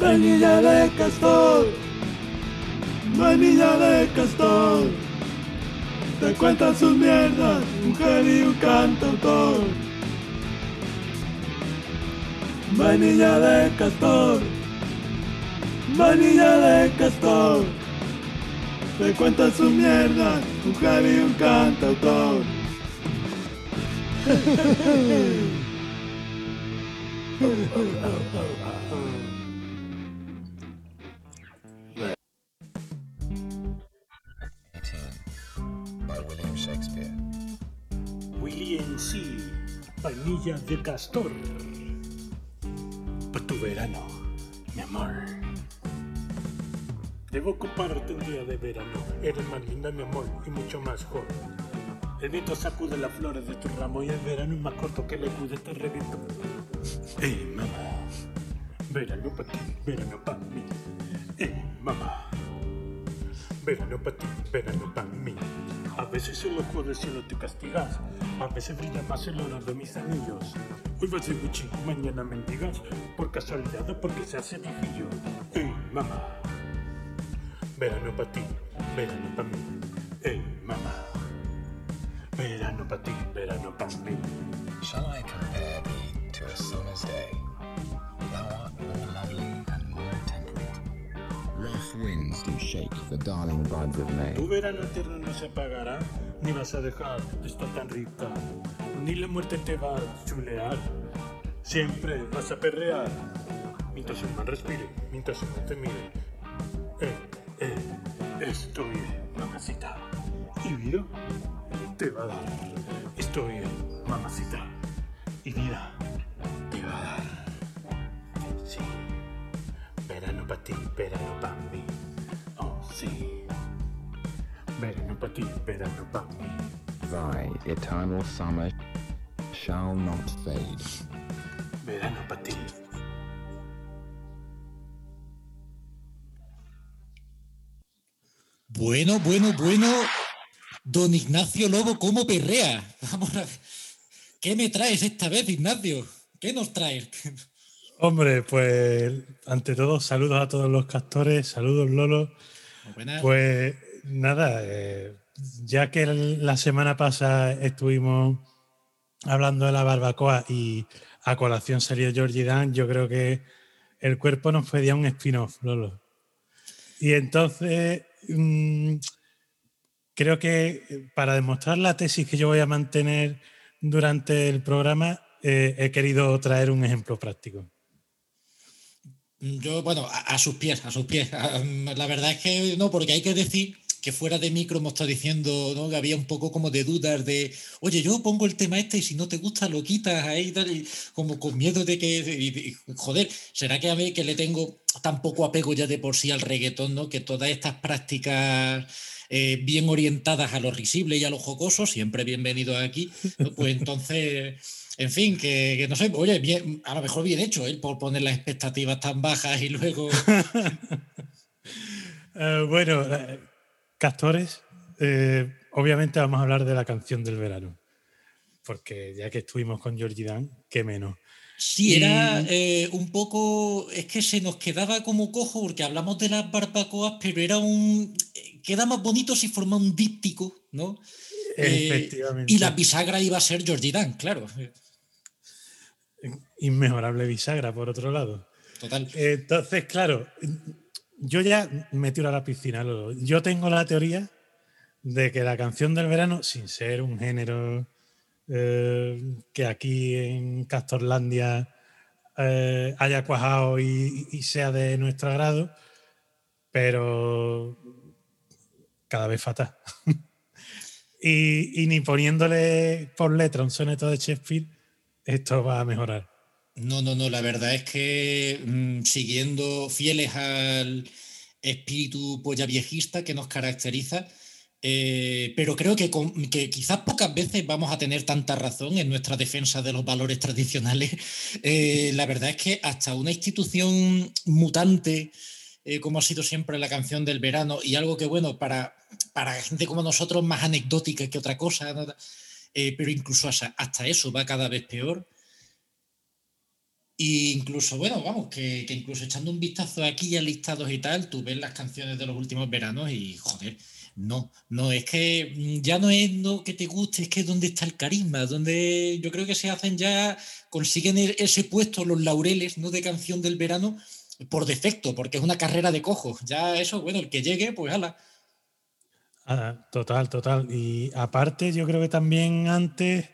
Vainilla de castor, vainilla de castor. Te cuentan sus mierdas, mujer y un cantautor. Vainilla de castor, vainilla de castor. Te cuentan sus mierdas, mujer y un cantautor. By William Shakespeare. William C. Vainilla de castor. Para tu verano, mi amor. Debo compararte un día de verano. Eres más linda, mi amor, y mucho más joven. El viento sacude las flores de tu ramo y el verano es más corto que el eco de este reggaetón. ¡Ey, mamá! Verano para ti, verano para mí. ¡Ey, mamá! Verano para ti, verano para mí. A veces en los jueves cielo te castigas, a veces brilla más el oro de mis anillos. Hoy vas de Gucci, mañana mendigas, por casualidad o porque se hace viejillo. ¡Ey, mamá! Verano para ti, verano para mí. ¡Ey, mamá! Verano para ti, verano para mí. Shall I compare thee to a summer's day? Thou art more lovely and more temperate. Rough winds do shake the darling buds of May. Tu verano eterno no se apagará, ni vas a dejar de estar tan rica, ni la muerte te va a chulear. Siempre vas a perrear, mientras el mar respire, mientras el mar te mire. Eh, eh, estoy, mamacita. Y vida te va a dar. Estoy, mamacita. Y vida te va a dar. Sí. Verano para ti, verano para mí. Oh, sí. Verano para ti, verano para mí. Thy eternal summer shall not fade. Verano para ti. Bueno, bueno, bueno. Don Ignacio Lobo, ¿cómo perrea? Vamos a ver. ¿Qué me traes esta vez, Ignacio? ¿Qué nos traes? Hombre, pues ante todo, saludos a todos los castores, saludos Lolo. Buenas. Pues nada, eh, ya que la semana pasada estuvimos hablando de la barbacoa y a colación salió Georgie Dan, yo creo que el cuerpo nos pedía un spin-off, Lolo. Y entonces, mm, creo que eh, para demostrar la tesis que yo voy a mantener durante el programa, eh, he querido traer un ejemplo práctico. Yo, bueno, a, sus pies, a sus pies. La verdad es que no, porque hay que decir que fuera de micro hemos estado diciendo ¿no? que había un poco como de dudas de, oye, yo pongo el tema este y si no te gusta lo quitas ahí y como con miedo de que, joder, ¿será que a mí que le tengo tan poco apego ya de por sí al reggaetón, ¿no? Que todas estas prácticas eh, bien orientadas a lo risible y a lo jocoso, siempre bienvenido aquí, pues entonces... En fin, que, no sé, oye, bien, a lo mejor bien hecho, ¿eh? por poner las expectativas tan bajas y luego. Eh, bueno, eh, Castores, obviamente vamos a hablar de la canción del verano. Porque ya que estuvimos con Georgie Dan, qué menos. Sí, era eh, un poco. Es que se nos quedaba como cojo porque hablamos de las barbacoas, pero era un. eh, Queda más bonito si forma un díptico, ¿no? Eh, Efectivamente. y la bisagra iba a ser Georgie Dan, claro. Inmejorable bisagra, por otro lado. Total. Entonces, claro, yo ya me tiro a la piscina. Lolo. Yo tengo la teoría de que la canción del verano, sin ser un género que aquí en Castorlandia eh, haya cuajado y, sea de nuestro agrado, pero cada vez fatal. y, y ni poniéndole por letra un soneto de Shakespeare, esto va a mejorar. No, no, no, la verdad es que mm, siguiendo fieles al espíritu polla viejista que nos caracteriza, eh, pero creo que, quizás pocas veces vamos a tener tanta razón en nuestra defensa de los valores tradicionales. Eh, la verdad es que hasta una institución mutante, eh, como ha sido siempre la canción del verano, y algo que, bueno, para, para gente como nosotros más anecdótica que otra cosa, pero incluso hasta, eso va cada vez peor. E incluso, bueno, vamos, que, que incluso echando un vistazo aquí a listados y tal, tú ves las canciones de los últimos veranos y, joder, no, no, es que mm, ya no es lo que te guste, es que dónde está el carisma, donde yo creo que se hacen ya, consiguen e- ese puesto, los laureles, ¿no? De canción del verano, por defecto, porque es una carrera de cojos. Ya eso, bueno, el que llegue, pues ala. Ah, total, total. Y aparte, yo creo que también antes,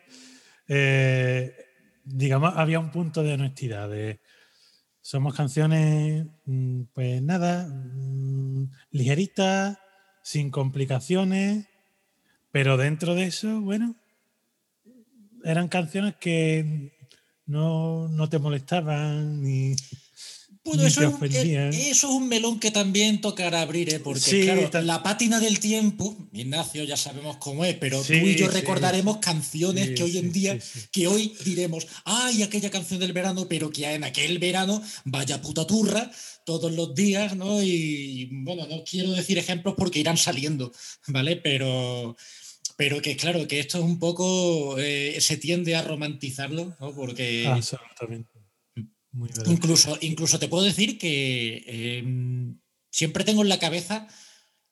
eh, digamos, había un punto de honestidad. Somos canciones, mm, pues nada, mm, ligeritas, sin complicaciones, pero dentro de eso, bueno, eran canciones que no, no te molestaban ni, Bueno, eso es, un- eh, eso es un melón que también tocará abrir, ¿eh? porque Sí, claro, la pátina del tiempo, Ignacio, ya sabemos cómo es, pero Sí, tú y yo sí. recordaremos canciones que hoy en día, que hoy diremos, ay, aquella canción del verano, pero que en aquel verano, vaya puta turra, todos los días, ¿no? Y bueno, no quiero decir ejemplos porque irán saliendo, ¿vale? Pero... Pero que claro, que esto es un poco, eh, se tiende a romantizarlo, ¿no? Porque... Absolutamente. Muy. Incluso, incluso te puedo decir que eh, siempre tengo en la cabeza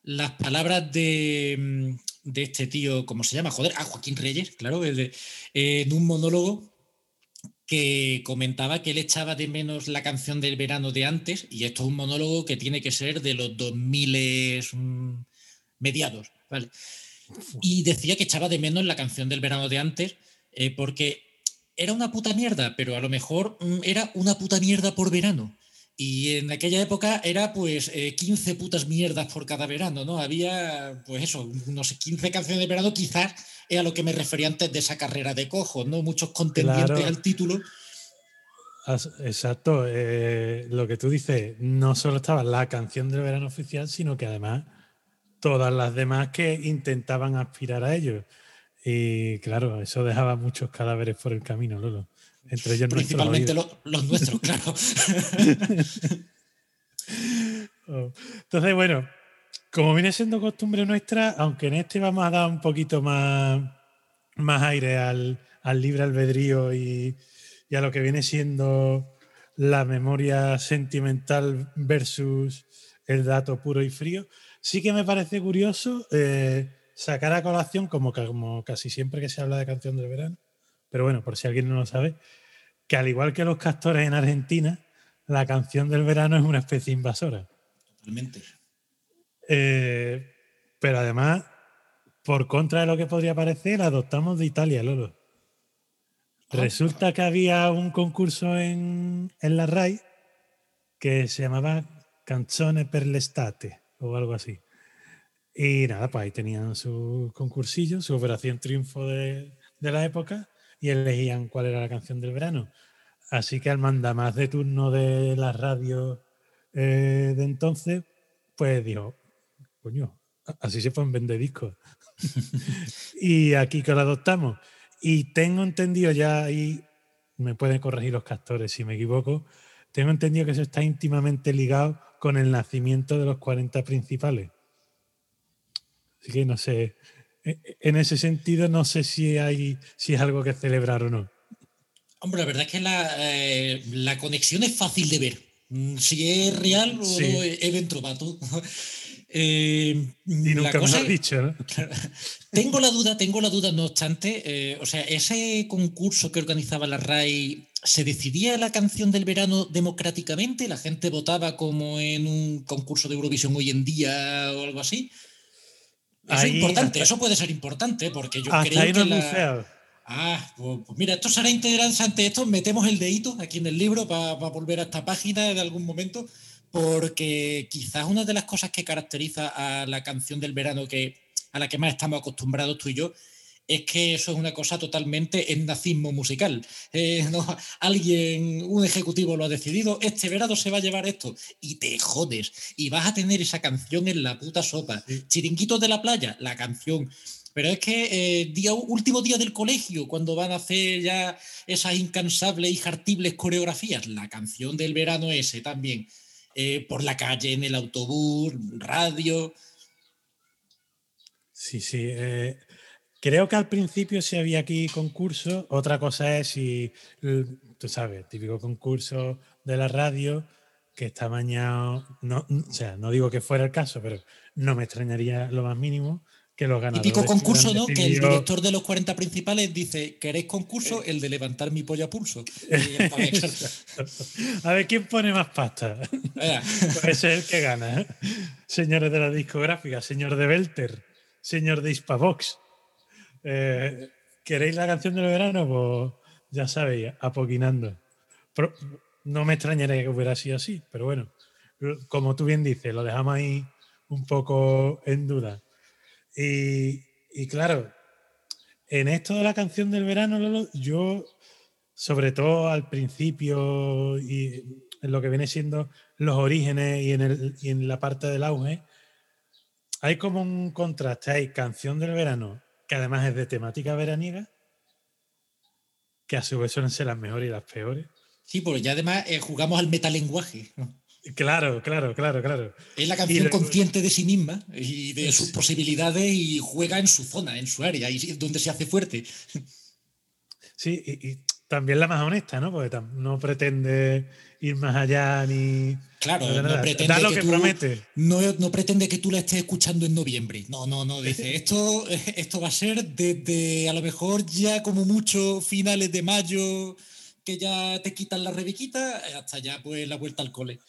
las palabras de, de este tío, ¿cómo se llama? Joder, ah, Joaquín Reyes, claro, de- eh, en un monólogo que comentaba que él echaba de menos la canción del verano de antes, y esto es un monólogo que tiene que ser de los 2000 mm, mediados, ¿vale? Y decía que echaba de menos la canción del verano de antes, eh, porque era una puta mierda, pero a lo mejor mm, era una puta mierda por verano. Y en aquella época era pues eh, 15 putas mierdas por cada verano, ¿no? Había, pues eso, no sé, 15 canciones de verano, quizás es a lo que me refería antes de esa carrera de cojos, ¿no? Muchos contendientes Claro. al título. Exacto, eh, lo que tú dices, no solo estaba la canción del verano oficial, sino que además todas las demás que intentaban aspirar a ello. Y claro, eso dejaba muchos cadáveres por el camino, Lolo. Entre ellos nuestros Principalmente oídos. lo- los nuestros, claro. Oh. Entonces, bueno, como viene siendo costumbre nuestra, aunque en este vamos a dar un poquito más, más aire al, al libre albedrío y, a lo que viene siendo la memoria sentimental versus el dato puro y frío, sí que me parece curioso eh, sacar a colación, como, como casi siempre que se habla de canción del verano, pero bueno, por si alguien no lo sabe, que al igual que los castores en Argentina, la canción del verano es una especie invasora. Totalmente. Eh, pero además, por contra de lo que podría parecer, la adoptamos de Italia, Lolo. Ah. Resulta que había un concurso en, en la RAI que se llamaba Canzone per l'estate o algo así. Y nada, pues ahí tenían su concursillo, su operación triunfo de, de la época y elegían cuál era la canción del verano. Así que al mandamás de turno de la radio eh, de entonces, pues dijo, coño, así se pueden vender discos. y aquí que lo adoptamos. Y tengo entendido ya ahí, me pueden corregir los castores si me equivoco, tengo entendido que eso está íntimamente ligado con el nacimiento de los 40 principales. Así que no sé, e- e- en ese sentido no sé si hay si es algo que celebrar o no. Hombre, la verdad es que la, eh, la conexión es fácil de ver. Mm, Si es real o Sí. es trovato. Eh, Y la nunca me lo cosa has dicho, ¿no? Tengo la duda, tengo la duda, no obstante, eh, o sea, ese concurso que organizaba la RAI, ¿se decidía la canción del verano democráticamente? ¿La gente votaba como en un concurso de Eurovisión hoy en día o algo así? Eso Ahí es importante, hasta- eso puede ser importante, porque yo creo ahí que la-. Ah, pues, pues mira, esto será interesante. Esto metemos el dedito aquí en el libro para volver a esta página en algún momento, porque quizás una de las cosas que caracteriza a la canción del verano que a la que más estamos acostumbrados tú y yo es que eso es una cosa totalmente en nazismo musical. Eh, no, alguien, un ejecutivo lo ha decidido, este verano se va a llevar esto y te jodes y vas a tener esa canción en la puta sopa. Chiringuitos de la playa, la canción. Pero es que eh, día, último día del colegio, cuando van a hacer ya esas incansables y jartibles coreografías, la canción del verano ese también. Eh, por la calle, en el autobús, radio. Sí, sí. eh, Creo que al principio sí había aquí concurso. Otra cosa es si, tú sabes, típico concurso de la radio que está mañana. No, o sea, no digo que fuera el caso, pero no me extrañaría lo más mínimo que los ganadores. Típico concurso, ¿no? Que el director de los 40 principales dice, ¿queréis concurso? El de levantar mi pollo a pulso. A ver quién pone más pasta. Pues ese es el que gana. ¿eh? Señores de la discográfica, señor de Belter, señor de Hispavox. Eh, ¿Queréis la canción del verano? Pues ya sabéis, apoquinando. No me extrañaría que hubiera sido así, pero bueno, como tú bien dices, lo dejamos ahí un poco en duda. Y, claro, en esto de la canción del verano, Lolo, yo, sobre todo al principio y en lo que viene siendo los orígenes y en, la parte del auge, hay como un contraste. Hay canción del verano, que además es de temática veraniega, que a su vez suelen ser las mejores y las peores. Sí, porque ya además eh, jugamos al metalenguaje. Claro, claro, claro, claro. Es la canción consciente de sí misma y de sus posibilidades y juega en su zona, en su área, y donde se hace fuerte. Sí, y, y también la más honesta, ¿no? Porque no pretende ir más allá ni. Claro, no pretende Da lo que que tú- promete. No, no pretende que tú la estés escuchando en noviembre. No, no, no. Dice, esto, esto va a ser desde a lo mejor ya como mucho finales de mayo, que ya te quitan la rebequita, hasta ya pues la vuelta al cole.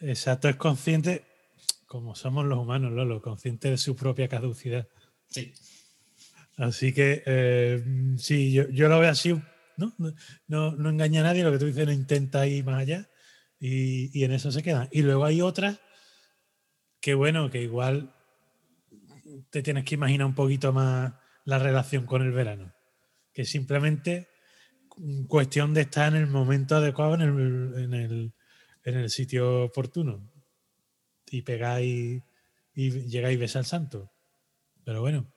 Exacto, es consciente, como somos los humanos, Lolo, consciente de su propia caducidad. Sí. Así que eh, sí, yo, yo lo veo así, ¿no? No, no, no engaña a nadie, lo que tú dices no intenta ir más allá y, y en eso se quedan. Y luego hay otras que, bueno, que igual te tienes que imaginar un poquito más la relación con el verano, que simplemente mm, cuestión de estar en el momento adecuado, en el, en el, en el sitio oportuno y pegáis y llegáis y ves al santo. Pero bueno,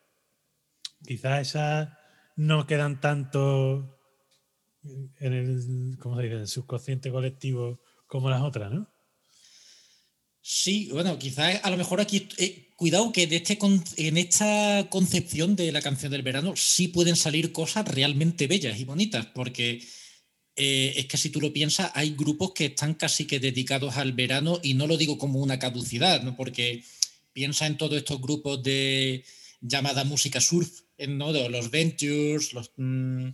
quizás esas no quedan tanto en el, ¿cómo se dice? en el subconsciente colectivo como las otras, ¿no? Sí, bueno, quizás a lo mejor aquí, eh, cuidado que en, este en esta concepción de la canción del verano sí pueden salir cosas realmente bellas y bonitas, porque eh, es que si tú lo piensas, hay grupos que están casi que dedicados al verano y no lo digo como una caducidad, ¿no? porque piensa en todos estos grupos de llamada música surf, ¿no? De los Ventures, los... mm,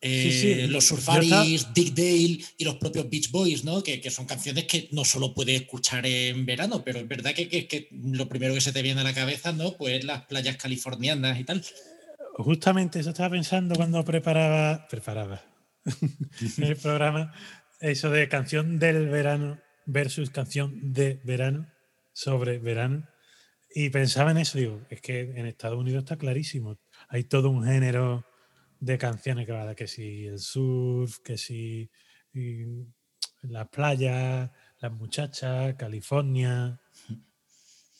eh, Sí, sí, los yo Surfaris, Dick Dale y los propios Beach Boys, ¿no? Que, que son canciones que no solo puedes escuchar en verano, pero es verdad que, que- que lo primero que se te viene a la cabeza, ¿no? Pues las playas californianas y tal. Justamente eso estaba pensando cuando preparaba, preparaba el programa, eso de canción del verano versus canción de verano sobre verano. Y pensaba en eso, digo, es que en Estados Unidos está clarísimo. Hay todo un género de canciones que va, que si el surf, que si las playas, las muchachas, California.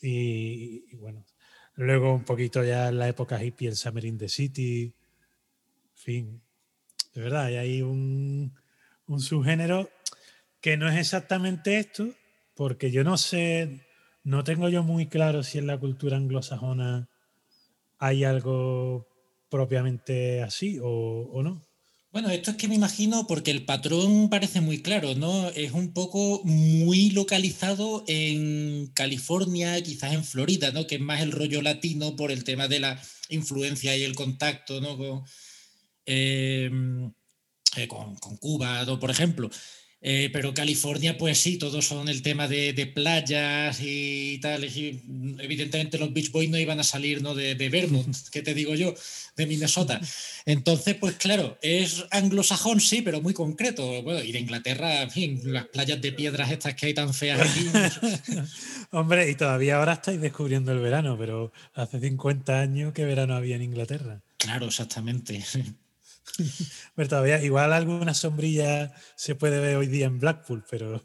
Y, y bueno, luego un poquito ya en la época hippie, el Summer in the City. En fin, de verdad, hay ahí un, subgénero que no es exactamente esto, porque yo no sé, no tengo yo muy claro si en la cultura anglosajona hay algo propiamente así o, no. Bueno, esto es que me imagino porque el patrón parece muy claro, ¿no? Es un poco muy localizado en California, quizás en Florida, ¿no? Que es más el rollo latino por el tema de la influencia y el contacto, ¿no? Eh, eh, con, con Cuba, por ejemplo. Eh, pero California, pues sí, todos son el tema de, de playas y tal. y, evidentemente los Beach Boys no iban a salir ¿no? de, de Vermont, ¿qué te digo yo? De Minnesota. Entonces, pues claro, es anglosajón, sí, pero muy concreto. Bueno, y de Inglaterra, en fin, las playas de piedras estas que hay tan feas aquí. Hombre, y todavía ahora estáis descubriendo el verano, pero hace 50 años ¿qué verano había en Inglaterra? Claro, exactamente. Pero todavía, igual alguna sombrilla se puede ver hoy día en Blackpool, pero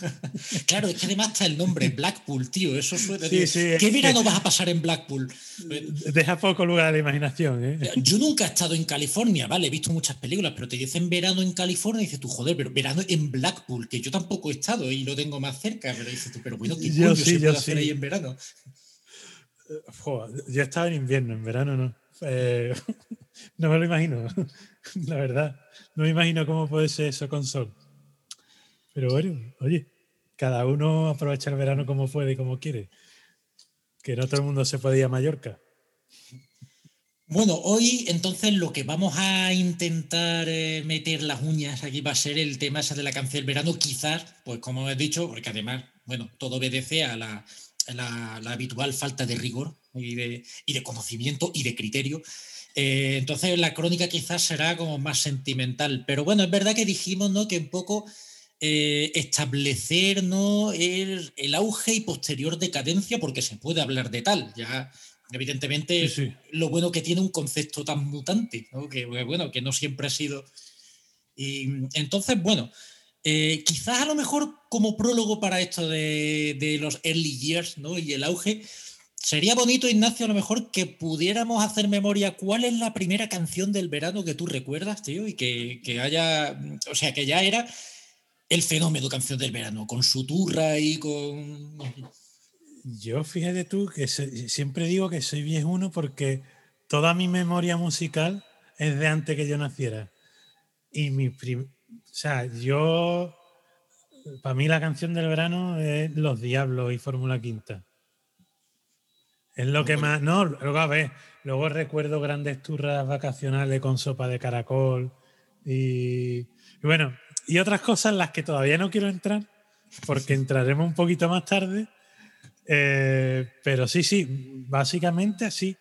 Claro, es que además está el nombre Blackpool, tío. Eso suena. Sí, tío. sí, es ¿Qué verano vas a pasar en Blackpool? deja poco lugar a la imaginación, ¿eh? Yo nunca he estado en California, vale, he visto muchas películas, pero te dicen verano en California y dices tú, joder, pero verano en Blackpool, que yo tampoco he estado y lo tengo más cerca, pero dices tú, pero bueno, ¿qué Yo coño sí, se puede hacer ahí en verano? Joder, yo he estado en invierno, en verano no. Eh, no me lo imagino, la verdad. No me imagino cómo puede ser eso con sol. Pero bueno, oye, cada uno aprovecha el verano como puede y como quiere. Que no todo el mundo se puede ir a Mallorca. Bueno, hoy entonces lo que vamos a intentar eh, meter las uñas aquí va a ser el tema de la canción del verano, quizás, pues como he dicho, porque además, bueno, todo obedece a la habitual falta de rigor y de, y de conocimiento y de criterio. Eh, entonces la crónica quizás será como más sentimental, pero bueno, es verdad que dijimos ¿no? que un poco eh, establecer ¿no? el, el auge y posterior decadencia, porque se puede hablar de tal, ya evidentemente Sí, sí. lo bueno que tiene un concepto tan mutante, ¿no? que bueno, que no siempre ha sido. Y entonces, bueno, eh, quizás a lo mejor como prólogo para esto de, de los early years ¿no? y el auge, sería bonito, Ignacio, a lo mejor que pudiéramos hacer memoria cuál es la primera canción del verano que tú recuerdas, tío, y que, que haya, o sea, que ya era el fenómeno canción del verano, con su turra y con... Yo fíjate tú que siempre digo que soy viejuno porque toda mi memoria musical es de antes que yo naciera. Y mi o sea, yo para mí la canción del verano es Los Diablos y Fórmula Quinta. Es lo que más. No, luego a ver, luego recuerdo grandes turras vacacionales con sopa de caracol y, bueno, y otras cosas en las que todavía no quiero entrar, porque entraremos un poquito más tarde. Eh, pero sí, sí, básicamente así.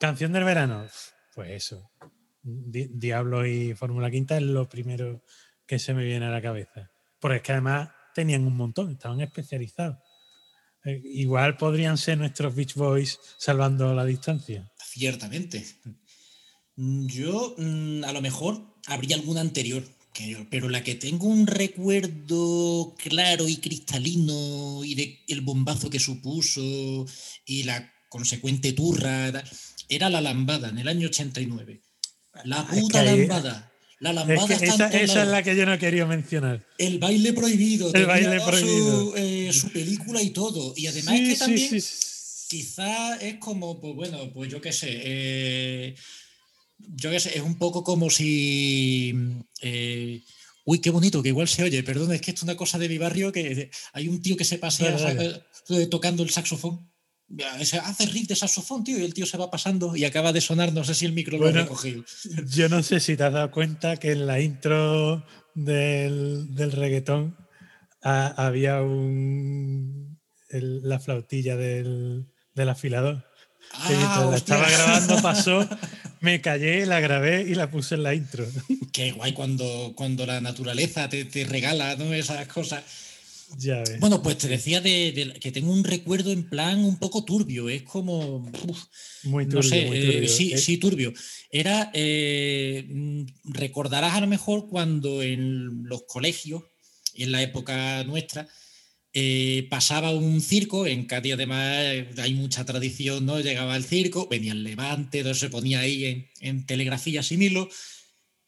Canción del verano, pues eso. Di- Diablo y Fórmula Quinta es lo primero que se me viene a la cabeza. Porque es que además tenían un montón, estaban especializados. Eh, igual podrían ser nuestros Beach Boys salvando la distancia. Ciertamente. Yo mm, a lo mejor habría alguna anterior, que yo- pero la que tengo un recuerdo claro y cristalino y de el bombazo que supuso y la consecuente turra era la lambada en el año 89. La Ah, es puta que ahí- lambada. La Es lambada que está en esa, es la que yo no quería mencionar. El baile prohibido. El baile Su, prohibido. eh, su película y todo. Y además Sí, es que también sí, sí. quizá es como, pues bueno, pues yo qué sé. eh, yo qué sé, es un poco como si. eh, uy, qué bonito, que igual se oye. Perdón, es que esto es una cosa de mi barrio que hay un tío que se pasea tocando el saxofón. Hace riff de saxofón, tío, y el tío se va pasando y acaba de sonar. No sé si el micro lo Bueno, ha recogido. Yo no sé si te has dado cuenta que en la intro del, del reggaetón ah, había un, el- la flautilla del, del afilador. que mientras la estaba grabando pasó, me callé, la grabé y la puse en la intro. Qué guay cuando, cuando la naturaleza te, te regala ¿no? esas cosas. Ya ves. Bueno, pues te decía de, de- que tengo un recuerdo en plan un poco turbio. Es como. uf, muy no turbio, sé, muy eh, sí, Eh, sí, turbio. Era. eh, recordarás a lo mejor cuando en los colegios, en la época nuestra, pasaba un circo, en Cádiz además hay mucha tradición, ¿no? Llegaba el circo, venía el levante, todo se ponía ahí en, en telegrafía sin hilo,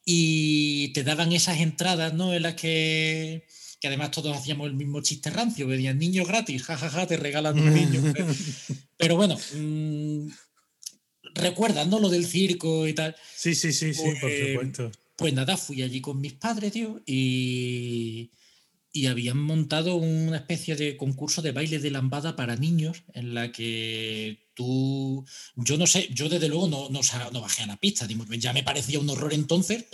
y te daban esas entradas, ¿no? En las que, que además todos hacíamos el mismo chiste rancio, venían niños gratis, jajaja, te regalan un niño. Pero bueno, mm, recuerdas, ¿no? Lo del circo y tal. Sí, sí, sí, sí, por Pues, supuesto. Pues nada, fui allí con mis padres, tío, y, y habían montado una especie de concurso de baile de lambada para niños en la que tú, yo no sé, yo desde luego no, no, no bajé a la pista, ya me parecía un horror entonces,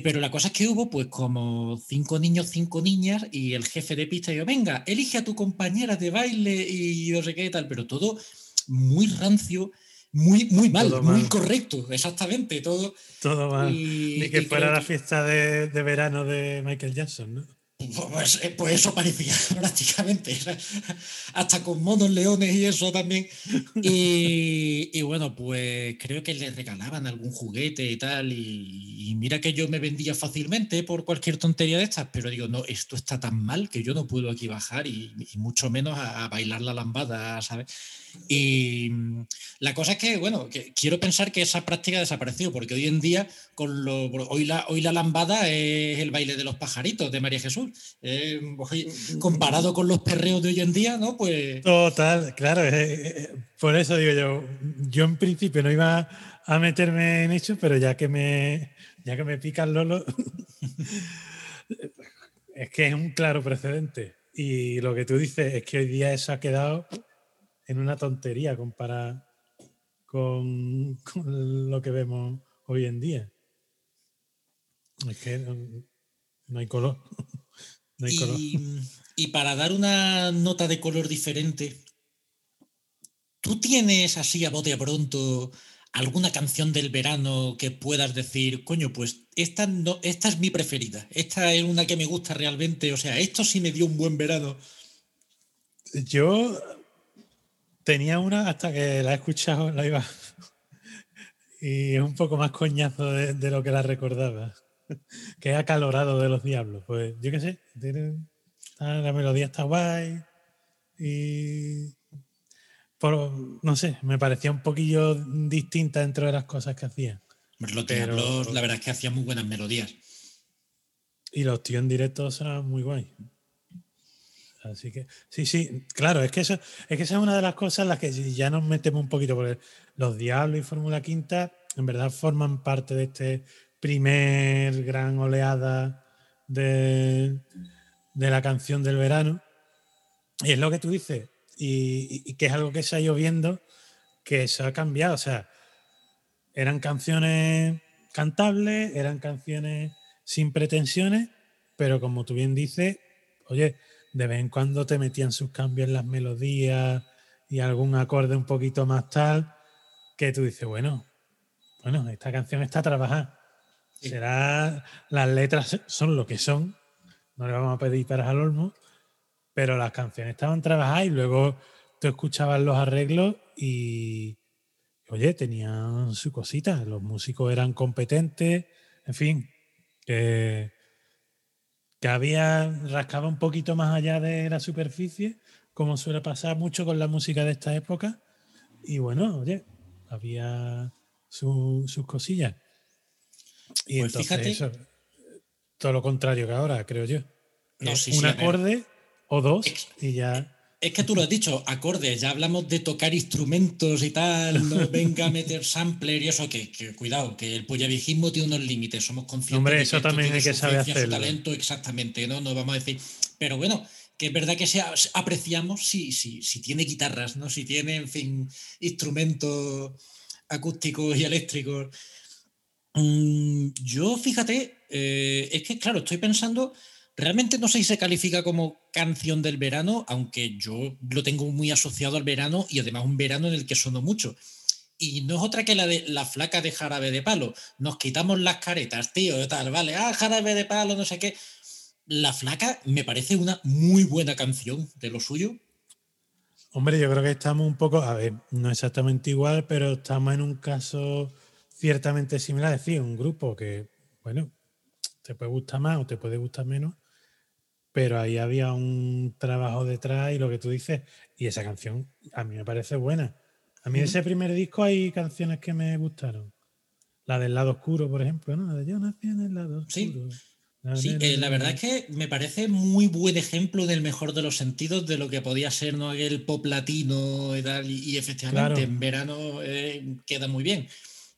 pero la cosa es que hubo pues como cinco niños, cinco niñas y el jefe de pista dijo, venga, elige a tu compañera de baile y no sé qué tal, pero todo muy rancio, muy, muy mal, Todo muy mal. incorrecto, exactamente, todo. Todo mal. y- Ni que y fuera la que- fiesta de, de verano de Michael Jackson, ¿no? Pues, eh, pues eso parecía prácticamente. Hasta con monos, leones y eso también. Y, y bueno, pues creo que le regalaban algún juguete y tal. Y, y mira que yo me vendía fácilmente por cualquier tontería de estas, pero digo, no, esto está tan mal que yo no puedo aquí bajar y, y mucho menos a, a bailar la lambada, ¿sabes? Y la cosa es que, bueno, quiero pensar que esa práctica ha desaparecido, porque hoy en día, con lo, hoy, la, hoy la lambada es el baile de los pajaritos de María Jesús. Eh, comparado con los perreos de hoy en día, ¿no? Pues. Total, claro. por eso digo yo, yo en principio no iba a meterme en eso, pero ya que me, ya que me pica el Lolo, es que es un claro precedente. Y lo que tú dices es que hoy día eso ha quedado en una tontería comparada con, con lo que vemos hoy en día. Es que no, no hay color. No hay color. Y, y para dar una nota de color diferente, ¿tú tienes así a bote a pronto alguna canción del verano que puedas decir, coño, pues esta, no, esta es mi preferida, esta es una que me gusta realmente, o sea, esto sí me dio un buen verano? Yo tenía una hasta que la he escuchado, la iba. Y es un poco más coñazo de, de lo que la recordaba. Que es acalorado de los diablos. Pues yo qué sé, tiene- está- la melodía está guay. Y. por- no sé, me parecía un poquillo distinta dentro de las cosas que hacían. Los Pero- Diablos, la verdad es que hacían muy buenas melodías. Y los tíos en directo sonaban muy guay. Así que, sí, sí, claro, es que eso, es que esa es una de las cosas en las que ya nos metemos un poquito, porque los Diablos y Fórmula Quinta en verdad forman parte de este primer gran oleada de, de la canción del verano. Y es lo que tú dices, y- y que es algo que se ha ido viendo, que se ha cambiado. O sea, eran canciones cantables, eran canciones sin pretensiones, pero como tú bien dices, oye, de vez en cuando te metían sus cambios en las melodías y algún acorde un poquito más tal, que tú dices, bueno, bueno, esta canción está trabajada. Será, las letras son lo que son, no le vamos a pedir peras al olmo, pero las canciones estaban trabajadas y luego tú escuchabas los arreglos y, oye, tenían su cosita, los músicos eran competentes, en fin, que, que había, rascaba un poquito más allá de la superficie, como suele pasar mucho con la música de esta época, y bueno, oye, había su- sus cosillas. Y Pues entonces fíjate- eso, todo lo contrario que ahora, creo yo. No, sí, un sí, acorde o dos Ex- y ya. Es que tú lo has dicho, acordes, ya hablamos de tocar instrumentos y tal, no venga a meter sampler y eso, que, que cuidado, que el pollaviejismo tiene unos límites, somos conscientes Hombre, de eso esto también tiene hay que saber hacerlo. talento, exactamente, ¿no? No vamos a decir, pero bueno, que es verdad que se a- apreciamos si, si, si tiene guitarras, ¿no? Si tiene, en fin, instrumentos acústicos y eléctricos. Mm, yo, fíjate, eh, es que, claro, estoy pensando, realmente no sé si se califica como canción del verano, aunque yo lo tengo muy asociado al verano y además un verano en el que sonó mucho. Y no es otra que la de la flaca de jarabe de palo. Nos quitamos las caretas, tío, tal, vale, ah, jarabe de palo, no sé qué. La flaca me parece una muy buena canción de lo suyo. Hombre, yo creo que estamos un poco, a ver, no exactamente igual, pero estamos en un caso ciertamente similar. Es decir, un grupo que, bueno, te puede gustar más o te puede gustar menos, pero ahí había un trabajo detrás y lo que tú dices, y esa canción a mí me parece buena. A mí de ese primer disco hay canciones que me gustaron. La del lado oscuro, por ejemplo, ¿no? La de Yo nací en el lado Sí. oscuro. Sí, eh, la verdad es que me parece muy buen ejemplo del mejor de los sentidos de lo que podía ser ¿no? aquel pop latino y tal, y, y efectivamente Claro. en verano eh, queda muy bien.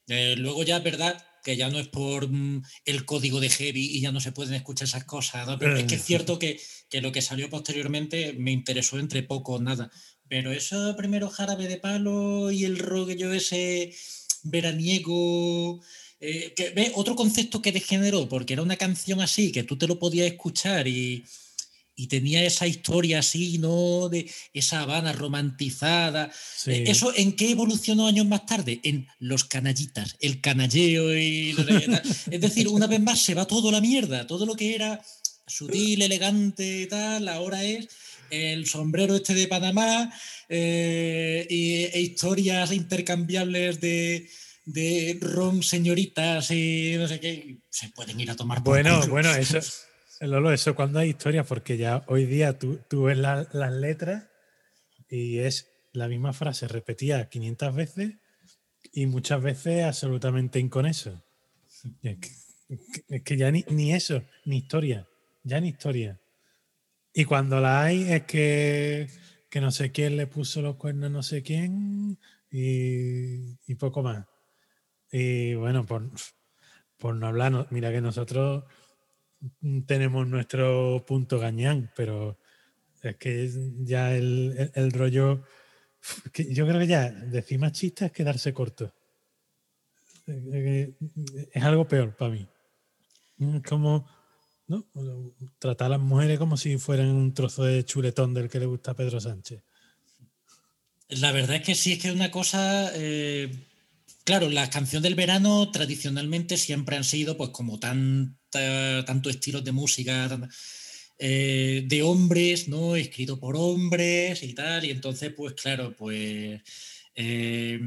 Eh, luego ya verdad que ya no es por mm, el código de Heavy y ya no se pueden escuchar esas cosas, ¿no? pero es que es cierto que, que lo que salió posteriormente me interesó entre poco o nada. Pero eso primero jarabe de palo y el rollo ese veraniego. eh, que, ¿ves? Otro concepto que degeneró, porque era una canción así, que tú te lo podías escuchar y, y tenía esa historia así, ¿no? De esa Habana romantizada. Sí. Eh, ¿Eso en qué evolucionó años más tarde? En los canallitas, el canalleo y... es decir, una vez más se va todo la mierda, todo lo que era sutil, elegante y tal, ahora es el sombrero este de Panamá eh, y, e historias intercambiables de, de ron señoritas y no sé qué, se pueden ir a tomar por Bueno, culo. bueno, eso, Lolo, eso cuando hay historia, porque ya hoy día tú, tú ves la- las letras y es la misma frase repetida 500 veces y muchas veces absolutamente inconeso. Y Es que, ya ni, ni eso, ni historia, ya ni historia. Y cuando la hay es que, que no sé quién le puso los cuernos no sé quién y, y poco más. Y bueno, por, por no hablar, mira que nosotros tenemos nuestro punto gañán, pero es que ya el, el- rollo. yo creo que ya decir machista es quedarse corto. Es algo peor para mí. Es como ¿no? tratar a las mujeres como si fueran un trozo de chuletón del que le gusta a Pedro Sánchez. La verdad es que sí, es que es una cosa. eh, claro, las canciones del verano tradicionalmente siempre han sido, pues, como tanta, tantos estilos de música eh, de hombres, ¿no? Escrito por hombres y tal. Y entonces, pues, claro, pues. eh,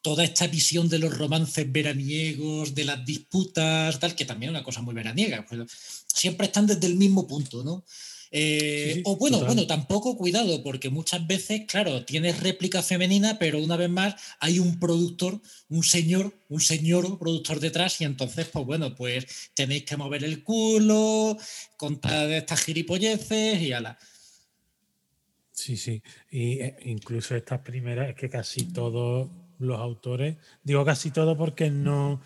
toda esta visión de los romances veraniegos, de las disputas, tal, que también es una cosa muy veraniega, pues, siempre están desde el mismo punto, ¿no? Eh, Sí, sí, o bueno, total. bueno, tampoco cuidado, porque muchas veces, claro, tienes réplica femenina, pero una vez más hay un productor, un señor, un señor productor detrás, y entonces, pues bueno, pues tenéis que mover el culo, contar estas gilipolleces y ala. Sí, sí. Y eh, incluso estas primeras, es que casi todos los autores, digo casi todos porque no,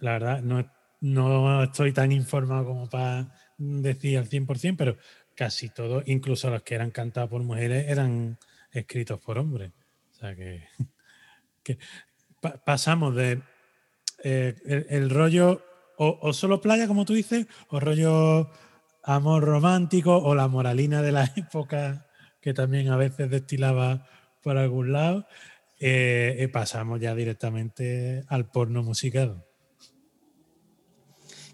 la verdad, no, no estoy tan informado como para decir al 100%, pero casi todos, incluso los que eran cantados por mujeres, eran escritos por hombres. O sea que, que pa- pasamos de eh, el, rollo o, solo playa, como tú dices, o rollo amor romántico o la moralina de la época que también a veces destilaba por algún lado, eh, eh, pasamos ya directamente al porno musical.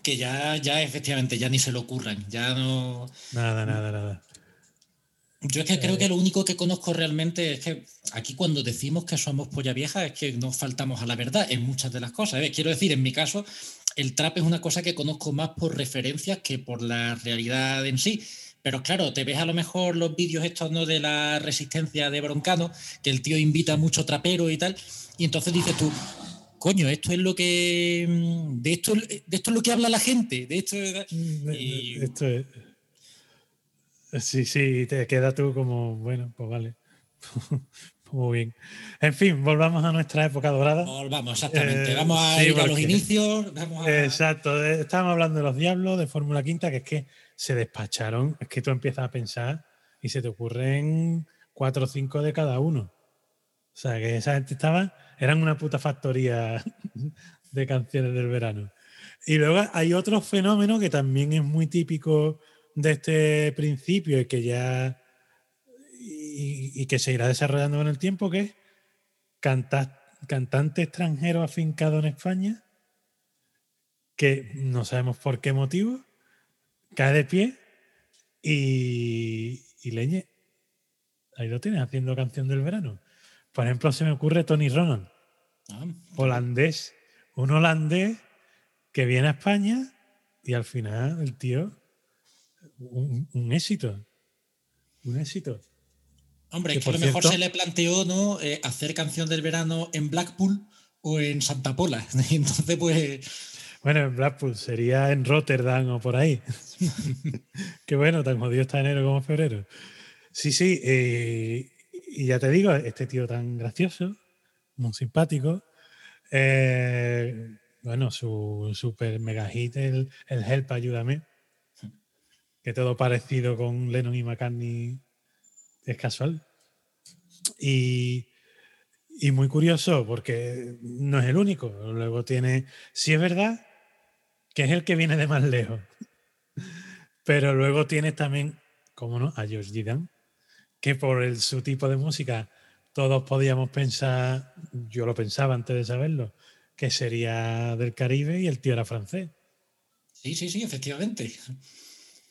Que ya, ya efectivamente, ya ni se le ocurran, ya no... Nada, nada, nada. Yo es que creo que lo único que conozco realmente es que aquí cuando decimos que somos polla vieja es que nos faltamos a la verdad en muchas de las cosas. ¿eh? Quiero decir, en mi caso, el trap es una cosa que conozco más por referencias que por la realidad en sí. Pero claro, te ves a lo mejor los vídeos estos ¿no? de la resistencia de Broncano, que el tío invita a mucho trapero y tal, y entonces dices tú, coño, esto es lo que. mm, De esto, de esto es lo que habla la gente. De esto. Y- Esto es. Sí, sí, te queda tú como, bueno, pues vale. Muy bien. En fin, volvamos a nuestra época dorada. Vamos, exactamente. Eh, vamos a sí, ir a los inicios. Vamos a... Exacto, eh, estábamos hablando de los diablos, de Fórmula Quinta, que es que se despacharon, es que tú empiezas a pensar y se te ocurren cuatro o cinco de cada uno. O sea, que esa gente estaba, eran una puta factoría de canciones del verano. Y luego hay otro fenómeno que también es muy típico de este principio y que ya y, que se irá desarrollando con el tiempo, que es canta- cantante extranjero afincado en España que no sabemos por qué motivo, cae de pie y, y leñe. Ahí lo tienes, haciendo canción del verano. Por ejemplo, se me ocurre Tony Ronan, Ah, holandés, un holandés que viene a España y al final el tío, un, un éxito, un éxito. Hombre, Que, es que a lo mejor cierto- se le planteó ¿no? Eh, hacer canción del verano en Blackpool o en Santa Pola. Entonces, pues, Bueno, en Blackpool sería en Rotterdam o por ahí. Qué bueno, tan jodido está enero como febrero. Sí, sí, eh, y ya te digo, este tío tan gracioso, muy simpático. eh, bueno, su super mega hit, el, el Help, ayúdame. Que todo parecido con Lennon y McCartney es casual. Y, y muy curioso porque no es el único. Luego tiene, sí es verdad que es el que viene de más lejos. Pero luego tienes también, como no, a George Gidan, que por el, su tipo de música todos podíamos pensar, yo lo pensaba antes de saberlo, que sería del Caribe y el tío era francés. sí, sí, sí, efectivamente.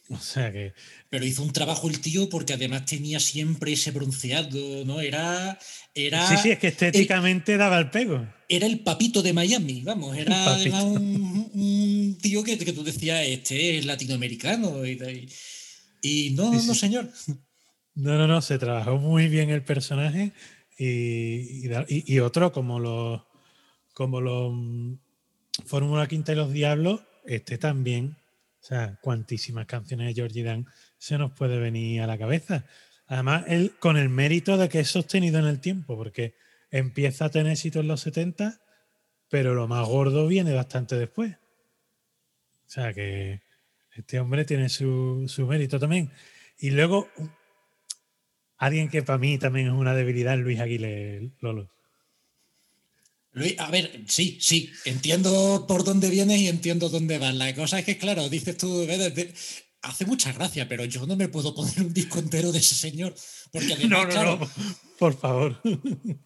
O sea que, Pero hizo un trabajo el tío porque además tenía siempre ese bronceado, ¿no? Era, era, sí, sí, es que estéticamente daba el pego. era el papito de Miami, vamos, era además un, un tío que, que tú decías, este es latinoamericano. Y, y- y no, Sí, sí. no, señor. No, no, no, se trabajó muy bien el personaje y, otro como los como los mm, Fórmula Quinta y los Diablos, este también. O sea, cuantísimas canciones de Georgie Dan se nos puede venir a la cabeza. Además, él con el mérito de que es sostenido en el tiempo, porque empieza a tener éxito en los 70, pero lo más gordo viene bastante después. O sea que este hombre tiene su, su mérito también. Y luego, alguien que para mí también es una debilidad, Luis Aguilé Lolo. Luis, a ver, sí, sí, entiendo por dónde vienes y entiendo dónde vas. La cosa es que, claro, dices tú, "Ve, de- de- hace mucha gracia, pero yo no me puedo poner un disco entero de ese señor. Porque además, No, no, claro, no, por favor.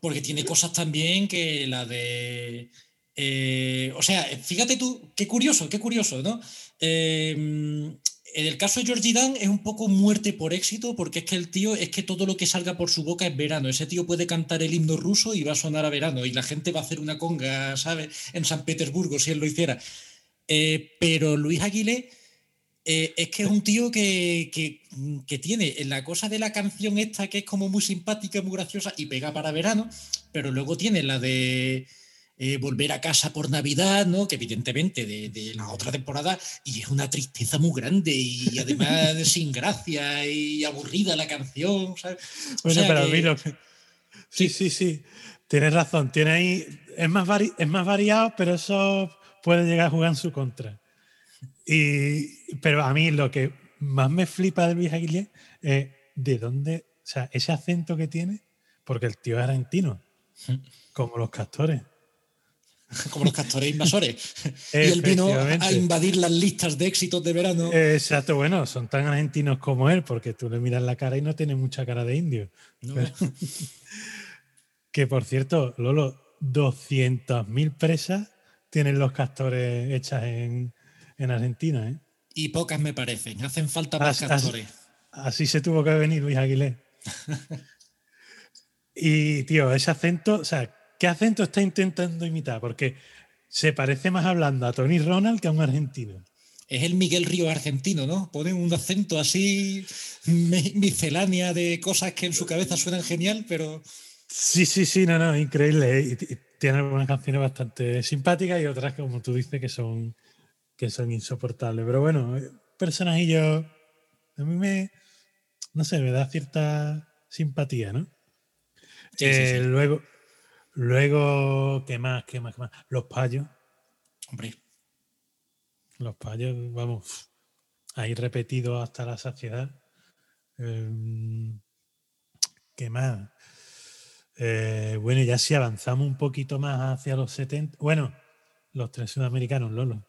porque tiene cosas también que la de. eh, o sea, fíjate tú, qué curioso, qué curioso, ¿no? Eh, en el caso de Georgie Dan es un poco muerte por éxito, porque es que el tío, es que todo lo que salga por su boca es verano. Ese tío puede cantar el himno ruso y va a sonar a verano, y la gente va a hacer una conga, ¿sabes? En San Petersburgo, si él lo hiciera. Eh, pero Luis Aguilé eh, es que es un tío que, que- que tiene la cosa de la canción esta que es como muy simpática, muy graciosa y pega para verano, pero luego tiene la de eh, volver a casa por Navidad, ¿no? Que evidentemente de, de la otra temporada y es una tristeza muy grande y además sin gracia y aburrida la canción, ¿sabes? O Bueno, sea pero que- a mí lo que- Sí, sí, sí. Tienes razón. Tiene ahí. Es más, vari- es más variado, pero eso puede llegar a jugar en su contra. Y, pero a mí lo que más me flipa de Luis Aguilé es de dónde. O sea, ese acento que tiene, porque el tío es argentino, como los castores. como los castores invasores. y él vino a invadir las listas de éxitos de verano. Exacto, bueno, son tan argentinos como él, porque tú le miras la cara y no tiene mucha cara de indio. ¿no? Pero- que por cierto, Lolo, 200.000 presas tienen los castores hechas en, en Argentina. ¿eh? Y pocas me parecen. Hacen falta más As- as- castores. Así se tuvo que venir Luis Aguilé. y, tío, ese acento, o sea, ¿qué acento está intentando imitar? Porque se parece más hablando a Tony Ronald que a un argentino. Es el Miguel Río argentino, ¿no? Ponen un acento así mi- miscelánea de cosas que en su cabeza suenan genial, pero Sí, sí, sí, no, no, increíble. tiene algunas canciones bastante simpáticas y otras, como tú dices, que son, que son insoportables. Pero bueno, eh, personajillo, a mí me, no sé, me da cierta simpatía, ¿no? Sí, sí, Eh, sí. Luego, luego, ¿qué más? ¿Qué más? ¿Qué más? Los payos. hombre, Los payos, vamos, ahí repetidos hasta la saciedad. Em, ¿Qué más? Eh, bueno, ya si avanzamos un poquito más hacia los 70. Bueno, los tres sudamericanos, Lolo.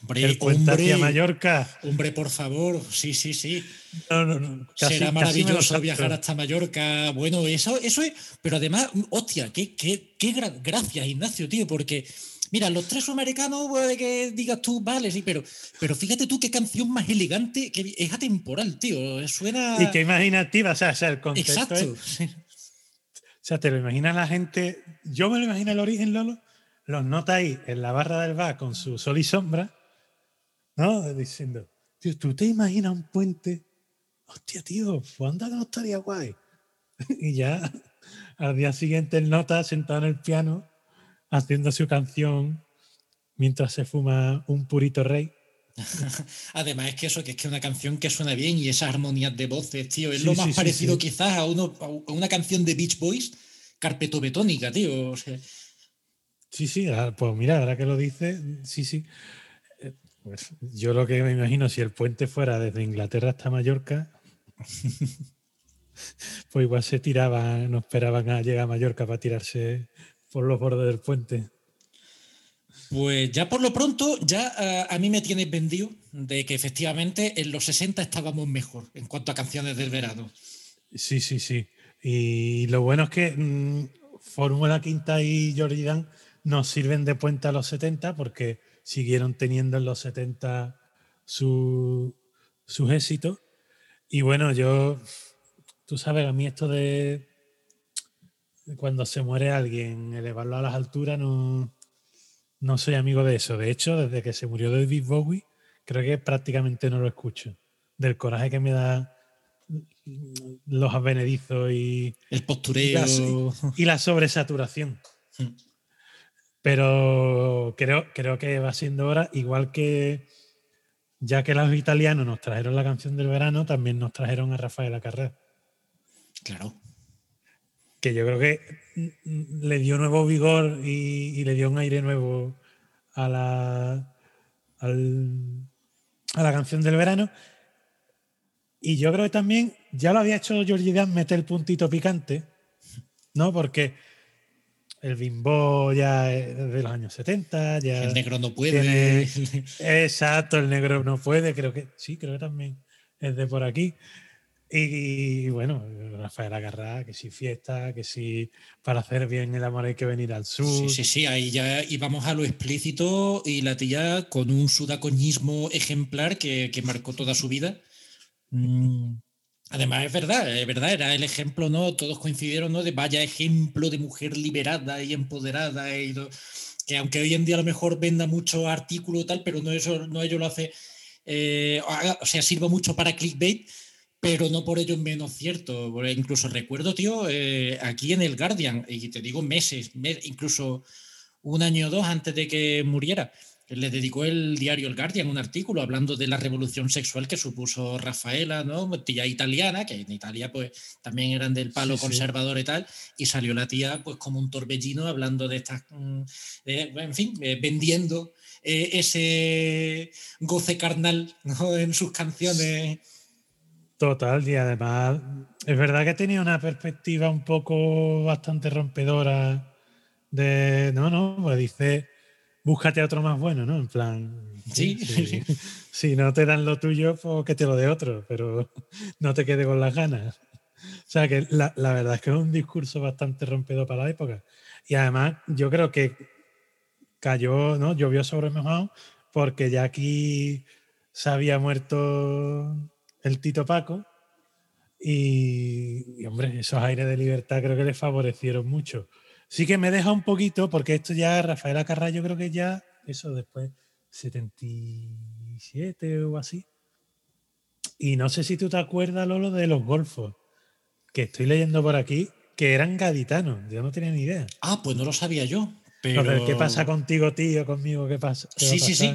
Hombre, El puente hombre, hacia Mallorca. hombre, por favor, sí, sí, sí. No, no, no. casi- Será maravilloso viajar hasta Mallorca. Bueno, eso, eso es. Pero además, hostia, qué, qué, qué gra- gracias, Ignacio, tío, porque. Mira, los tres sudamericanos, puede que digas tú, vale, sí, pero, pero fíjate tú qué canción más elegante, que es atemporal, tío. Suena. Y qué imaginativa, o sea, o sea, el contexto es- Exacto. O sea, te lo imaginas la gente. Yo me lo imagino el origen, Lolo. Los nota ahí en la barra del bar con su sol y sombra, ¿no? Diciendo, tío, ¿tú te imaginas un puente? Hostia, tío, pues anda que no estaría guay. y ya al día siguiente el nota sentado en el piano haciendo su canción mientras se fuma un purito rey. Además es que eso, que es que una canción que suena bien y esas armonías de voces, tío, es Sí, lo más sí, parecido sí. quizás a, uno, a una canción de Beach Boys, carpetobetónica, tío. o sea, Sí, sí, ah, pues mira, ahora que lo dice, sí, sí. Pues yo lo que me imagino, si el puente fuera desde Inglaterra hasta Mallorca, pues igual se tiraban, no esperaban a llegar a Mallorca para tirarse por los bordes del puente. Pues ya por lo pronto, ya eh, a mí me tienes vendido de que efectivamente en los 60 estábamos mejor en cuanto a canciones del verano. Sí, sí, sí. Y lo bueno es que mm, Fórmula Quinta y Jordi Dan nos sirven de puente a los 70 porque siguieron teniendo en los 70 su- sus éxitos. Y bueno, yo, tú sabes, a mí esto de cuando se muere alguien, elevarlo a las alturas, no, no soy amigo de eso. De hecho, desde que se murió David Bowie, creo que prácticamente no lo escucho. Del coraje que me da los advenedizos y, El postureo. y la sobresaturación. Mm. Pero creo, creo que va siendo hora, igual que ya que los italianos nos trajeron la canción del verano, también nos trajeron a Rafaela Carrera, Claro. que yo creo que le dio nuevo vigor y, y le dio un aire nuevo a la, al- a la canción del verano. Y yo creo que también ya lo había hecho Georgie Dan meter el puntito picante, ¿no? Porque el bimbo ya es de los años 70, ya. El negro no puede. Exacto, el negro no puede, creo que sí, creo que también es de por aquí. Y, y bueno, Rafael Agarrá, que si fiesta, que si para hacer bien el amor hay que venir al sur. Sí, sí, sí, ahí ya íbamos a lo explícito y la tía con un sudacoñismo ejemplar que, que marcó toda su vida. Mm, Además, es verdad, es verdad, era el ejemplo, ¿no? Todos coincidieron, ¿no? De vaya ejemplo de mujer liberada y empoderada y que aunque hoy en día a lo mejor venda mucho artículo y tal, pero no eso, no ello lo hace, eh, o sea, sirva mucho para clickbait, pero no por ello menos cierto. Incluso recuerdo, tío, eh, aquí en el Guardian, y te digo meses, me- incluso un año o dos antes de que muriera, le dedicó el diario El Guardian un artículo hablando de la revolución sexual que supuso Rafaela, ¿no? Tía italiana, que en Italia pues también eran del palo Sí, sí. conservador y tal, y salió la tía pues como un torbellino hablando de estas, mm, en fin, eh, vendiendo eh, ese goce carnal ¿no? en sus canciones. Total, y además es verdad que tenía una perspectiva un poco bastante rompedora de, no, no, pues dice, búscate otro más bueno, ¿no? En plan, Sí. sí, si no te dan lo tuyo, pues que te lo dé otro, pero no te quede con las ganas. O sea que la, la verdad es que es un discurso bastante rompedor para la época. Y además yo creo que cayó, ¿no? Llovió sobre mojado porque ya aquí se había muerto el Tito Paco y, y, hombre, esos aires de libertad creo que le favorecieron mucho. Sí que me deja un poquito porque esto ya, Rafaela Carrá, yo creo que ya, eso después, 77 o así. Y no sé si tú te acuerdas, Lolo, de los golfos, que estoy leyendo por aquí, que eran gaditanos. Yo no tenía ni idea. Ah, pues no lo sabía yo. Pero... del ¿Qué pasa contigo, tío? Conmigo, ¿qué pasa? ¿Qué va a Sí, sí, sí.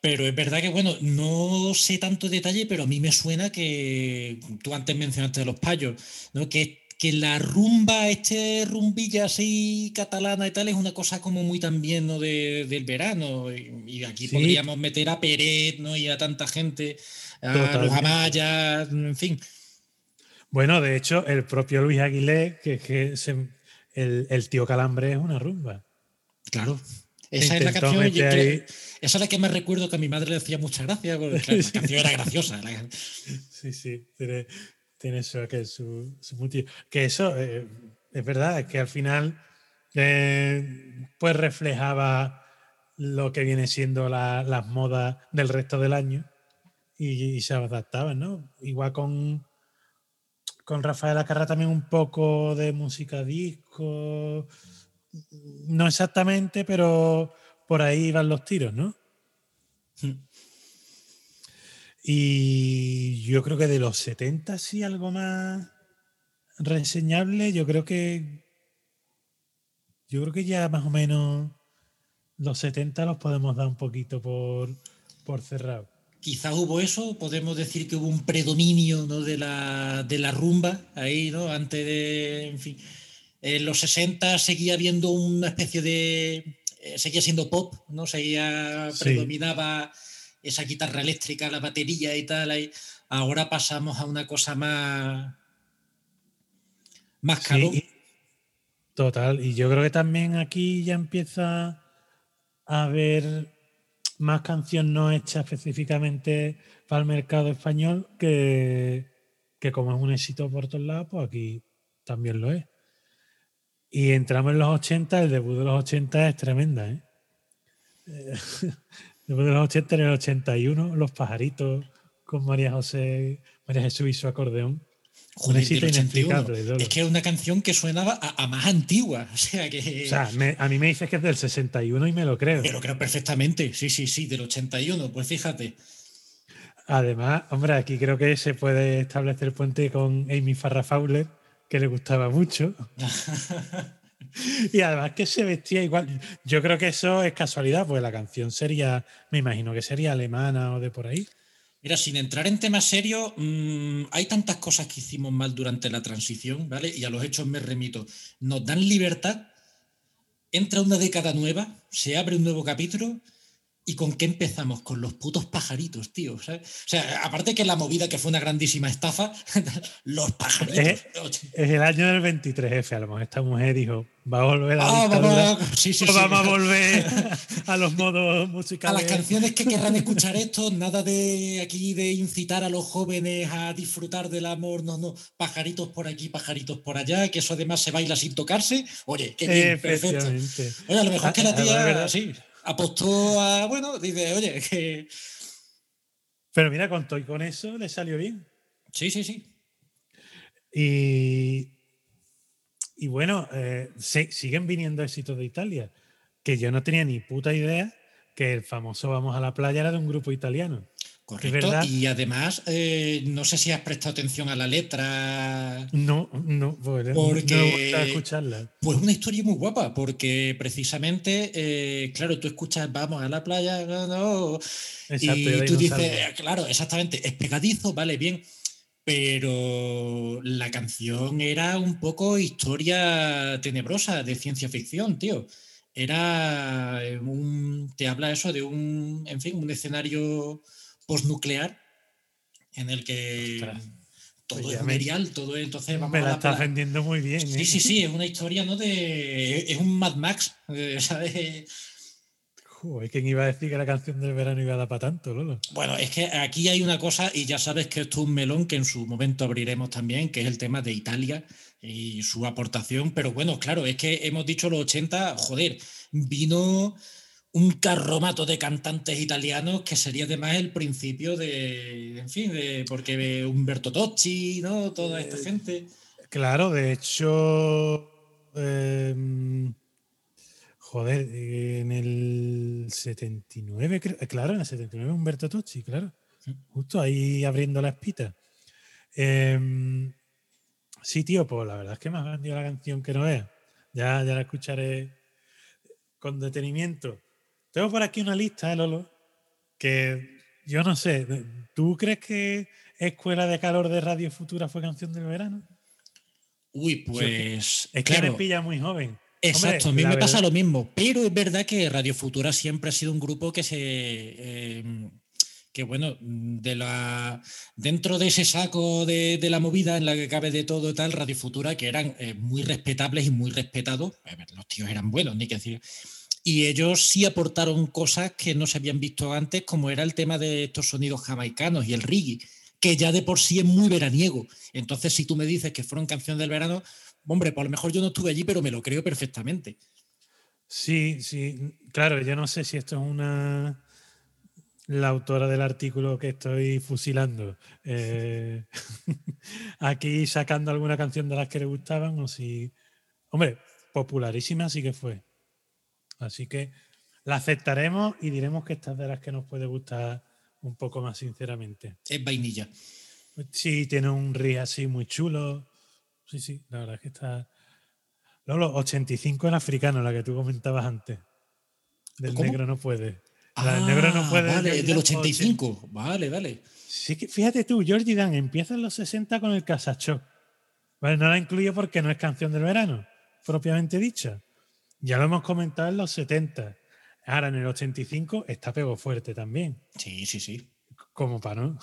Pero es verdad que, bueno, no sé tanto detalle, pero a mí me suena que tú antes mencionaste de los payos, ¿no? Que, que la rumba, este rumbilla así catalana y tal, es una cosa como muy también ¿no? de- del verano. Y, aquí Sí. podríamos meter a Peret, ¿no? Y a tanta gente, a los amayas, en fin. Bueno, de hecho, el propio Luis Aguilé, que, que se- el, el tío Calambre es una rumba. Claro. Esa es la canción. yo creo- esa es la que me recuerdo que a mi madre le hacía mucha gracia, porque claro, la canción era graciosa. la- Sí, sí, tiene, tiene eso que su, su motivo. Que eso eh, es verdad, que al final eh, pues reflejaba lo que viene siendo la- las modas del resto del año y, se adaptaban, ¿no? Igual con, con Rafael Acarra también un poco de música disco, no exactamente, pero por ahí van los tiros, ¿no? Y yo creo que de los 70 sí algo más reseñable, yo creo que yo creo que ya más o menos los 70 los podemos dar un poquito por, por cerrado. quizás hubo eso, podemos decir que hubo un predominio ¿no? de, la, de la rumba ahí, ¿no? Antes de, en fin, en los 60 seguía habiendo una especie de, eh, seguía siendo pop, ¿no? Seguía, Sí. Esa guitarra eléctrica, la batería y tal, ahí. ahora pasamos a una cosa más, más calor. total, y yo creo que también aquí ya empieza a haber más canción no hecha específicamente para el mercado español que, que como es un éxito por todos lados, pues aquí también lo es. Y entramos en los 80, el debut de los 80 es tremenda, ¿eh? Después de los 80, en el 81, Los Pajaritos con María José, María Jesús y su acordeón. Joder, del 81. inexplicable, Lolo. Es que es una canción que suenaba a, a más antigua. O sea que. O sea, me- a mí me dices que es del 61 y me lo creo. Me lo creo perfectamente, sí, sí, sí, del 81, pues fíjate. Además, hombre, aquí creo que se puede establecer el puente con Amy Farrah Fowler, que le gustaba mucho. y además que se vestía igual. Yo creo que eso es casualidad, pues la canción sería, me imagino que sería alemana o de por ahí. Mira, sin entrar en temas serios, mm, hay tantas cosas que hicimos mal durante la transición, ¿vale? Y a los hechos me remito. Nos dan libertad, entra una década nueva, se abre un nuevo capítulo ¿Y con qué empezamos? Con los putos pajaritos, tío. ¿sabes? O sea, aparte que la movida que fue una grandísima estafa, los pajaritos. Es, es el año del 23F, a lo mejor esta mujer dijo, va a volver a, Ah, la vamos, sí, sí, sí. vamos a volver a los modos A musicales. las canciones que querrán escuchar esto, nada de aquí de incitar a los jóvenes a disfrutar del amor, no, no, pajaritos por aquí, pajaritos por allá, que eso además se baila sin tocarse. Oye, qué bien, perfecto. Oye, a lo mejor que la Ah, ah, tía, verdad. sí, apostó a, bueno, dice, oye, que Pero mira, con todo y con eso le salió bien. sí, sí, sí. Y, y bueno, eh, se- siguen viniendo éxitos de Italia, que yo no tenía ni puta idea que el famoso Vamos a la playa era de un grupo italiano. Correcto. verdad. Y además, eh, no sé si has prestado atención a la letra. No, no, pues, no Porque- me gusta escucharla. Pues una historia muy guapa, porque precisamente, eh, claro, tú escuchas Vamos a la playa, no, no", Exacto, y tú dices, salgo. claro, exactamente, es pegadizo, vale, bien, pero la canción era un poco historia tenebrosa de ciencia ficción, tío. Era eh, un, te habla eso de un, en fin, un escenario postnuclear en el que Ostras. todo Pues es medial, todo es, entonces vamos Me a la la estás vendiendo muy bien. Sí, ¿eh? sí, sí, es una historia, ¿no? De, es un Mad Max, eh, ¿sabes? Joder, ¿quién iba a decir que la canción del verano iba a dar para tanto, Lolo? Bueno, es que aquí hay una cosa, y ya sabes que esto es un melón que en su momento abriremos también, que es el tema de Italia y su aportación. Pero bueno, claro, es que hemos dicho los 80, joder, vino un carromato de cantantes italianos que sería además el principio de, en fin, de, porque Humberto Tocci, ¿no? Toda esta gente. Claro, de hecho. em, joder, en el 79, creo- eh, claro, en el 79 Humberto Tocci, claro. Justo ahí abriendo la espita. Em, sí, tío, pues la verdad es que me ha vendido la canción que no veas. Ya, ya la escucharé con detenimiento. Tengo por aquí una lista, ¿eh, Lolo? Que yo no sé. ¿Tú crees que Escuela de Calor de Radio Futura fue canción del verano? Uy, pues. Es que claro. me pilla muy joven. Exacto, Hombre, a mí me pasa verdad- lo mismo, pero es verdad que Radio Futura siempre ha sido un grupo que se. eh, que bueno, de la, dentro de ese saco de, de la movida en la que cabe de todo y tal, Radio Futura, que eran eh, muy respetables y muy respetados, a ver, los tíos eran buenos, ni que decir. Y ellos sí aportaron cosas que no se habían visto antes, como era el tema de estos sonidos jamaicanos y el reggae, que ya de por sí es muy veraniego. Entonces, si tú me dices que fueron canciones del verano, hombre, pues a lo mejor yo no estuve allí, pero me lo creo perfectamente. Sí, sí. Claro, yo no sé si esto es una. La autora del artículo que estoy fusilando. eh, aquí sacando alguna canción de las que le gustaban o si. Hombre, popularísima sí que fue. Así que la aceptaremos y diremos que esta es de las que nos puede gustar un poco más sinceramente. Es vainilla. Sí, tiene un riff así muy chulo. Sí, sí, la verdad es que está. Lolo, 85 en africano, la que tú comentabas antes. Del ¿Cómo? negro no puede. La del negro no Ah, puede. Vale, del Dan, 85. Vale, vale. Sí, que fíjate tú, Georgie Dan empieza en los 60 con el Casachó. Vale, no la incluyo porque no es canción del verano, propiamente dicha. Ya lo hemos comentado en los 70. Ahora en el 85 está pego fuerte también. Sí, sí, sí. como para no.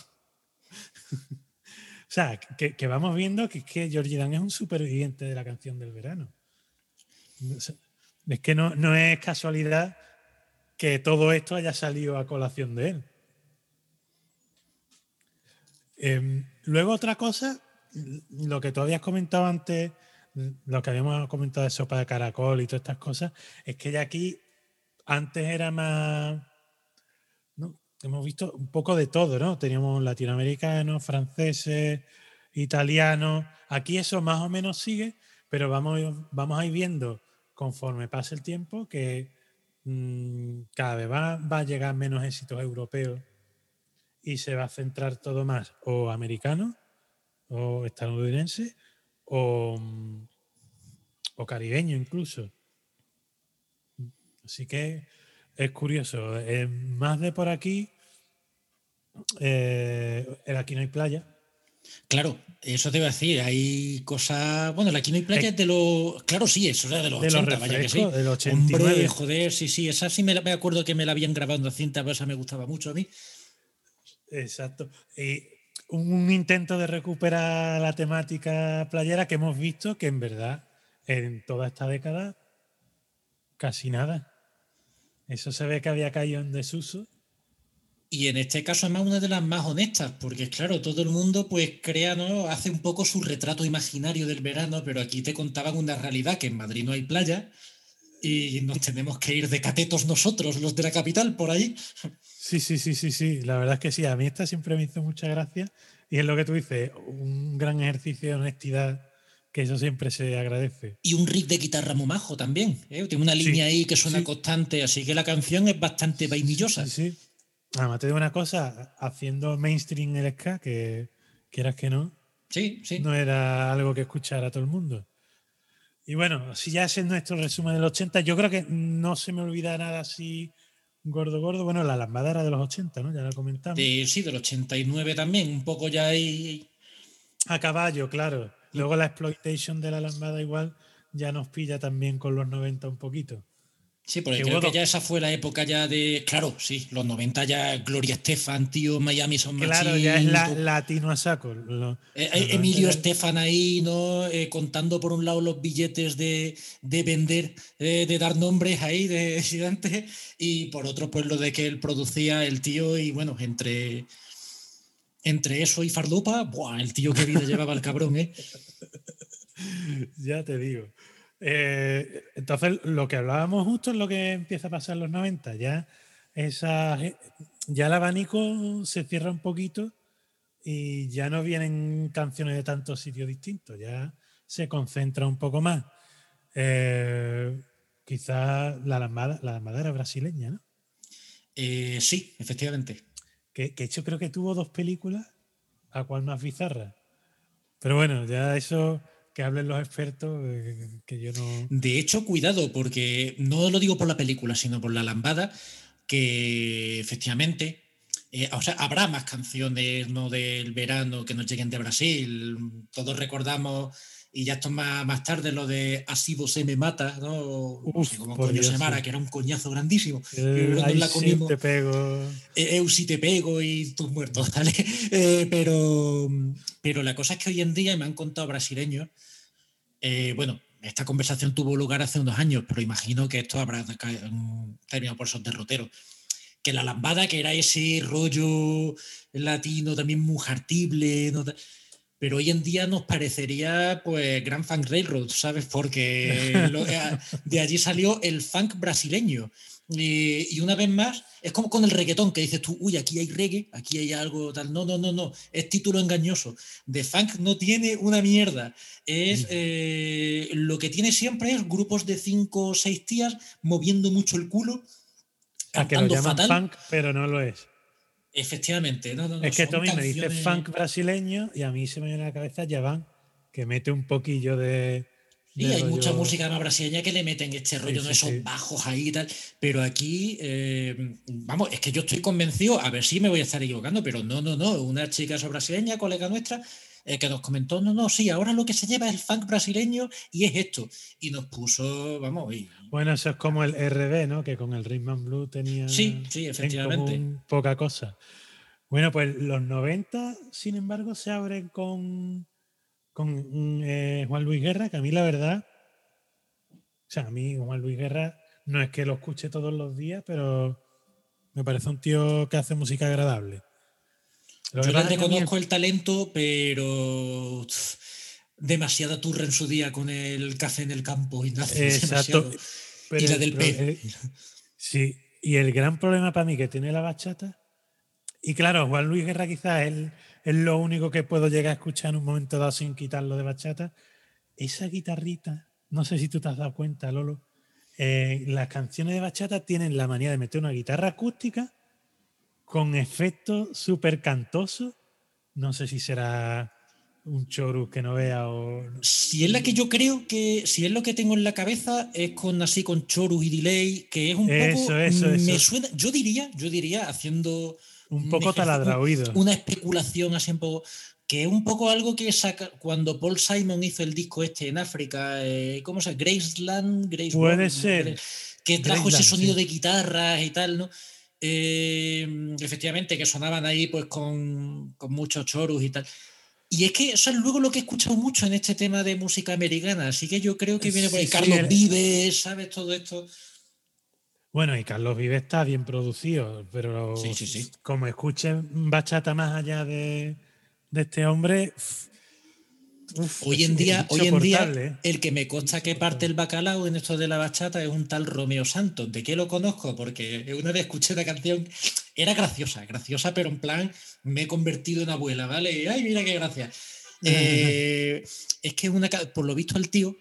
o sea, que, que vamos viendo que, es que Georgie Dan es un superviviente de la canción del verano. Es que no, no es casualidad que todo esto haya salido a colación de él. Em, luego otra cosa, lo que tú habías comentado antes, lo que habíamos comentado de sopa de caracol y todas estas cosas, es que ya aquí antes era más. Hemos visto un poco de todo, ¿no? Teníamos latinoamericanos, franceses, italianos. Aquí eso más o menos sigue, pero vamos, vamos a ir viendo conforme pase el tiempo que mm, cada vez va, va a llegar menos éxitos europeos y se va a centrar todo más o americano o estadounidense o, o caribeño incluso. Así que es curioso. Eh, más de por aquí, eh, el aquí no hay playa. Claro, eso te iba a decir, hay cosas. Bueno, la Quino y Playa es de los. Claro, sí, eso era de los De los 80, vaya que sí. refrescos, del 89. Hombre, joder, sí, sí, esa sí me, la- me acuerdo que me la habían grabado en cinta, pero esa me gustaba mucho a mí. Exacto. Y un intento de recuperar la temática playera que hemos visto que en verdad en toda esta década casi nada. Eso se ve que había caído en desuso. Y en este caso es más una de las más honestas, porque claro, todo el mundo pues crea, ¿no? Hace un poco su retrato imaginario del verano, pero aquí te contaban una realidad, que en Madrid no hay playa y nos tenemos que ir de catetos nosotros, los de la capital, por ahí. Sí, sí, sí, sí, sí. La verdad es que sí. A mí esta siempre me hizo mucha gracia. Y es lo que tú dices, un gran ejercicio de honestidad, que eso siempre se agradece. Y un riff de guitarra muy majo también. ¿eh? Tiene una Sí, línea ahí que suena sí. constante, así que la canción es bastante vainillosa. Sí, sí. Además, te digo una cosa, haciendo mainstream el ska, que quieras que no, Sí, sí. no era algo que escuchara todo el mundo. Y bueno, si ya ese es nuestro resumen del 80, yo creo que no se me olvida nada así gordo, gordo. Bueno, la lambada era de los 80, ¿no? Ya lo comentamos. De- sí, del 89 también, un poco ya ahí. A caballo, claro. Luego la exploitation de la lambada igual ya nos pilla también con los 90 un poquito. Sí, porque Que creo que ya esa fue la época ya de. Claro, sí, los 90 ya Gloria Estefan, tío, Miami son Claro, ya es la, latino a saco. Lo- Eh, eh, Emilio 90 ya- Estefan ahí, ¿no? Eh, contando por un lado los billetes de, de vender, de dar nombres ahí de gigantes, y por otro, pues lo de que él producía el tío, y bueno, entre, entre eso y Fardopa, ¡buah! El tío que vida llevaba el cabrón, ¿eh? Ya te digo. Eh, entonces, lo que hablábamos justo es lo que empieza a pasar en los 90. Ya, esa, ya el abanico se cierra un poquito y ya no vienen canciones de tantos sitios distintos. Ya se concentra un poco más. Eh, quizás la lambada, la lambada era brasileña, ¿no? Eh, sí, efectivamente. Que, que hecho creo que tuvo dos películas, a cual más bizarra. Pero bueno, ya eso que hablen los expertos, eh, que yo no. De hecho, cuidado, porque no lo digo por la película, sino por la lambada, que efectivamente, eh, o sea, habrá más canciones no del verano que nos lleguen de Brasil. Todos recordamos, y ya esto es más, más tarde, lo de Así se me mata, ¿no? O no sé Uf, cómo coño se sí. que era un coñazo grandísimo. Eh, la sí te pego. Eh, Eu si te pego y tus muertos, ¿vale? Eh, pero, pero la cosa es que hoy en día, y me han contado brasileños, eh, bueno, esta conversación tuvo lugar hace unos años, pero imagino que esto habrá mm, terminado por esos derroteros. Que la lambada, que era ese rollo latino también muy hartible, ¿no? Pero hoy en día nos parecería pues Grand Funk Railroad, ¿sabes? Porque lo- eh, de allí salió el funk brasileño. Y, y una vez más, es como con el reggaetón, que dices tú, uy, aquí hay reggae, aquí hay algo tal. No, no, no, no, es título engañoso. De funk no tiene una mierda. Es eh, lo que tiene siempre es grupos de cinco o seis tías moviendo mucho el culo. A que lo llaman fatal. funk, pero no lo es. Efectivamente, no, no, no, es que Tommy me dice canciones- funk brasileño y a mí se me viene a la cabeza Yavan, que mete un poquillo de. Sí, de hay mucha música más brasileña que le meten este rollo, sí, esos sí. bajos ahí y tal. Pero aquí, eh, vamos, es que yo estoy convencido, a ver si me voy a estar equivocando, pero no, no, no. Una chica brasileña, colega nuestra, eh, que nos comentó, no, no, sí, ahora lo que se lleva es el funk brasileño y es esto. Y nos puso, vamos, y, Bueno, eso es como el RB, ¿no? Que con el Rhythm and Blue tenía. Sí, sí, en efectivamente. común poca cosa. Bueno, pues los 90, sin embargo, se abren con, con eh, Juan Luis Guerra, que a mí la verdad. O sea, a mí Juan Luis Guerra no es que lo escuche todos los días, pero me parece un tío que hace música agradable. Lo yo reconozco el talento, pero demasiada turra en su día con el café en el campo. Ignacio, Exacto. Pero y la el del pro- P. el- sí, y el gran problema para mí que tiene la bachata, y claro, Juan Luis Guerra quizás es, es lo único que puedo llegar a escuchar en un momento dado sin quitarlo de bachata, esa guitarrita, no sé si tú te has dado cuenta, Lolo, eh, las canciones de bachata tienen la manía de meter una guitarra acústica con efecto súper cantoso. No sé si será un chorus que no vea o. Si es la que yo creo que, si es lo que tengo en la cabeza, es con así con chorus y delay, que es un Eso, poco. eso, me eso. suena, yo diría, yo diría, haciendo Un poco ejercicio- taladraoído. Una especulación así un poco. Que es un poco algo que saca cuando Paul Simon hizo el disco este en África, eh, ¿cómo se llama? Graceland, Grace Puede World, ser. Que trajo ese Graceland, sonido sí. de guitarras y tal, ¿no? Eh, efectivamente, que sonaban ahí pues con, con muchos chorus y tal. Y es que eso es luego lo que he escuchado mucho en este tema de música americana, así que yo creo que viene por ahí. Sí, Carlos Vives, ¿sabes? Todo esto. Bueno, y Carlos Vives está bien producido, pero Sí, como escuchen bachata más allá de, de este hombre. Uf, Hoy en día, hoy en día, el que me consta que parte el bacalao en esto de la bachata es un tal Romeo Santos. ¿De qué lo conozco? Porque una vez escuché una canción, era graciosa, graciosa, pero en plan, me he convertido en abuela, ¿vale? Ay, mira qué gracia. Eh, es que una, por lo visto al tío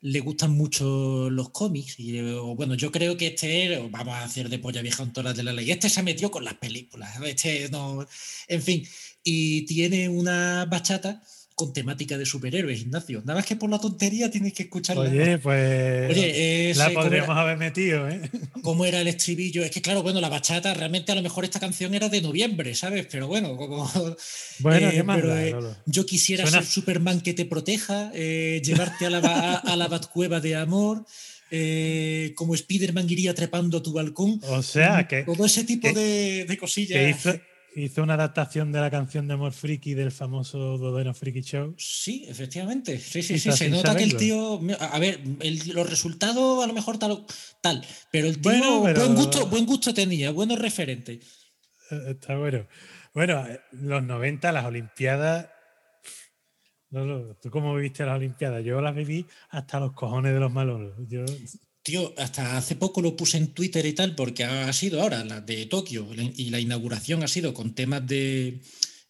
le gustan mucho los cómics y bueno, yo creo que este, vamos a hacer de polla vieja todas de la ley, este se metió con las películas, este no, en fin, y tiene una bachata con temática de superhéroes, Ignacio. Nada más que por la tontería tienes que escucharla. Oye, pues Oye, la eh, ¿cómo podríamos era? haber metido, ¿eh? cómo era el estribillo. Es que, claro, bueno, la bachata, realmente a lo mejor esta canción era de noviembre, ¿sabes? Pero bueno, como. Bueno, eh, ¿qué más pero, da, eh, yo quisiera Suena- ser Superman que te proteja, eh, llevarte a la, a la Batcueva de amor. eh, como Spiderman iría trepando a tu balcón. O sea, que, Todo ese tipo que- de, de cosillas. que hizo, hizo una adaptación de la canción de Amor Friki del famoso Dodeno Friki Show. Sí, efectivamente. Sí, sí, sí. Se nota que el tío. A ver, el- los resultados a lo mejor tal, tal. Pero el tío, Bueno, pero- buen, gusto, buen gusto tenía, buenos referentes. Eh, Está bueno. Bueno, eh, los 90, las Olimpiadas. ¿tú cómo viviste las Olimpiadas? Yo las viví hasta los cojones de los malolos. Yo, Tío, hasta hace poco lo puse en Twitter y tal, porque ha sido ahora la de Tokio y la inauguración ha sido con temas de,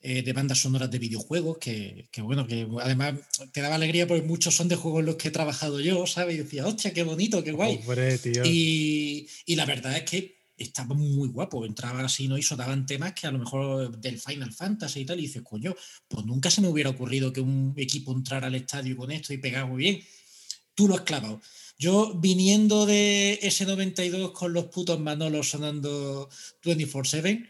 eh, de bandas sonoras de videojuegos, que, que bueno, que además te daba alegría porque muchos son de juegos en los que he trabajado yo, ¿sabes? Y decía, hostia, qué bonito, qué guay. hombre, tío. Y, y la verdad es que estaba muy guapo. Entraba así, ¿no? Y sonaban temas que a lo mejor del Final Fantasy y tal. Y dices, coño, pues nunca se me hubiera ocurrido que un equipo entrara al estadio con esto y pegara muy bien. Tú lo has clavado. Yo viniendo de ese 92 con los putos Manolos sonando 24-7,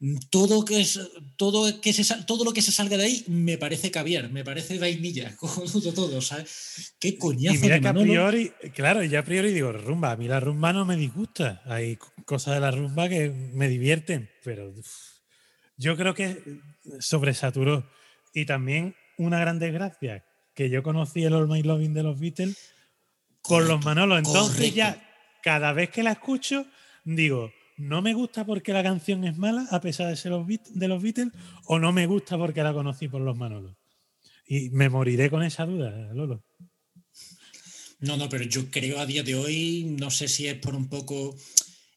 mm, todo, que es, todo, que se, sal- todo lo que se salga de ahí me parece caviar, me parece vainilla, cojonudo todo, ¿sabes? Qué Y coñazo mira de que a priori, claro, ya a priori digo, rumba, a mí la rumba no me disgusta. Hay cosas de la rumba que me divierten, pero uf, yo creo que sobresaturó. Y también una gran desgracia, que yo conocí el All My Loving de los Beatles por los Manolos. Entonces correcto. ya, cada vez que la escucho, digo, no me gusta porque la canción es mala, a pesar de ser los de los Beatles, o no me gusta porque la conocí por los Manolos. Y me moriré con esa duda, Lolo. No, no, pero yo creo a día de hoy, no sé si es por un poco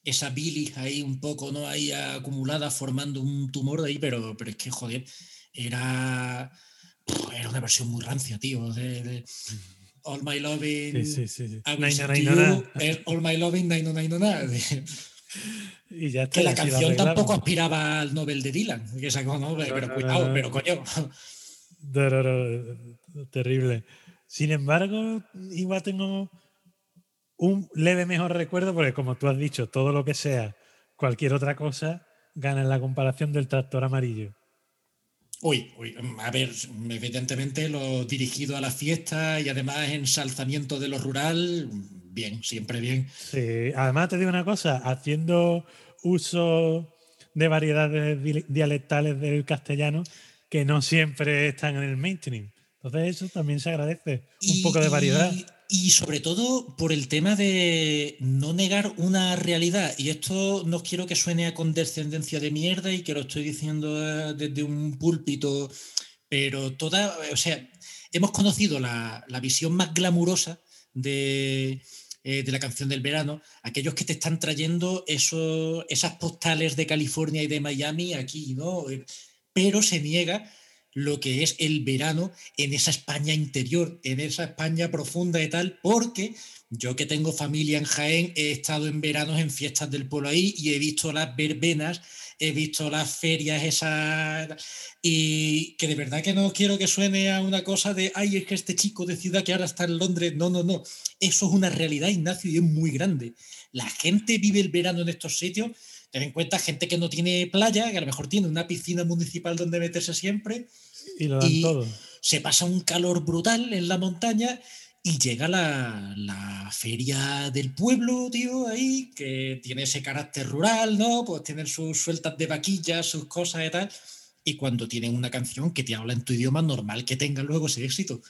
esa bilis ahí, un poco, ¿no? Ahí acumulada formando un tumor de ahí, pero, pero es que, joder, era, era una versión muy rancia, tío. De, de All My Loving, Sí. I to no, You, es All My Loving, Nai, no, nai, no, na. Y ya está. Que la canción tampoco aspiraba al Nobel de Dylan, que sacó, ¿no? Pero, cuidado, pero coño. Terrible. Sin embargo, igual tengo un leve mejor recuerdo, porque como tú has dicho, todo lo que sea cualquier otra cosa gana en la comparación del tractor amarillo. Uy, uy, a ver, evidentemente lo dirigido a la fiesta y además ensalzamiento de lo rural, bien, siempre bien. Sí, además te digo una cosa, haciendo uso de variedades di- dialectales del castellano que no siempre están en el mainstream. Entonces eso también se agradece, un Y- poco de variedad. Y, y sobre todo por el tema de no negar una realidad. Y esto no quiero que suene a condescendencia de mierda y que lo estoy diciendo eh, desde un púlpito, pero toda, o sea, hemos conocido la, la visión más glamurosa de, eh, de la canción del verano, aquellos que te están trayendo eso, esas postales de California y de Miami aquí, ¿no? Pero se niega lo que es el verano en esa España interior, en esa España profunda y tal, porque yo que tengo familia en Jaén, he estado en veranos en fiestas del pueblo ahí y he visto las verbenas, he visto las ferias esas y que de verdad que no quiero que suene a una cosa de, ay, es que este chico de ciudad que ahora está en Londres, no, no, no, eso es una realidad, Ignacio, y es muy grande. La gente vive el verano en estos sitios Ten en cuenta gente que no tiene playa, que a lo mejor tiene una piscina municipal donde meterse siempre. Y lo dan y todo. Se pasa un calor brutal en la montaña y llega la, la feria del pueblo, tío, ahí, que tiene ese carácter rural, ¿no? Pues tienen sus sueltas de vaquillas, sus cosas y tal. Y cuando tienen una canción que te habla en tu idioma, normal que tenga luego ese éxito.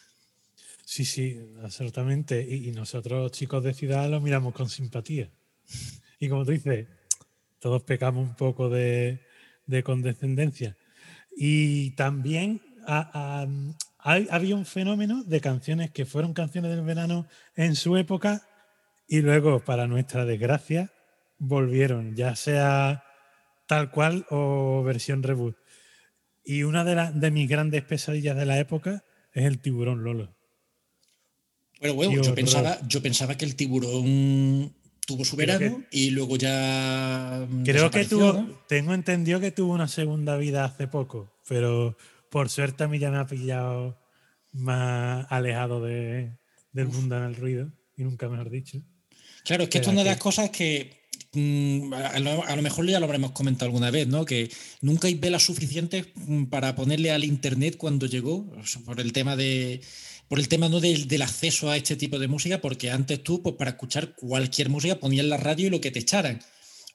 Sí, sí, absolutamente. Y, y nosotros, chicos de ciudad, lo miramos con simpatía. Y como tú dices, todos pecamos un poco de, de condescendencia. Y también había un fenómeno de canciones que fueron canciones del verano en su época y luego, para nuestra desgracia, volvieron, ya sea tal cual o versión reboot. Y una de, las de mis grandes pesadillas de la época es el tiburón Lolo. Bueno, Qué yo pensaba, yo pensaba que el tiburón tuvo su verano y luego ya. mm, Creo que tuvo, ¿no? tengo entendido que tuvo una segunda vida hace poco, pero por suerte a mí ya me ha pillado más alejado de, del mundo en el ruido, y nunca mejor dicho. Claro, es que esto es una de las cosas que mm, a lo, a lo mejor ya lo habremos comentado alguna vez, ¿no? Que nunca hay velas suficientes mm, para ponerle al internet cuando llegó, o sea, por el tema de por el tema ¿no? del, del acceso a este tipo de música, porque antes tú, pues para escuchar cualquier música, ponías la radio y lo que te echaran.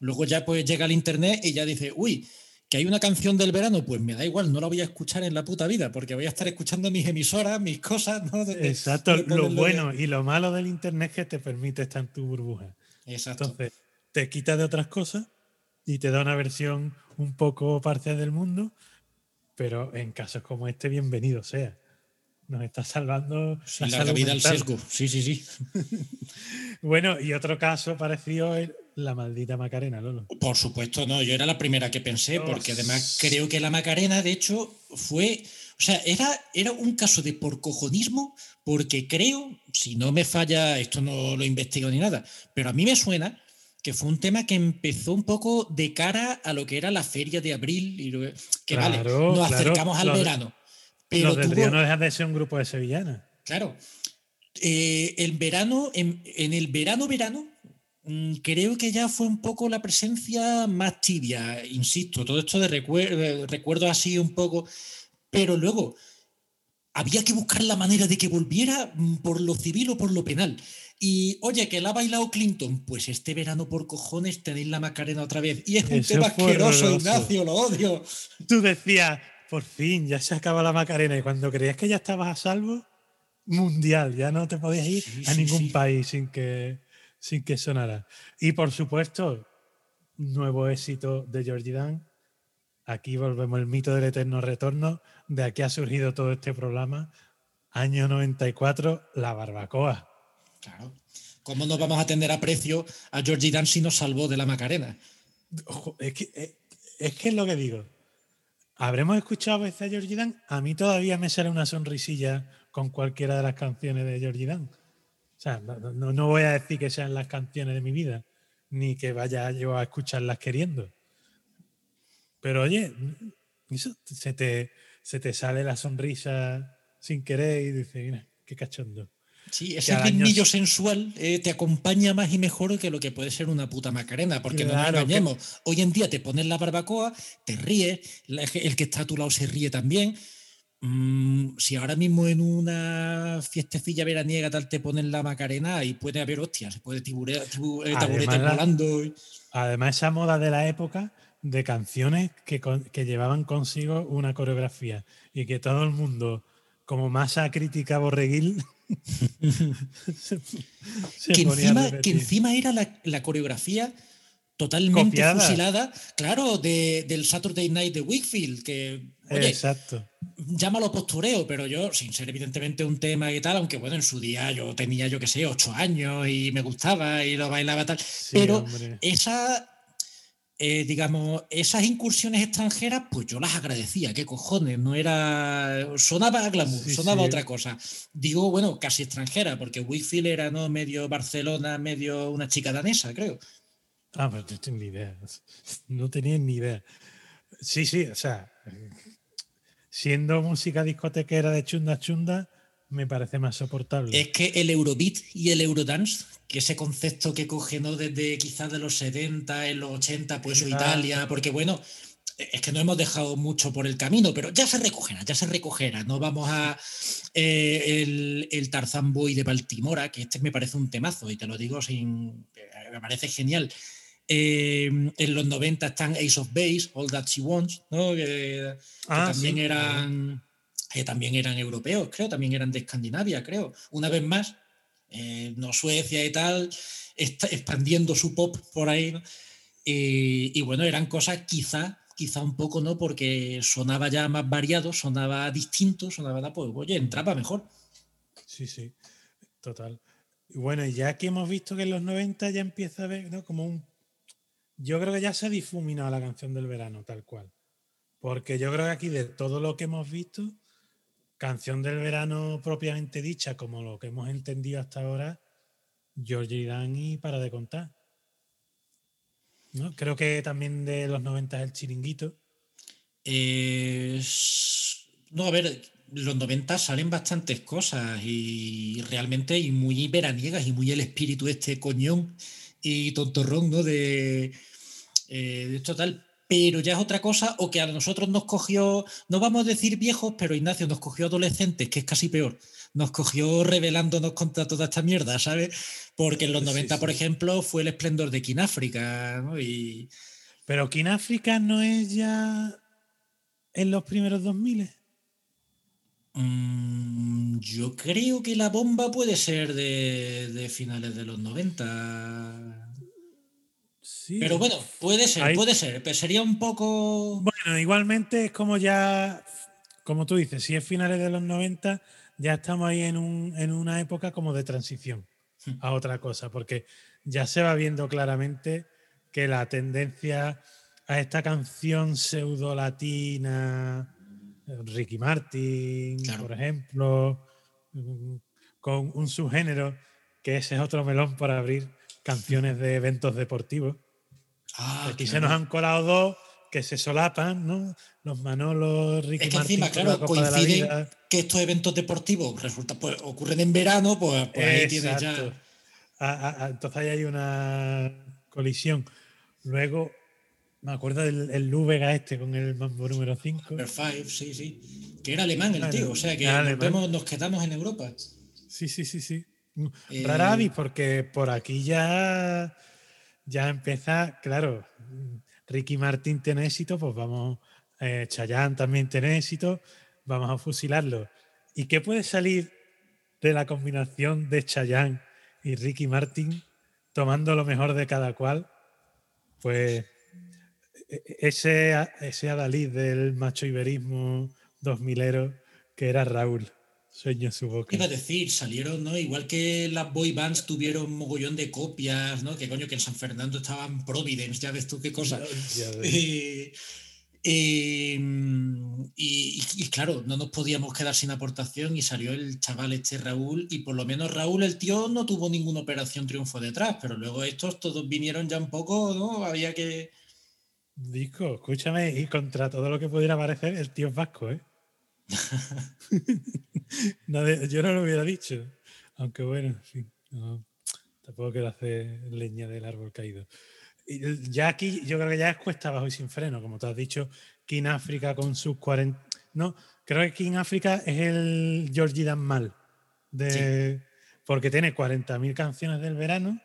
Luego ya pues llega el internet y ya dice, uy, que hay una canción del verano, pues me da igual, no la voy a escuchar en la puta vida, porque voy a estar escuchando mis emisoras, mis cosas, ¿no? De- Exacto, de lo bueno y lo malo del internet es que te permite estar en tu burbuja. Exacto. Entonces, te quita de otras cosas y te da una versión un poco parcial del mundo, pero en casos como este, bienvenido sea. Nos está salvando Sí, la salud vida al sesgo. Sí, sí, sí. Bueno, y otro caso parecido es la maldita Macarena, Lolo. Por supuesto, no. Yo era la primera que pensé, porque además creo que la Macarena, de hecho, fue. O sea, era, era un caso de porcojonismo, porque creo, si no me falla, esto no lo investigo ni nada, pero a mí me suena que fue un tema que empezó un poco de cara a lo que era la feria de abril, y lo- que vale, nos claro, acercamos al verano. Pero tuvo- Río no dejan de ser un grupo de sevillanas. Claro. Eh, el verano, en, en el verano, verano, mm, creo que ya fue un poco la presencia más tibia, insisto, todo esto de recuer- recuerdos así un poco, pero luego había que buscar la manera de que volviera mm, por lo civil o por lo penal. Y oye, que la ha bailado Clinton, pues este verano por cojones tenéis la Macarena otra vez. Y es un Eso tema asqueroso. Ignacio, lo odio. Tú decías, por fin, ya se acaba la Macarena. Y cuando creías que ya estabas a salvo, mundial, ya no te podías ir Sí, a ningún sí. país sin que, sin que sonara. Y por supuesto, nuevo éxito de Georgie Dan. Aquí volvemos el mito del eterno retorno. De aquí ha surgido todo este programa. Año 94, la barbacoa. Claro. ¿Cómo nos vamos a tener aprecio a Georgie Dan si nos salvó de la Macarena? Ojo, es que es, es que es lo que digo. Habremos escuchado a veces a Georgie Dan. A mí todavía me sale una sonrisilla con cualquiera de las canciones de Georgie Dan. O sea, no, no- voy a decir que sean las canciones de mi vida, ni que vaya yo a escucharlas queriendo. Pero oye, eso se te, se te sale la sonrisa sin querer y dices, mira, qué cachondo. Sí, ese ritmillo sensual eh, te acompaña más y mejor que lo que puede ser una puta Macarena, porque no nos que- engañemos. Hoy en día te pones la barbacoa, te ríes, la- el que está a tu lado se ríe también. Mm, si ahora mismo en una fiestecilla veraniega tal te ponen la Macarena y puede haber hostias, se puede tiburear, tibu- eh, taburetes volando. y- Además, esa moda de la época de canciones que, con- que llevaban consigo una coreografía y que todo el mundo, como masa crítica borreguil, que, encima, que encima era la, la coreografía totalmente Copiada. fusilada, claro, de- del Saturday Night de Wickfield, que, oye, Exacto. llámalo postureo, pero yo, sin ser evidentemente un tema y tal, aunque bueno, en su día yo tenía, yo qué sé, ocho años y me gustaba y lo bailaba tal, Sí, pero hombre. esa, eh, digamos, esas incursiones extranjeras, pues yo las agradecía, qué cojones, no era. Sonaba a glamour, Sí, sonaba sí. otra cosa. Digo, bueno, casi extranjera, porque Wickfield era ¿no? medio Barcelona, medio una chica danesa, creo. Ah, pues no tengo ni idea. No tenía ni idea. Sí, sí, o sea, siendo música discotequera de chunda chunda, me parece más soportable. Es que el Eurobeat y el Eurodance, que ese concepto que coge ¿no? desde quizás de los 70, en los 80, pues Claro. Italia, porque bueno, es que no hemos dejado mucho por el camino, pero ya se recogerá, ya se recogerá. No vamos a eh, el, el Tarzan Boy de Baltimora, que este me parece un temazo, y te lo digo sin. eh, Me parece genial. Eh, en los 90 están Ace of Base, All That She Wants, ¿no? que, que Ah, también sí. eran que también eran europeos, creo, también eran de Escandinavia, creo. Una vez más, eh, no Suecia y tal, expandiendo su pop por ahí. Y, bueno, eran cosas quizá, quizá un poco, ¿no? Porque sonaba ya más variado, sonaba distinto, sonaba, pues, oye, entraba mejor. Sí, sí, total. Y bueno, ya que hemos visto que en los 90 ya empieza a ver, ¿no? Como un... Yo creo que ya se ha difuminado la canción del verano, tal cual. Porque yo creo que aquí de todo lo que hemos visto, canción del verano propiamente dicha, como lo que hemos entendido hasta ahora, George Dan y para de contar. ¿No? Creo que también de los 90 es el chiringuito. No, a ver, los 90 salen bastantes cosas y realmente y muy veraniegas y muy el espíritu este coñón y tontorrón, ¿no? De, eh, de esto tal. Pero ya es otra cosa, o que a nosotros nos cogió, no vamos a decir viejos, pero Ignacio nos cogió adolescentes, que es casi peor. Nos cogió rebelándonos contra toda esta mierda, ¿sabes? Porque en los Sí, 90, por ejemplo, fue el esplendor de Kináfrica, ¿no? Y, Pero King África no es ya en los primeros 2000. Mm, yo creo que la bomba puede ser de, de finales de los 90. Sí. Pero bueno, puede ser, Ahí- puede ser. Pero sería un poco. Bueno, igualmente es como ya, como tú dices, si es finales de los 90, ya estamos ahí en, un, en una época como de transición a otra cosa, porque ya se va viendo claramente que la tendencia a esta canción pseudo latina, Ricky Martin, Claro. por ejemplo, mm, con un subgénero que ese es otro melón para abrir canciones de eventos deportivos. Ah, Aquí se nos han colado dos que se solapan, ¿no? Los Manolos, Ricky Es que encima, con claro, coinciden que estos eventos deportivos resulta, pues, ocurren en verano, pues, pues ahí tienes ya. Ah, ah, ah, entonces ahí hay una colisión. Luego, me acuerdo del el Lúbega este con el mambo número 5. Number Five, sí, sí. Que era alemán el tío, o sea que nos, vemos- nos quedamos en Europa. Sí, sí, sí, sí. Eh, Rara avis, porque por aquí ya, ya empieza, claro, Ricky Martin tiene éxito, pues vamos, eh, Chayanne también tiene éxito, vamos a fusilarlo. ¿Y qué puede salir de la combinación de Chayanne y Ricky Martin tomando lo mejor de cada cual? Pues e- e- ese, ese adalid del macho iberismo 2000ero que era Raúl, sueño su boca. Iba a decir, salieron, ¿no? Igual que las boy bands tuvieron mogollón de copias, ¿no? Que coño, que en San Fernando estaban Providence, ya ves tú qué cosa. Ya ves. Eh, eh, y claro, no nos podíamos quedar sin aportación y salió el chaval este Raúl y por lo menos Raúl, el tío, no tuvo ninguna operación triunfo detrás, pero luego estos todos vinieron ya un poco, ¿no? Había que... Disco, escúchame, y contra todo lo que pudiera parecer, el tío es vasco, ¿eh? Nadie- yo no lo hubiera dicho. Aunque bueno, en fin, no, tampoco quiero hacer leña del árbol caído. El- ya aquí, yo creo que ya es cuesta abajo y sin freno, como te has dicho, King África con sus 40. No, creo que King África es el Georgie Dan Mal. De, Porque tiene 40.000 canciones del verano,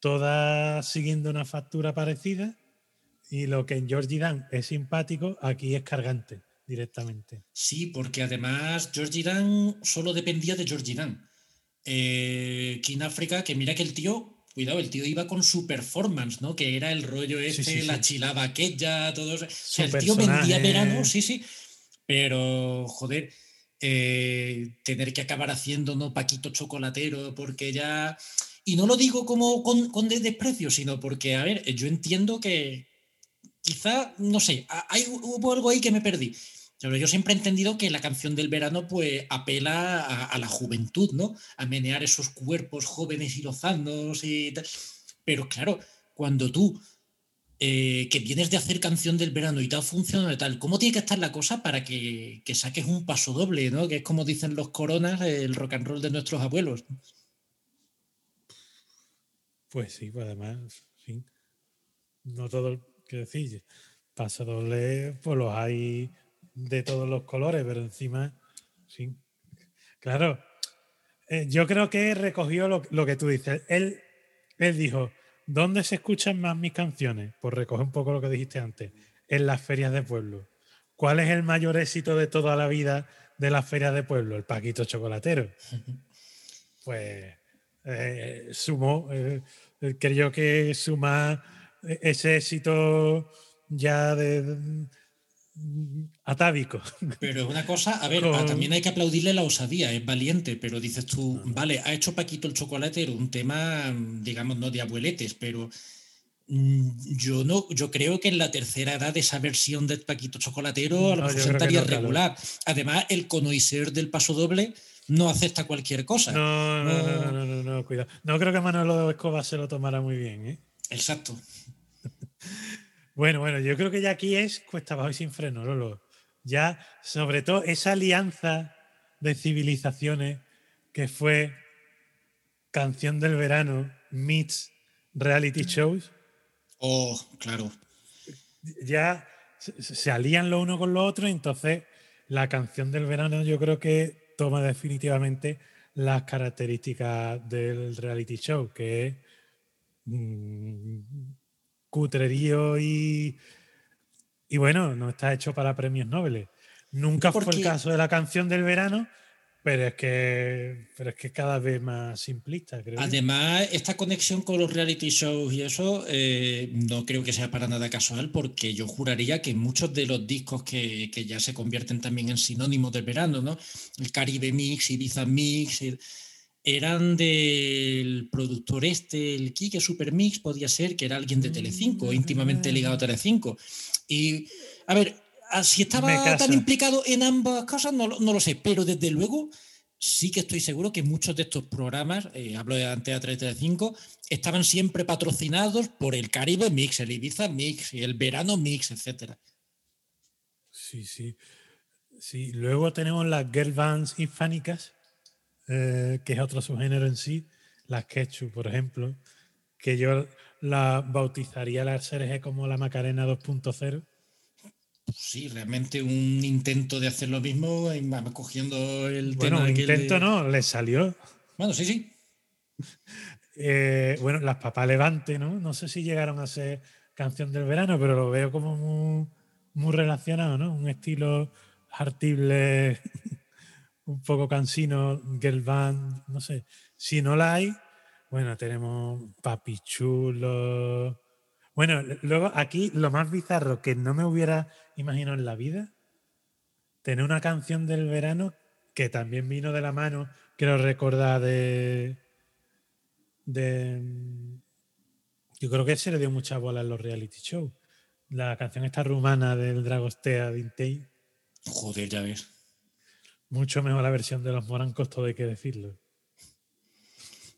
todas siguiendo una factura parecida. Y lo que en Georgie Dan es simpático, aquí es cargante directamente. Sí, porque además Georgie Dan solo dependía de Georgie Dan. Eh, King África, que mira que el tío, cuidado, el tío iba con su performance, ¿no? Que era el rollo este, sí, la sí. chilaba aquella, todo eso. O sea, el tío vendía verano, sí, sí. Pero, joder, eh, tener que acabar haciendo, ¿no? Paquito chocolatero, porque ya. Y no lo digo como con, con de- desprecio, sino porque, a ver, yo entiendo que, quizá, no sé, ha- hay, hubo algo ahí que me perdí. Yo siempre he entendido que la canción del verano pues apela a, la juventud, ¿no? A menear esos cuerpos jóvenes y lozanos y tal. Pero claro, cuando tú eh, que vienes de hacer canción del verano y te ha funcionado tal, ¿cómo tiene que estar la cosa para que, que saques un paso doble, ¿no? Que es como dicen los coronas, el rock and roll de nuestros abuelos. Pues sí, pues además, sí. No todo, que decir, paso doble, pues los hay de todos los colores, pero encima, sí. Claro, eh, yo creo que recogió lo, lo que tú dices. Él, él dijo, ¿dónde se escuchan más mis canciones? Pues recoge un poco lo que dijiste antes, en las ferias de pueblo. ¿Cuál es el mayor éxito de toda la vida de las ferias de pueblo? El Paquito Chocolatero. Pues eh, sumó, eh, creo que suma ese éxito ya de- atávico. Pero una cosa, a ver, Con- a- también hay que aplaudirle la osadía, es valiente, pero dices tú, vale, ha hecho Paquito el chocolatero un tema, digamos, no de abueletes, pero mm, yo no, yo creo que en la tercera edad esa versión de Paquito Chocolatero a lo No, mejor estaría no, claro. regular. Además, el conoiser del paso doble no acepta cualquier cosa. No, no, no, No. no, no, no, no, cuidado. No creo que Manolo Escobar se lo tomara muy bien, ¿eh? Exacto. Bueno, bueno, yo creo que ya aquí es cuesta abajo y sin freno, Lolo. Ya, sobre todo, esa alianza de civilizaciones que fue Canción del Verano meets reality shows, Oh, claro. ya se, alían lo uno con lo otro y entonces la canción del verano yo creo que toma definitivamente las características del reality show, que es mm, cutrerío y, y bueno, no está hecho para premios Nobel. Nunca fue el caso de la canción del verano, pero es que, pero es que cada vez más simplista, creo. yo. Además, esta conexión con los reality shows y eso eh, no creo que sea para nada casual, porque yo juraría que muchos de los discos que, que ya se convierten también en sinónimos del verano, ¿no? El Caribe Mix, Ibiza Mix, el- eran del productor este, el Kike Supermix, podía ser que era alguien de Telecinco, íntimamente ligado a Telecinco. Y, a ver, ah, si estaba tan implicado en ambas cosas, no, lo- no lo sé, pero desde luego sí que estoy seguro que muchos de estos programas, eh, hablo de Antea 335, estaban siempre patrocinados por el Caribe Mix, el Ibiza Mix, el Verano Mix, etcétera. Sí, sí. Sí, luego tenemos las girl bands hispánicas, eh, que es otro subgénero en sí, las Quechu, por ejemplo, que yo la bautizaría las SRG como la Macarena 2.0. Sí, realmente un intento de hacer lo mismo, cogiendo el Bueno, tema aquel intento de- no, le salió. Bueno, sí, sí. Eh, bueno, las Papá Levante, ¿no? No sé si llegaron a ser canción del verano, pero lo veo como muy, muy relacionado, ¿no? Un estilo hartible, un poco cansino, girl band, no sé. Si no la hay, bueno, tenemos Papi Chulo. Bueno, luego aquí lo más bizarro que no me hubiera imaginado en la vida, tener una canción del verano que también vino de la mano, quiero recordar de de yo creo que se le dio mucha bola en los reality shows. La canción esta rumana del Dragostea de Intei, Joder, ya ves. Mucho mejor la versión de los morancos, todo hay que decirlo.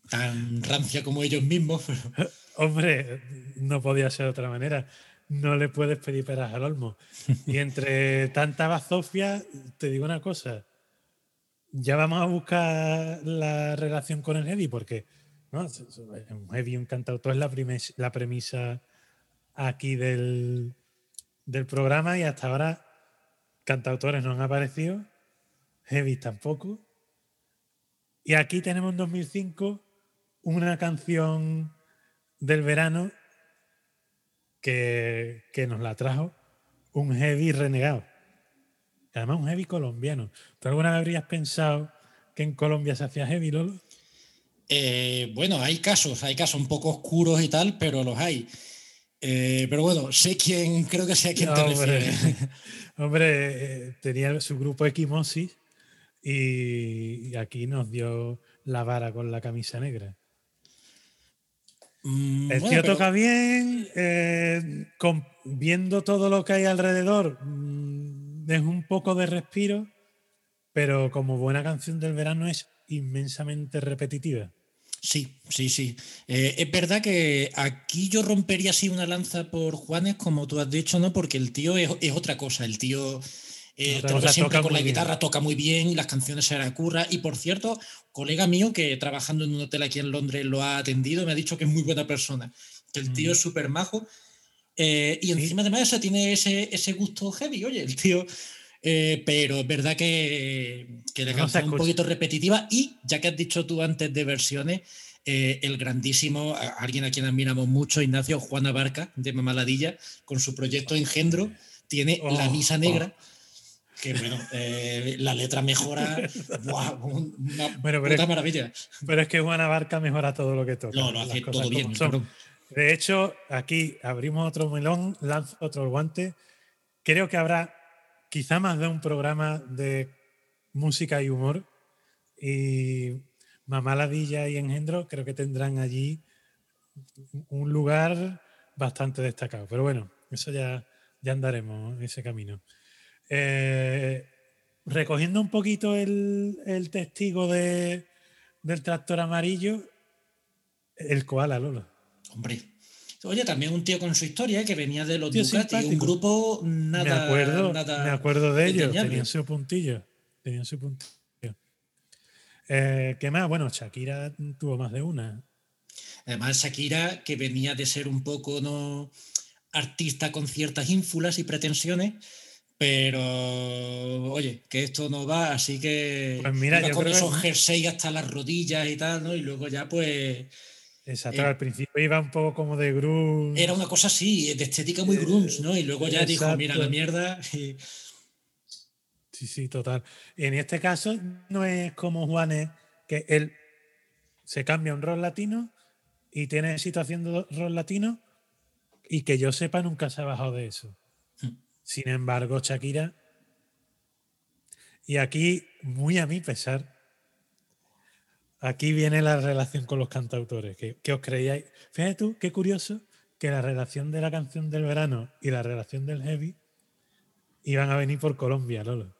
Tan rancia como ellos mismos, pero Hombre, no podía ser de otra manera. No le puedes pedir peras al olmo. Y entre tanta bazofia, te digo una cosa. Ya vamos a buscar la relación con el heavy, porque ¿no? un heavy, un cantautor es la, primes- la premisa aquí del, del programa y hasta ahora cantautores no han aparecido, heavy tampoco. Y aquí tenemos en 2005 una canción del verano que, que nos la trajo un heavy renegado. Además, un heavy colombiano. ¿Tú alguna vez habrías pensado que en Colombia se hacía heavy, Lolo? Eh, bueno, hay casos, hay casos un poco oscuros y tal, pero los hay. Eh, pero bueno, sé quién, creo que sé a quién te hombre, hombre, eh, tenía su grupo Equimosis y, aquí nos dio la vara con la camisa negra. Mm, El bueno, tío pero- toca bien, eh, con- viendo todo lo que hay alrededor, mm, es un poco de respiro, pero como buena canción del verano es inmensamente repetitiva. Sí, sí, sí. Eh, es verdad que aquí yo rompería así una lanza por Juanes, como tú has dicho, ¿no? Porque el tío es, es otra cosa. El tío eh, ves siempre toca con la muy bien. guitarra, toca muy bien, las canciones se la curra. Y por cierto, colega mío que trabajando en un hotel aquí en Londres lo ha atendido, me ha dicho que es muy buena persona, que el tío Mm. es súper majo. eh, y encima además eso tiene ese, ese gusto heavy, oye, el tío. eh, pero es verdad que, que la No canción es un poquito repetitiva. Y ya que has dicho tú antes de versiones, eh, el grandísimo, alguien a quien admiramos mucho, Ignacio Juana Barca, de Mamaladilla, con su proyecto Engendro, tiene La Oh, Misa Negra, que bueno, eh, la letra mejora, un- una Bueno, puta es- maravilla. Pero es que Juana Barca mejora todo lo que toca. No, lo hace todo bien. De hecho, aquí abrimos otro melón, lanzo otro guante. Creo que habrá quizá más de un programa de música y humor. Y Mamá Ladilla y Engendro creo que tendrán allí un lugar bastante destacado. Pero bueno, eso ya, ya andaremos en ese camino. Eh, recogiendo un poquito el, el testigo de, del tractor amarillo, el koala, Lola. Hombre. Oye, también un tío con su historia, ¿eh? que venía de los Tío Ducati, un grupo nada. me acuerdo, nada me acuerdo de ellos, tenían su puntillo. Tenían su puntillo. Eh, ¿Qué más? Bueno, Shakira tuvo más de una. Además, Shakira, que venía de ser un poco no artista con ciertas ínfulas y pretensiones, pero oye, que esto no va, así que Pues mira, yo con creo que- esos jerseys hasta las rodillas y tal, ¿no? Y luego ya pues Exacto, Eh, al principio iba un poco como de grunge. era una cosa así, de estética muy grunge, ¿no? Y luego ya dijo, mira la mierda. y- Sí, sí, total. En este caso no es como Juanes, que él se cambia un rol latino y tiene éxito haciendo rol latino y que yo sepa nunca se ha bajado de eso. Sin embargo, Shakira, y aquí, muy a mi pesar, aquí viene la relación con los cantautores. que que os creíais? Fíjate tú, qué curioso que la relación de la canción del verano y la relación del heavy iban a venir por Colombia, Lolo.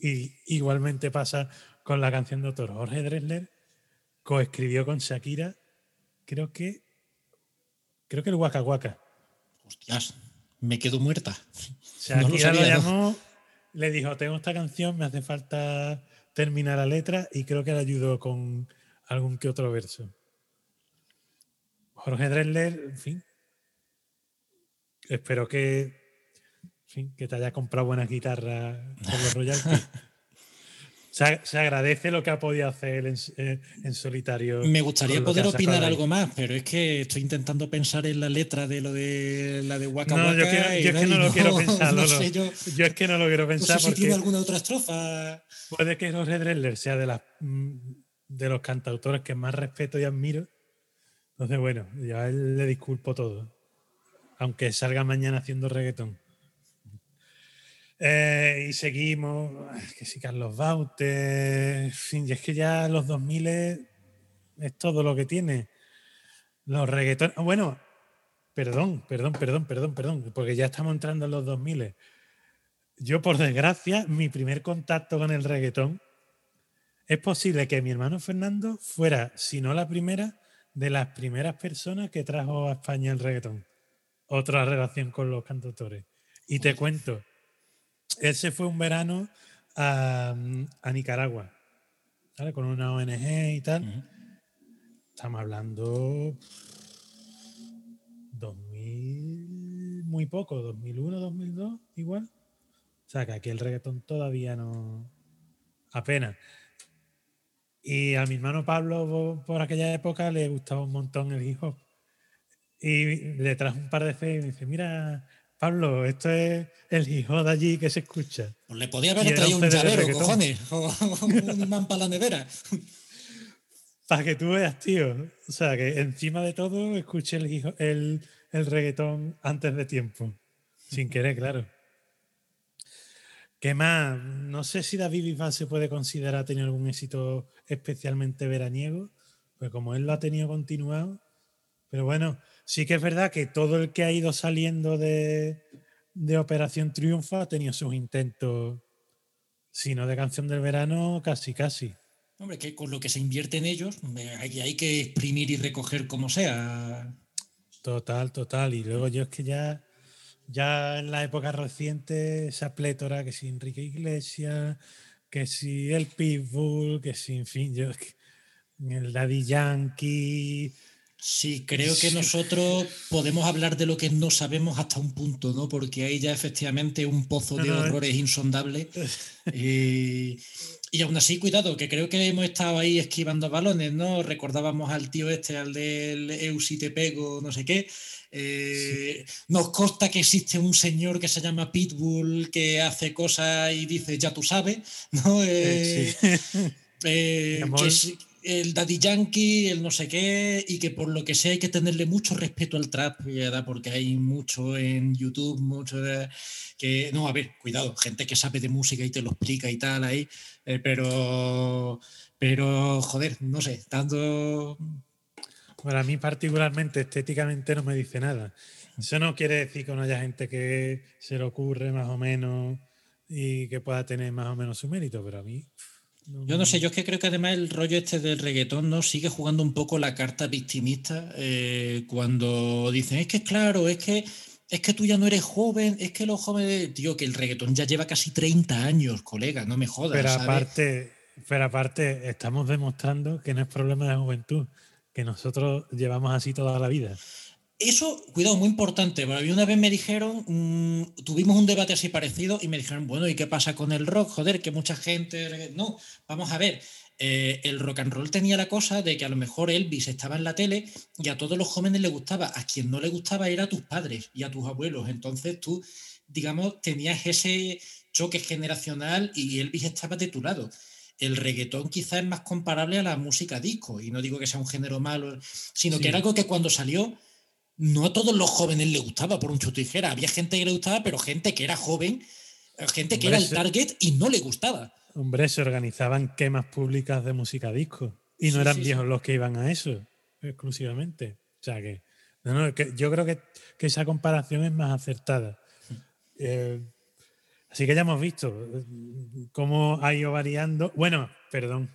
Y igualmente pasa con la canción de autor. Jorge Drexler coescribió con Shakira, creo que, creo que el Waka Waka. Hostias, me quedo muerta. No lo Shakira lo, ¿no? llamó, le dijo, tengo esta canción, me hace falta terminar la letra y creo que le ayudó con algún que otro verso. Jorge Drexler, en fin, espero que, en fin, que te haya comprado buenas guitarras con los royalties. se, ag- se agradece lo que ha podido hacer en, eh, en solitario. Me gustaría poder opinar algo más, pero es que estoy intentando pensar en la letra de lo de la de Waka No, yo, Waka quiero- yo es que no lo quiero pensar, no sé, yo Yo es que no lo quiero no pensar sé si porque tiene alguna otra estrofa. puede que Jorge Drexler sea de, las, mm, de los cantautores que más respeto y admiro. Entonces, bueno, yo a él le disculpo todo. Aunque salga mañana haciendo reggaetón. Eh, y seguimos. Que si Carlos Baute. En fin, y es que ya los 2000 es, es todo lo que tiene. Los reggaetón. ah, Bueno, perdón, perdón, perdón, perdón, perdón. Porque ya estamos entrando en los 2000. Yo, por desgracia, mi primer contacto con el reggaetón es posible que mi hermano Fernando fuera, si no la primera, de las primeras personas que trajo a España el reggaetón. Otra relación con los cantautores. Y te cuento, él se fue un verano a, a Nicaragua, ¿vale? con una ONG y tal. Estamos hablando 2000, muy poco, 2001, 2002, igual. O sea, que aquí el reggaetón todavía no. apenas. Y a mi hermano Pablo, por- por aquella época, le gustaba un montón el hip hop. Y le trajo un par de fe y me dice: Mira, Pablo, esto es el hip hop de allí que se escucha. Pues le podía haber traído un llavero, cojones, o un imán para la nevera. Para que tú veas, tío. O sea, que encima de todo escuché el reggaetón antes de tiempo. Sin querer, claro. ¿Qué más? No sé si David Bisbal se puede considerar tener algún éxito especialmente veraniego. Pues como él lo ha tenido continuado, Pero bueno, sí que es verdad que todo el que ha ido saliendo de, de Operación Triunfo ha tenido sus intentos, si no de canción del verano, casi, casi. Hombre, que con lo que se invierte en ellos, hay, hay que exprimir y recoger como sea. Total, total. Y luego yo es que ya, ya en la época reciente, esa plétora, que si Enrique Iglesias, que si el Pitbull, que si, en fin, yo el Daddy Yankee. Sí, creo que nosotros podemos hablar de lo que no sabemos hasta un punto, ¿no? Porque hay ya efectivamente un pozo de horrores insondables. Eh, y aún así, cuidado, que creo que hemos estado ahí esquivando balones, ¿no? Recordábamos al tío este, al del Eu si te pego, no sé qué. Eh, Nos consta que existe un señor que se llama Pitbull que hace cosas y dice, ya tú sabes, ¿no? Eh, Eh, sí. que el Daddy Yankee, el no sé qué, y que por lo que sea hay que tenerle mucho respeto al trap, ¿verdad? porque hay mucho en YouTube, mucho de- que, no, a ver, cuidado, gente que sabe de música y te lo explica y tal ahí, eh, pero, pero, joder, no sé, tanto... Para mí particularmente, estéticamente no me dice nada. Eso no quiere decir que no haya gente que se le ocurre más o menos y que pueda tener más o menos su mérito, pero a mí... Yo no sé, yo es que creo que además el rollo este del reggaetón no sigue jugando un poco la carta victimista eh, cuando dicen, es que es claro, es que es que tú ya no eres joven, es que los jóvenes, tío, que el reggaetón ya lleva casi 30 años, colega, no me jodas. Pero ¿sabes? aparte, pero aparte, estamos demostrando que no es problema de juventud, que nosotros llevamos así toda la vida. Eso, cuidado, muy importante. porque una vez me dijeron, mm, tuvimos un debate así parecido y me dijeron, bueno, ¿y qué pasa con el rock? Joder, que mucha gente. No, vamos a ver. eh, el rock and roll tenía la cosa de que a lo mejor Elvis estaba en la tele y a todos los jóvenes le gustaba. A quien no le gustaba era a tus padres y a tus abuelos. Entonces tú, digamos, tenías ese choque generacional y Elvis estaba de tu lado. El reggaetón quizás es más comparable a la música disco, y no digo que sea un género malo, sino Sí. que era algo que cuando salió no a todos los jóvenes le gustaba por un chuto y tijera. Había gente que le gustaba, pero gente que era joven, eh, gente que Hombre, era el target y no le gustaba. Hombre, se organizaban quemas públicas de música disco y no Sí, eran sí, sí. viejos los que iban a eso exclusivamente. O sea que, no, no, que yo creo que, que esa comparación es más acertada. Eh, así que ya hemos visto eh, cómo ha ido variando. Bueno, perdón.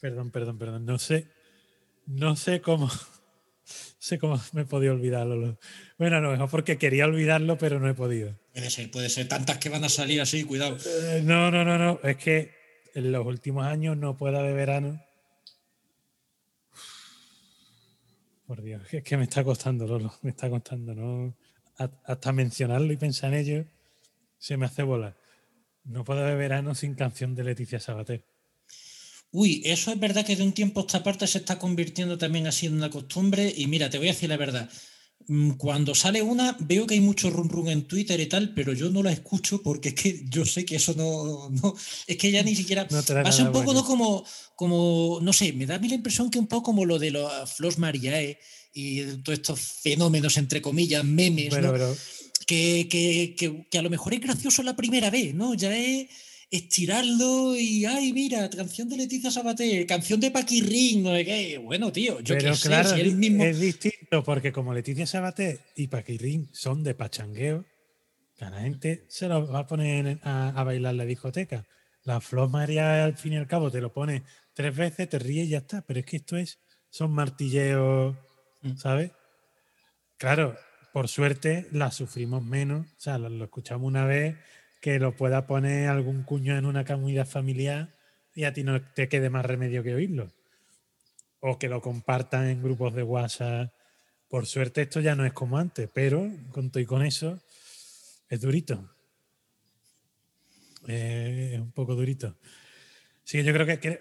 Perdón, perdón, perdón. No sé, no sé cómo. Sé cómo me he podido olvidarlo. Lo- Bueno, lo mejor porque quería olvidarlo, pero no he podido. Puede ser, puede ser. Tantas que van a salir así, cuidado. Eh, no, no, no, no. Es que en los últimos años no puede haber verano. Por Dios, es que me está costando, Lolo. Me está costando, ¿no? Ha- Hasta mencionarlo y pensar en ello se me hace volar. No puede haber verano sin canción de Leticia Sabater. Uy, eso es verdad que de un tiempo a esta parte se está convirtiendo también así en una costumbre. Y mira, te voy a decir la verdad. Mm, Cuando sale una, veo que hay mucho run run en Twitter y tal, pero yo no la escucho porque es que yo sé que eso no. no es que ya ni siquiera. No te da Va a ser un poco bueno. ¿no? como, como. No sé, me da a mí la impresión que un poco como lo de los Flos Mariae y todos estos fenómenos, entre comillas, memes, Bueno, ¿no? pero que, que- que- que a lo mejor es gracioso la primera vez, ¿no? Ya es estirarlo y, ay, mira, canción de Leticia Sabater, canción de Paquirrín, no sé qué. Bueno, tío, yo Pero qué sé, claro, si es, él mismo... es distinto porque como Leticia Sabater y Paquirrín son de pachangueo, a la gente se lo va a poner a, a bailar en la discoteca. La Flor María al fin y al cabo te lo pone tres veces, te ríes y ya está. Pero es que esto es, son martilleos, Mm. ¿sabes? Claro, por suerte la sufrimos menos, o sea, lo, lo escuchamos una vez que lo pueda poner algún cuño en una comunidad familiar y a ti no te quede más remedio que oírlo o que lo compartan en grupos de WhatsApp. Por suerte esto ya no es como antes, pero con todo y con eso es durito. Eh, es un poco durito. Sí, yo creo que, que-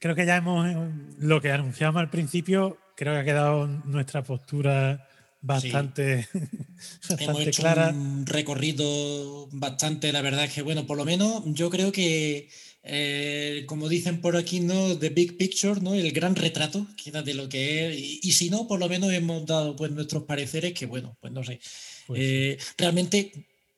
creo que ya hemos eh, lo que anunciamos al principio, creo que ha quedado nuestra postura bastante, Hemos bastante hecho clara. un recorrido bastante, la verdad es que, bueno, por lo menos yo creo que, eh, como dicen por aquí, ¿no? The Big Picture, ¿no? El gran retrato, queda de lo que es. Y, y si no, por lo menos hemos dado pues nuestros pareceres, que bueno, pues no sé. Pues Eh, realmente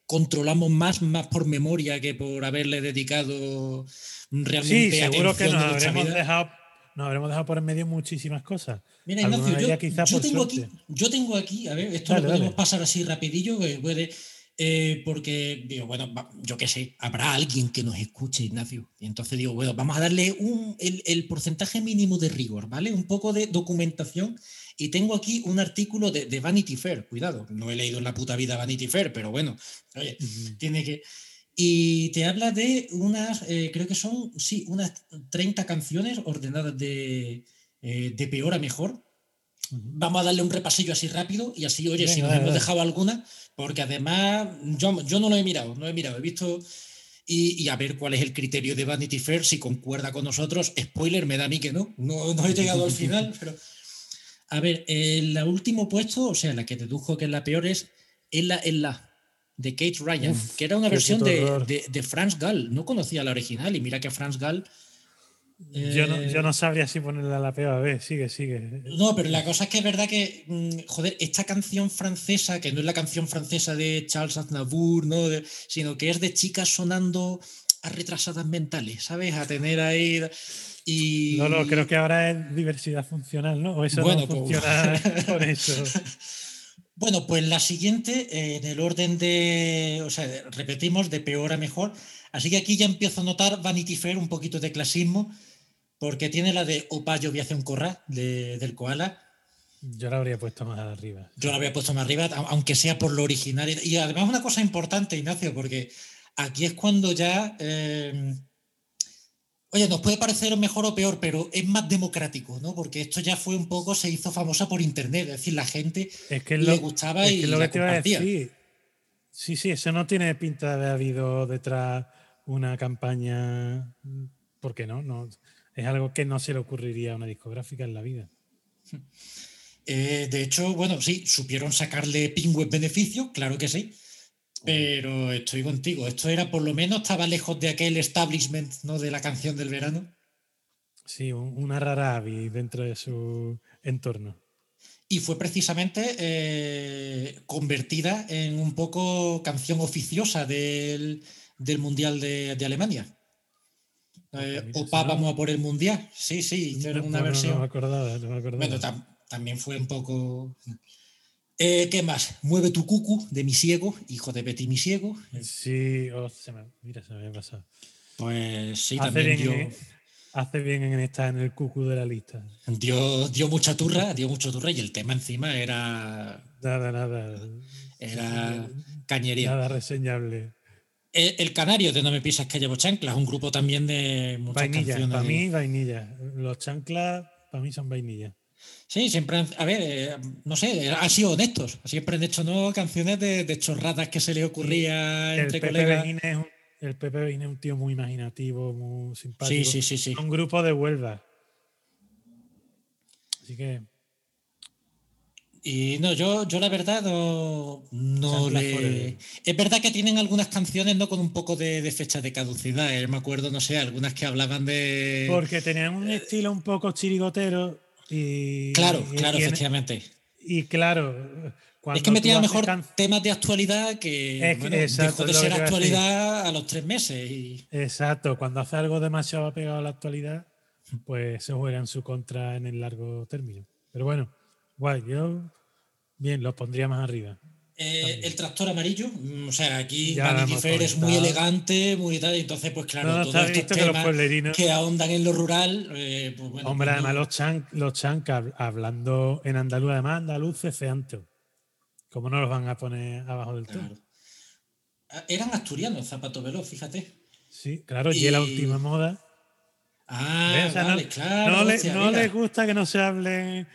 controlamos más, más por memoria que por haberle dedicado Sí, realmente seguro que nos habremos dejado, nos habremos dejado por en medio muchísimas cosas. Mira, Ignacio, yo, tengo suerte. aquí, yo tengo aquí, a ver, esto Dale, lo podemos dale. pasar así rapidillo, que puede, eh, porque digo, bueno, yo qué sé, habrá alguien que nos escuche, Ignacio. Y entonces digo, bueno, vamos a darle un, el, el porcentaje mínimo de rigor, ¿vale? Un poco de documentación. Y tengo aquí un artículo de, de Vanity Fair, cuidado, no he leído en la puta vida Vanity Fair, pero bueno, oye, tiene que... Y te habla de unas, eh, creo que son, sí, unas 30 canciones ordenadas de, eh, de peor a mejor. Vamos a darle un repasillo así rápido y así, oye, si Venga, nos dale, hemos dejado alguna, porque además yo, yo no lo he mirado, no he mirado, he visto y, y a ver cuál es el criterio de Vanity Fair, si concuerda con nosotros. Spoiler, me da a mí que no, no, no he llegado al final, pero... A ver, el último puesto, o sea, la que dedujo que es la peor es En la, en la de Kate Ryan, Uf, que era una versión de, de, de Franz Gall. No conocía la original y mira que Franz Gall. Yo, no, eh, yo no sabría si ponerla a la peor. A ver, sigue, sigue. No, pero la cosa es que es verdad que, mm, joder, esta canción francesa, que no es la canción francesa de Charles Aznavour, ¿no? De- sino que es de chicas sonando a retrasadas mentales, ¿sabes? A tener ahí. Y... No, no, creo que ahora es diversidad funcional, ¿no? O eso Bueno, no pues- funciona con eso. Bueno, pues la siguiente, eh, en el orden de. O sea, repetimos, de peor a mejor. Así que aquí ya empiezo a notar Vanity Fair, un poquito de clasismo, porque tiene la de Opa, yo voy a hacer un corra, de- del koala. Yo la habría puesto más arriba. Yo la había puesto más arriba, aunque sea por lo original. Y además una cosa importante, Ignacio, porque aquí es cuando ya... eh, oye, nos puede parecer mejor o peor, pero es más democrático, ¿no? Porque esto ya fue un poco, se hizo famosa por internet, es decir, la gente Es que es le lo, gustaba es y que lo que te iba a decir. Sí, sí, eso no tiene pinta de haber habido detrás una campaña. ¿Por qué no? no? Es algo que no se le ocurriría a una discográfica en la vida. Eh, de hecho, bueno, sí, supieron sacarle pingües beneficios, claro que sí. Pero estoy contigo. Esto era por lo menos, estaba lejos de aquel establishment, ¿no? De la canción del verano. Sí, un- una rara avis dentro de su entorno. Y fue precisamente eh, convertida en un poco canción oficiosa del, del Mundial de, de Alemania. Eh, mira, Opa, eso no- vamos a por el Mundial. Sí, sí, hicieron una No, no, no versión. me acordaba, no me acordaba. Bueno, tam- también fue un poco. Eh, ¿Qué más? Mueve tu cucu de mi ciego, hijo de Betty mi ciego. Sí, oh, se me, mira, se me había pasado. Pues sí, hace, también bien dio, hace bien en estar en el cucu de la lista. dio, dio mucha turra, dio mucha turra y el tema encima era, Nada, nada. era cañería. Nada reseñable. Eh, El Canario de No me pisas que llevo chanclas, un grupo también de muchas Vainilla, canciones. para mí, vainilla. Los chanclas, para mí son vainilla. Sí, siempre han, a ver, eh, no sé, han sido honestos. Siempre han hecho ¿no? canciones de, de chorradas que se les ocurría entre colegas. Benín es un, el Pepe Benín es un tío muy imaginativo, muy simpático. Sí, sí, sí, sí. Un grupo de Huelva. Así que Y no, yo, yo la verdad no, no le. Es verdad que tienen algunas canciones no con un poco de, de fecha de caducidad. eh, Me acuerdo, no sé, algunas que hablaban de. porque tenían un estilo un poco chirigotero y. Claro, y- claro, y en- efectivamente. Y claro, cuando Es que haces mejor can- temas de actualidad que Es que- bueno, exacto, dejó de ser a actualidad a los tres meses. Y, Exacto, cuando hace algo demasiado apegado a la actualidad, pues se juega en su contra en el largo término. Pero bueno, guay, yo bien, los pondría más arriba. Eh, el tractor amarillo, mm, o sea, aquí Vanity Fair es muy elegante, muy tal, y entonces, pues claro, No, todos estos visto que los temas pueblerinos- que ahondan en lo rural, eh, pues bueno. Hombre, pues además no- los chan, los hab- hablando en andaluz, además andaluces feantos. ¿Cómo no los van a poner abajo del todo? claro. Ah, Eran asturianos, Zapato Veloz, fíjate. Sí, claro, y, es la Y- última moda. Ah, ¿Ves? O sea, no- vale, claro. no le- no les gusta que no se hable.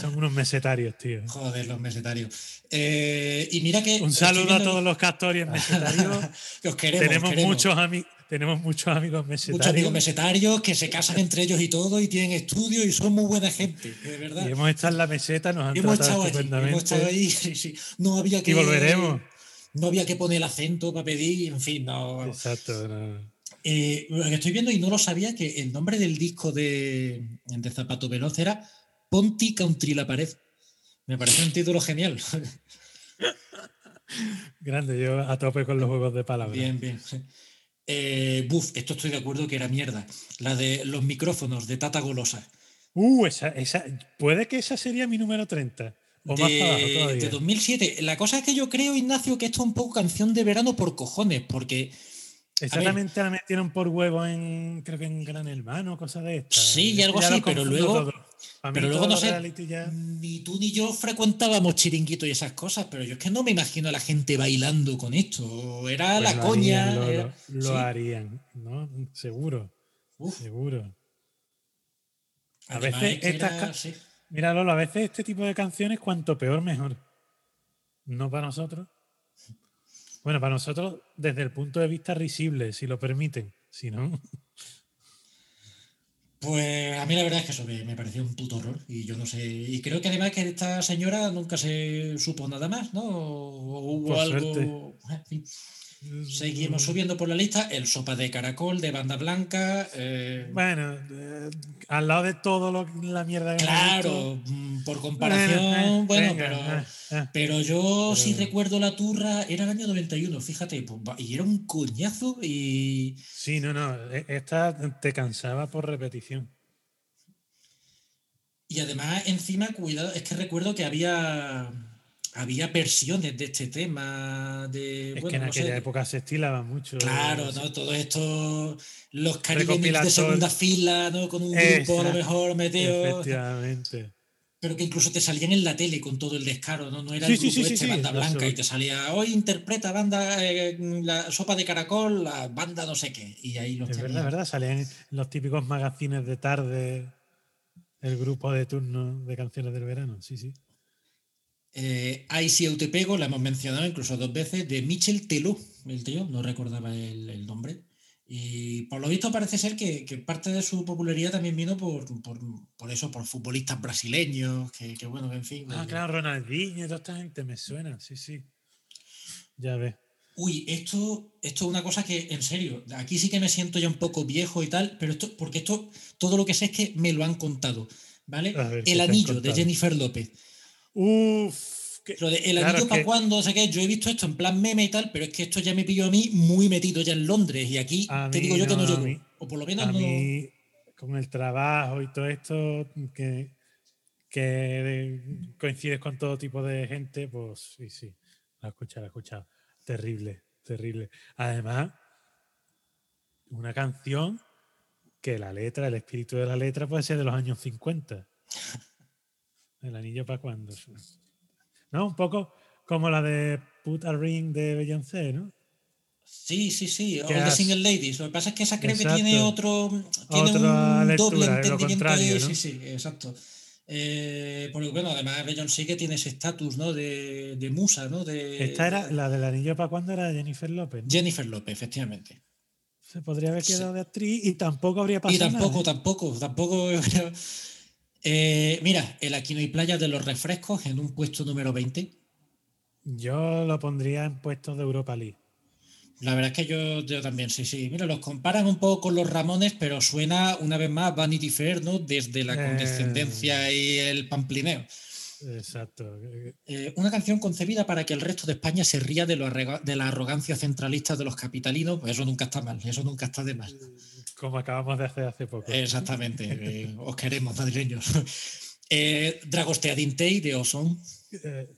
Son unos mesetarios, tío. Joder, los mesetarios. Eh, y mira que. Un saludo a todos los castorios mesetarios. que os queremos, os tenemos, queremos. muchos tenemos muchos amigos Muchos mesetarios. amigos mesetarios que se casan entre ellos y todo y tienen estudios y son muy buena gente, de verdad. y hemos estado en la meseta, nos han Hemos tratado estado allí, estupendamente. hemos estado allí, sí, sí. No había que. y volveremos. No había que poner el acento para pedir, en fin, no. Exacto. no. Eh, lo que estoy viendo y no lo sabía que el nombre del disco de, de Zapato Veloz era Ponti Country La Pared. Me parece un título genial. Grande, yo a tope con los juegos de palabras. bien, bien. Eh, buf, esto estoy de acuerdo que era mierda. La de los micrófonos de Tata Golosa. Uh, esa, esa, puede que esa sería mi número 30. O más abajo de 2007. La cosa es que yo creo, Ignacio, que esto es un poco canción de verano por cojones, porque Exactamente la metieron por huevo en, creo que en Gran Hermano, cosas de estas. Sí, y algo así, pero luego- pero luego no sé. ya- ni tú ni yo frecuentábamos chiringuito y esas cosas, pero yo es que no me imagino a la gente bailando con esto. Era Pues la lo coña. harían, lo, era- lo- lo sí. harían, ¿no? Seguro, Uf, seguro. A además veces es estas era- sí. Mira, Lolo, a veces este tipo de canciones, cuanto peor, mejor. No para nosotros. Bueno, para nosotros, desde el punto de vista risible, si lo permiten. Si no, Pues a mí la verdad es que eso me, me pareció un puto horror y yo no sé. Y creo que además que esta señora nunca se supo nada más, ¿no? O hubo Por algo. En fin. Seguimos subiendo por la lista. El sopa de caracol de banda blanca. eh, Bueno, eh, al lado de todo lo, la mierda que claro, mm, por comparación, eh, bueno, venga, pero. eh, eh. Pero yo sí Pero- recuerdo la turra, era el año 91, fíjate, pues, y era un coñazo y Sí, no, no. Esta te cansaba por repetición. Y además, encima, cuidado, es que recuerdo que había, había versiones de este tema. De, Es bueno, que en no sé, aquella época se estilaba mucho. Claro, ¿no? Todos estos, los caribeños de segunda fila, ¿no? Con un grupo a lo mejor metido, Efectivamente. pero que incluso te salían en la tele con todo el descaro, ¿no? No era Sí, el sí, grupo sí, sí, este, banda blanca, y te salía, hoy interpreta banda, eh, la sopa de caracol, la banda no sé qué, y ahí los Es verdad, verdad. Salían en los típicos magazines de tarde, el grupo de turno de canciones del verano. Sí, sí. Eh, Ahí sí, yo te pego, la hemos mencionado incluso dos veces, de Michel Teló, el tío, no recordaba el, el nombre. Y por lo visto parece ser que, que parte de su popularidad también vino por, por, por eso, por futbolistas brasileños, que, que bueno, que en fin. Ah, claro, Ronaldinho y toda esta gente me suena. Sí, sí. Ya ves. Uy, esto, esto es una cosa que, en serio, aquí sí que me siento ya un poco viejo y tal, pero esto, porque esto, todo lo que sé es que me lo han contado, ¿vale? A ver, ¿qué El anillo de? Jennifer López. Uf. que- Lo de el claro, anillo para que- cuándo, o sea que yo he visto esto en plan meme y tal, pero es que esto ya me pilló a mí muy metido ya en Londres y aquí A te digo yo que no no, a llego. mí- o por lo menos a no. mí, con el trabajo y todo esto, que, que coincides con todo tipo de gente, pues sí, sí. La he escuchado, la he escuchado. Terrible, terrible. Además, una canción que la letra, el espíritu de la letra puede ser de los años 50. El anillo para cuándo. ¿No? Un poco como la de Put a Ring de Beyoncé, ¿no? Sí, sí, sí. O de Single Ladies. Lo que pasa es que esa creo que tiene otro. Tiene Otra un lectura, doble lo entendimiento. contrario, de- ¿no? Sí, sí, exacto. Eh, porque bueno, además Beyoncé que tiene ese estatus, ¿no? De, de musa, ¿no? De, Esta era, la del anillo para cuándo era Jennifer López. ¿no? Jennifer López, efectivamente. Se podría haber Sí. quedado de actriz y tampoco habría Y pasado tampoco, nada. tampoco, tampoco. Eh, mira, el Aquí no hay playa de los refrescos en un puesto número 20. Yo lo pondría en puestos de Europa League. La verdad es que yo, yo también, sí, sí. Mira, los comparan un poco con los Ramones, pero suena una vez más Vanity Fair, ¿no? Desde la Eh. condescendencia y el pamplineo. Exacto. Eh, una canción concebida para que el resto de España se ría de, lo de la arrogancia centralista de los capitalinos, pues eso nunca está mal, eso nunca está de más. Como acabamos de hacer hace poco. Exactamente, eh, os queremos, madrileños. Eh, Dragosteadintei de Ozone, Eh,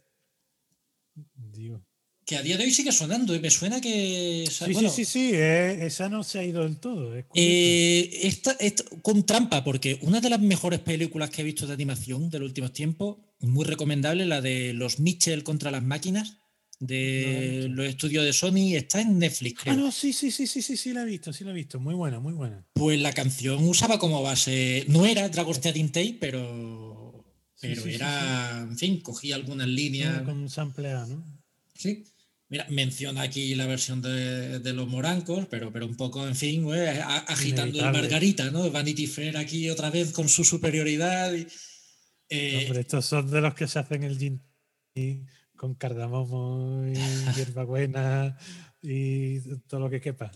que a día de hoy sigue sonando y me suena que... Sí, bueno, sí, sí, sí. eh, esa no se ha ido del todo. es. Eh, esta, esta- con trampa, porque una de las mejores películas que he visto de animación de los últimos tiempos, muy recomendable, la de los Mitchell contra las máquinas, de visto. los estudios de Sony, está en Netflix, creo. ah, no, sí, sí, sí, sí, sí, sí, la he visto, sí la he visto. Muy buena, muy buena. Pues la canción usaba como base, no era Dragonstead Tay, pero, Sí, pero sí, sí, era, en fin, cogía algunas líneas. Con un samplea, ¿no? Sí. Mira, menciona aquí la versión de, de los morancos, pero, pero un poco, en fin, a- agitando el Inevitable. Margarita, ¿no? Vanity Fair aquí otra vez con su superioridad. y- eh, Hombre, estos son de los que se hacen el gin con cardamomo y hierbabuena y todo lo que quepa.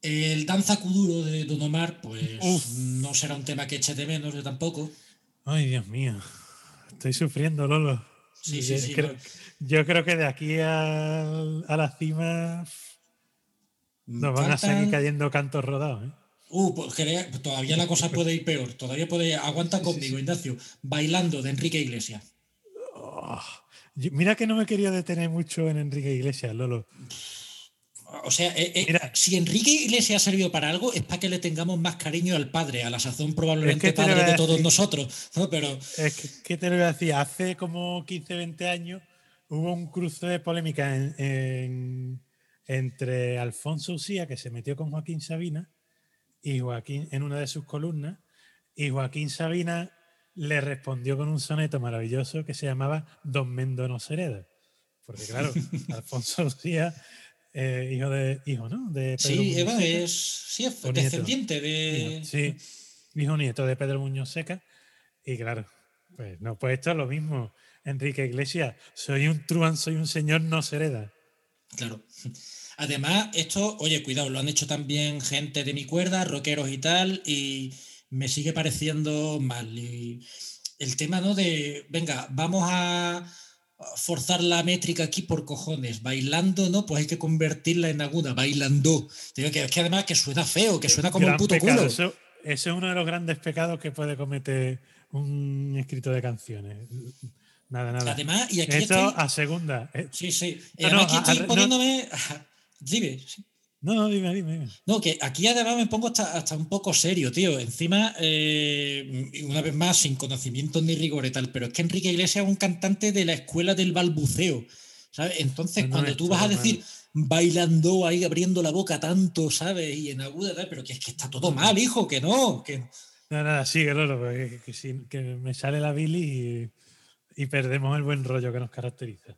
el Danza Kuduro de Don Omar, pues Uf. no será un tema que eche de menos, yo tampoco. Ay, Dios mío. Estoy sufriendo, Lolo. Sí, sí, sí. creo-. Yo creo que de aquí a, a la cima Nos van a seguir cayendo cantos rodados. ¿eh? Uh, pues todavía la cosa puede ir peor. Todavía puede. Aguanta conmigo, Ignacio. Bailando de Enrique Iglesias. Yo- Mira que no me quería detener mucho en Enrique Iglesias, Lolo. O sea, eh, eh, Mira. si Enrique Iglesias ha servido para algo, es para que le tengamos más cariño al padre, a la sazón probablemente Es que padre de todos decir. nosotros. ¿no? Pero Es que, ¿qué te lo voy a decir? Hace como 15, 20 años hubo un cruce de polémica en- en- entre Alfonso Usía, que se metió con Joaquín Sabina, y Joaquín en una de sus columnas, y Joaquín Sabina le respondió con un soneto maravilloso que se llamaba Don Mendo no se hereda. Porque claro, Alfonso Usía, eh, hijo de, hijo, ¿no? De Pedro sí, Eva es sí, es descendiente de. Hijo, sí, hijo nieto de Pedro Muñoz Seca. Y claro, pues no, pues esto es lo mismo. Enrique Iglesias, soy un truán, soy un señor, no se hereda. Claro. Además, esto, oye, cuidado, lo han hecho también gente de mi cuerda, rockeros y tal, y me sigue pareciendo mal. Y el tema, ¿no? De, venga, vamos a forzar la métrica aquí por cojones, bailando, ¿no? Pues hay que convertirla en aguda, bailando. Digo que es que además que suena feo, que suena como Gran el puto pecado. culo. Eso, eso es uno de los grandes pecados que puede cometer un escritor de canciones. Nada, nada. Además, y aquí Esto estoy. a segunda. Eh, Sí, sí. No, no, aquí estoy a- no. poniéndome. Dime, sí. No, no, dime, dime. dime. No, que aquí además me pongo hasta, hasta un poco serio, tío. Encima, eh, una vez más, sin conocimiento ni rigor y tal, pero es que Enrique Iglesias es un cantante de la escuela del balbuceo. ¿sabes? Entonces, No, no, cuando tú vas a decir bailando ahí, abriendo la boca tanto, ¿sabes? Y en aguda, tal, pero que es que está todo mal, hijo, que no. Que... No, nada, Lolo, porque que, si- que me sale la Billy y, y perdemos el buen rollo que nos caracteriza.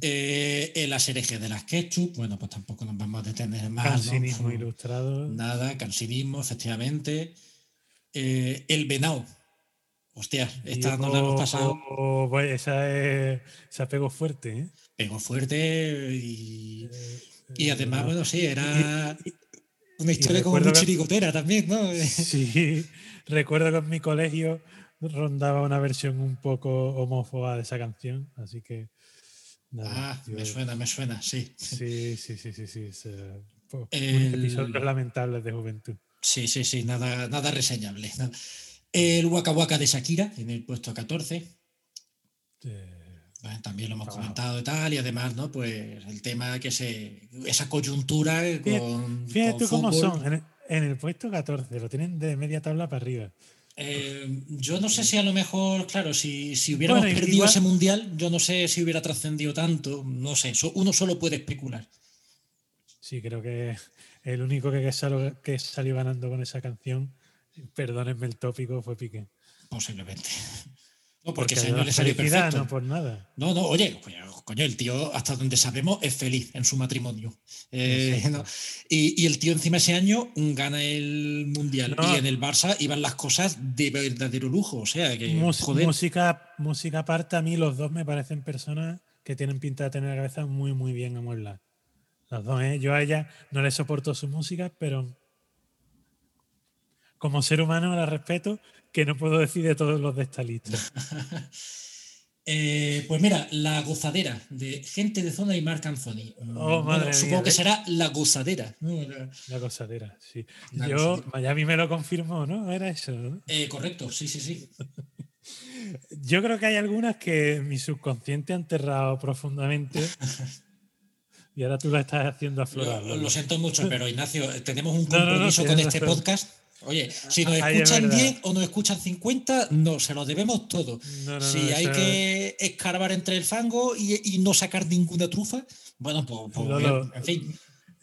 Eh, el asereje de las ketchup, bueno, pues tampoco nos vamos a detener más. ¿no? Cansinismo ilustrado. Nada, cansinismo, efectivamente. Eh, el venado. Hostia, esta no la hemos pasado. Oh, pues esa, es, esa pegó fuerte, ¿eh? Pegó fuerte y, y Eh, además, no. bueno, sí, era una y historia como muy que- chirigotera también, ¿no? Sí, recuerdo que en mi colegio rondaba una versión un poco homófoba de esa canción, así que. Nada, Ah, yo- me suena, me suena, sí. Sí, sí, sí, sí, sí. es, eh, El- Episodios lamentables de juventud. Sí, sí, sí, nada, nada reseñable. nada. El Waka Waka de Shakira en el puesto 14. Eh, Bueno, también lo hemos Trabajo. comentado y tal, y además, ¿no? Pues el tema que se. esa coyuntura con. Fíjate con tú cómo fútbol. son. En el, en el puesto 14, lo tienen de media tabla para arriba. Eh, yo no sé si a lo mejor, claro, si, si hubiéramos Bueno, perdido igual- ese mundial, yo no sé si hubiera trascendido tanto, no sé, uno solo puede especular. Sí, creo que el único que salió, que salió ganando con esa canción, perdónenme el tópico, fue Piqué. Posiblemente. No, porque, Porque ese año le salió perfecto. no por nada. No, no, oye, coño, el tío, hasta donde sabemos, es feliz en su matrimonio. Eh. ¿no? y, y el tío encima ese año gana el mundial. No. Y en el Barça iban las cosas de verdadero lujo. O sea, que, joder, música, música aparte, a mí los dos me parecen personas que tienen pinta de tener la cabeza muy, muy bien amueblada. Los dos, ¿eh? Yo a ella no le soporto su música, pero como ser humano la respeto, que no puedo decir de todos los de esta lista. Eh, pues mira, la gozadera de gente de zona y Marc Anthony. Oh, madre supongo mía, que será la gozadera. La- gozadera, sí. La Yo, gozadera. Miami me lo confirmó, ¿no? Era eso, ¿no? Eh, correcto, sí, sí, sí. Yo creo que hay algunas que mi subconsciente ha enterrado profundamente y ahora tú la estás haciendo aflorar. Lo, siento mucho, pero Ignacio, tenemos un No, no, no, compromiso con este podcast. Oye, si nos Ahí escuchan verdad. 10 o nos escuchan 50, no, se lo debemos todo. No, no, si no, hay que escarbar entre el fango y, y no sacar ninguna trufa, bueno, pues, pues, en fin.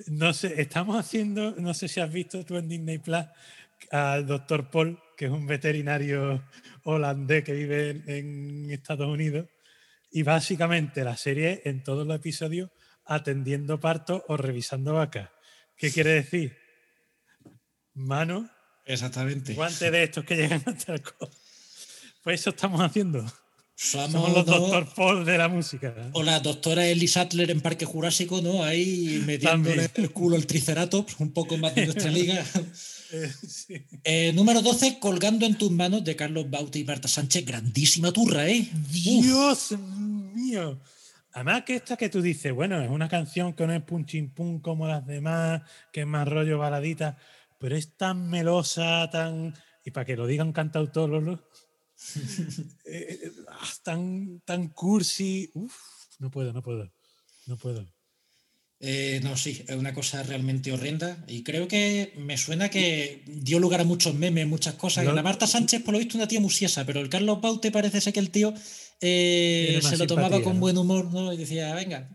No sé, estamos haciendo, no sé si has visto tú en Disney Plus al doctor Paul, que es un veterinario holandés que vive en, en Estados Unidos, y básicamente la serie en todos los episodios atendiendo partos o revisando vacas. ¿Qué quiere decir? Mano, Exactamente. guante de estos que llegan hasta el codo. Pues eso estamos haciendo. Somos, Somos los ¿no? doctor Paul de la música. ¿eh? O la doctora Ellie Sattler en Parque Jurásico, ¿no? Ahí metiéndole También. el culo al Triceratops, un poco más de nuestra liga. Sí. Eh, número 12, Colgando en tus manos, de Carlos Bauti y Marta Sánchez. Grandísima turra, ¿eh? Uf. Dios mío. Además que esta que tú dices, bueno, es una canción que no es pum chim pum como las demás, que es más rollo baladita, pero es tan melosa, tan... Y para que lo diga un cantautor, eh, eh, ah, tan, tan cursi. Uf, no puedo, no puedo, no puedo. Eh, no, sí, es una cosa realmente horrenda. Y creo que me suena que dio lugar a muchos memes, muchas cosas. La Marta Sánchez, por lo visto, una tía musiesa, pero el Carlos Baute parece ser que el tío eh, se lo tomaba con buen humor, ¿no? Y decía, venga.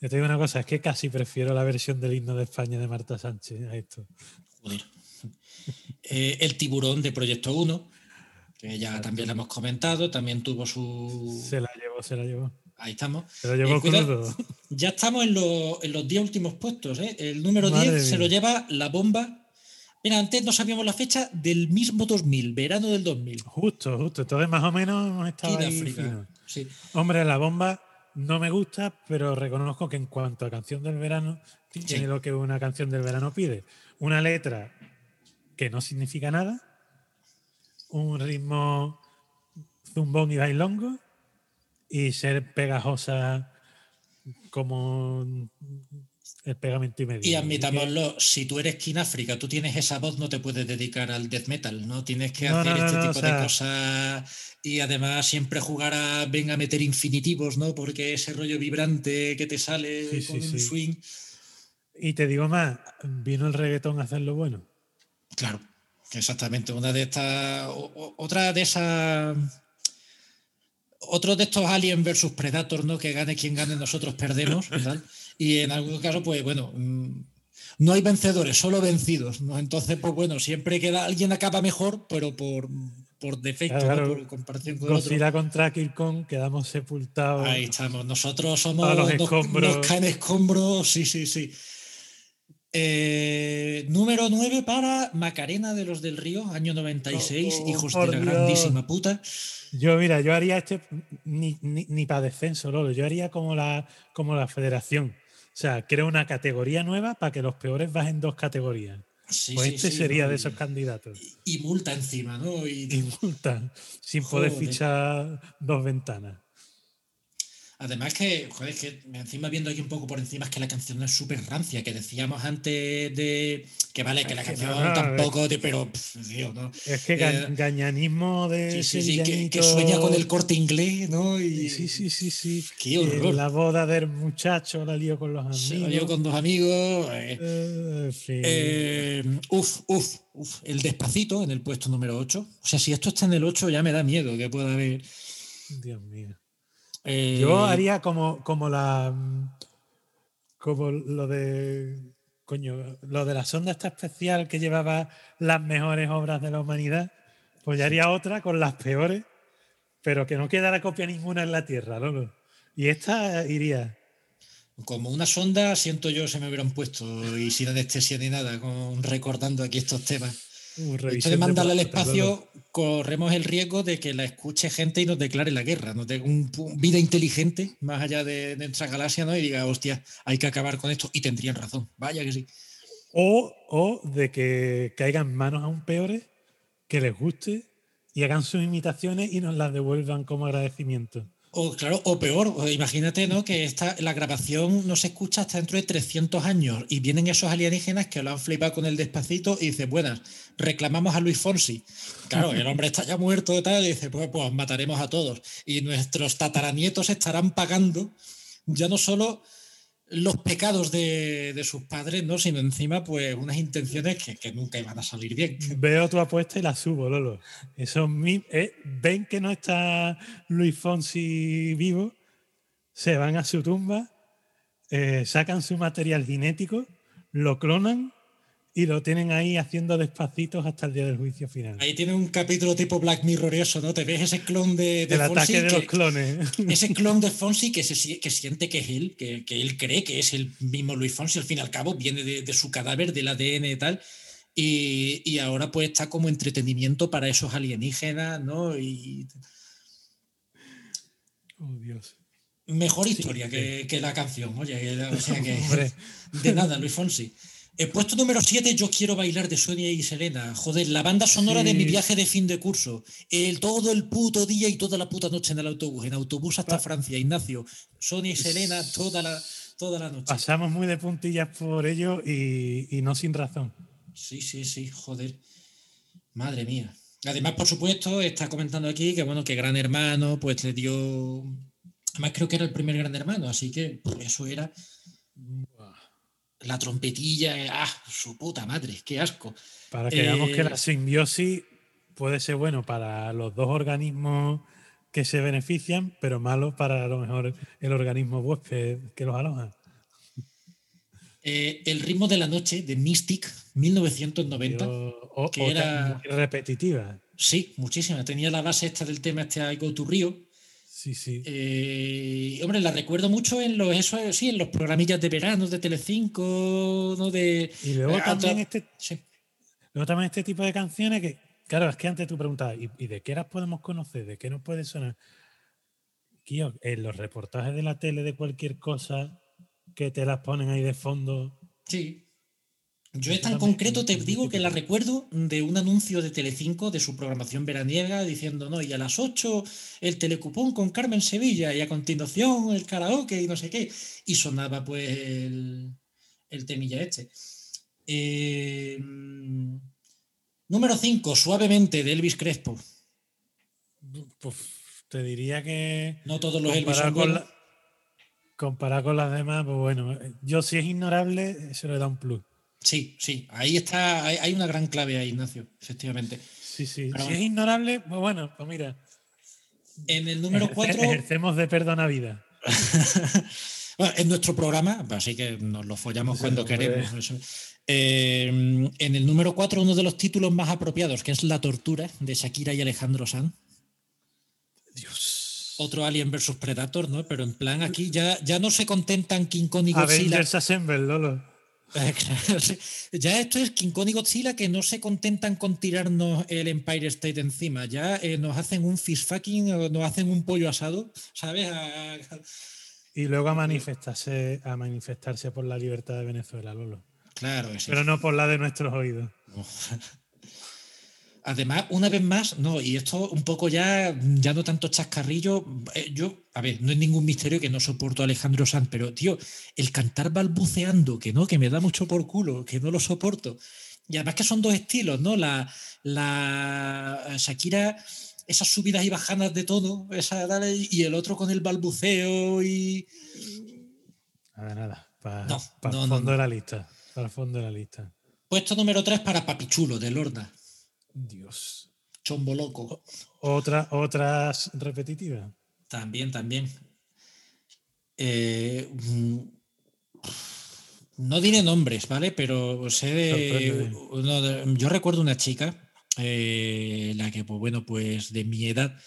Yo te digo una cosa, es que casi prefiero la versión del himno de España de Marta Sánchez a esto. Joder. Eh, el tiburón de Proyecto 1, que ya también lo hemos comentado, también tuvo su. Se la llevó, se la llevó. Ahí estamos. Se la llevó Eh, cuida- crudo. Ya estamos en, lo- en los 10 últimos puestos. ¿eh? El número Madre 10 se lo lleva la bomba. Mira, antes no sabíamos la fecha del mismo 2000, verano del 2000. Justo, justo. Entonces, más o menos hemos estado ahí África. finos. Sí. Hombre, la bomba no me gusta, pero reconozco que en cuanto a canción del verano, tiene Sí. lo que una canción del verano pide. Una letra que no significa nada, un ritmo zumbón y bailongo, y ser pegajosa como el pegamento y medio. Y que- admitámoslo, si tú eres King África, tú tienes esa voz, no te puedes dedicar al death metal, ¿no? Tienes que No, hacer no, no, este tipo o sea- de cosas y además siempre jugar a venga a meter infinitivos, ¿no? Porque ese rollo vibrante que te sale Sí, con sí, un sí. swing. Y te digo más, vino el reggaetón a hacerlo bueno. Claro, exactamente. Una de estas. Otra de esas. Otro de estos Alien versus Predator, ¿no? Que gane quien gane, nosotros perdemos. ¿verdad? Y en algún caso, pues bueno. mm, No hay vencedores, solo vencidos. ¿no? Entonces, pues bueno, siempre queda alguien acaba mejor, pero por, por defecto, Claro, por comparación con el otro. Godzilla contra King Kong, quedamos sepultados. Ahí estamos. Nosotros somos los escombros. Nos, caen escombros, sí, sí, sí. Eh, número 9 para Macarena de los del Río, año 96, Oh, oh, hijos de la Dios. grandísima puta. Yo, mira, yo haría este ni, ni, ni para descenso, Lolo. Yo haría como la, como la federación. O sea, creo una categoría nueva para que los peores bajen dos categorías. Sí, pues sí, este sí, sería ¿no? de Y- esos candidatos. Y multa encima, ¿no? Y, Y multa, sin poder fichar dos ventanas. Además que, joder, que encima viendo aquí un poco por encima es que la canción no es súper rancia, que decíamos antes de que vale, que la canción no, no, tampoco, de, pero, tío, ¿no? Es que Eh, gañanismo de. Sí, sí, sí, que, sueña con el corte inglés, ¿no? Y, Sí, sí, sí, sí. Qué Eh, horror. La boda del muchacho la lío con los amigos. se lo dio con dos amigos. eh, Eh. Eh, uf, uf, uf. El despacito en el puesto número 8. O sea, si esto está en el 8 ya me da miedo que pueda haber. Dios mío. Eh, Yo haría como, como la. mm, Como lo de. Coño, lo de la sonda esta especial que llevaba las mejores obras de la humanidad. Pues yo haría otra con las peores, pero que no quedara copia ninguna en la Tierra, Lolo. Y esta iría. Como una sonda, siento yo, se me hubieran puesto y sin anestesia ni nada, con, recordando aquí estos temas. Esto revisión de mandarla al espacio, corremos el riesgo de que la escuche gente y nos declare la guerra, nos dé un, vida inteligente más allá de, de nuestra galaxia, ¿no? Y diga, hostia, hay que acabar con esto. Y tendrían razón, vaya que sí. O, o de que caigan manos aún peores, que les guste y hagan sus imitaciones y nos las devuelvan como agradecimiento. O claro, o peor, imagínate, ¿no? Que esta, la grabación no se escucha hasta dentro de 300 años y vienen esos alienígenas que lo han flipado con el despacito y dice, buenas, reclamamos a Luis Fonsi. Claro, el hombre está ya muerto y tal, y dice, pues, pues mataremos a todos. Y nuestros tataranietos estarán pagando ya no solo los pecados de, de sus padres, ¿no? Sino encima, pues, unas intenciones que, que nunca iban a salir bien. Veo tu apuesta y la subo, Lolo. Eso mi- eh, ven que no está Luis Fonsi vivo, se van a su tumba, eh, sacan su material genético, lo clonan y lo tienen ahí haciendo despacitos hasta el día del juicio final. Ahí tiene un capítulo tipo Black Mirror y eso, ¿no? Te ves ese clon de, de el Fonsi ataque de que- los clones. ese clon de Fonsi que, se, que siente que es él, que, que él cree que es el mismo Luis Fonsi, al fin y al cabo viene de, de su cadáver, del ADN y tal, y, y ahora pues está como entretenimiento para esos alienígenas, ¿no? Y Oh, Dios. mejor historia que, que la canción, oye, o sea que Hombre. de nada, Luis Fonsi. El puesto número 7, Yo quiero bailar de Sonia y Selena. Joder, la banda sonora de mi viaje de fin de curso. El, todo el puto día y toda la puta noche en el autobús. En autobús hasta Francia, Ignacio. Sonia y Selena toda la, toda la noche. Pasamos muy de puntillas por ello y, y no sin razón. Sí, sí, sí, joder. Madre mía. Además, por supuesto, está comentando aquí que bueno, que Gran Hermano, pues le dio. Además, creo que era el primer Gran Hermano, así que pues, eso era. La trompetilla, eh, ah, su puta madre, qué asco. Para que veamos que Eh, la simbiosis puede ser bueno para los dos organismos que se benefician, pero malo para a lo mejor el organismo huésped que los aloja. Eh, el ritmo de la noche de Mystic, 1990. Yo- o, que o era- repetitiva. Sí, muchísima. Tenía la base esta del tema este I Go to Rio. Sí, sí. Eh, hombre, la recuerdo mucho en los, eso, sí, en los programillas de verano de Telecinco, ¿no? De, y luego eh, también este, sí. luego también este tipo de canciones que, claro, es que antes tú preguntabas, ¿y, y de qué las podemos conocer? ¿De qué nos puede sonar? Tío, en los reportajes de la tele de cualquier cosa que te las ponen ahí de fondo. Sí. Yo esta en concreto te digo que la recuerdo de un anuncio de Telecinco de su programación veraniega diciendo, no, y a las 8 el telecupón con Carmen Sevilla y a continuación el karaoke y no sé qué. Y sonaba pues el, el temilla este. Eh, mm, número 5, suavemente de Elvis Crespo. Pues te diría que No todos los Elvis son con, la- comparado con las demás, pues bueno, yo si es ignorable, se le da un plus. Sí, sí, ahí está, hay, hay una gran clave ahí, Ignacio, efectivamente. Sí, sí. Pero si bueno. es ignorable, pues bueno, pues mira. En el número ejerce- 4... Ejercemos de perdona vida. Bueno, es nuestro programa, así que nos lo follamos Sí, cuando queremos. eso. Eh, en el número 4, uno de los títulos más apropiados, que es La Tortura, de Shakira y Alejandro Sanz. Dios. Otro Alien versus Predator, ¿no? Pero en plan aquí ya, ya no se contentan King Kong y Godzilla. Avengers Assemble, Lolo. Eh. Ya esto es King Kong y Godzilla que no se contentan con tirarnos el Empire State encima. Ya eh, nos hacen un fish fucking nos hacen un pollo asado, ¿sabes? A- a- Y luego a manifestarse, a manifestarse por la libertad de Venezuela, Lolo. claro sí. Pero no por la de nuestros oídos. Además, una vez más, no, y esto un poco ya, ya no tanto chascarrillo. eh, yo, a ver, no es ningún misterio que no soporto a Alejandro Sanz, pero tío, el cantar balbuceando, que no, que me da mucho por culo, que no lo soporto. Y además que son dos estilos, ¿no? La, la Shakira, esas subidas y bajadas de tono, esa, y el otro con el balbuceo y. Nada, nada. Para No, el no, fondo no. de la lista. Para el fondo de la lista. Puesto número 3 para Papichulo, de Lorna. Dios. Chombo loco. Otra, otras repetitivas. También, también. Eh, mm, no diré nombres, ¿vale? Pero sé de, Sorpréndeme. uno de- Yo recuerdo una chica, eh, la que, pues bueno, pues de mi edad,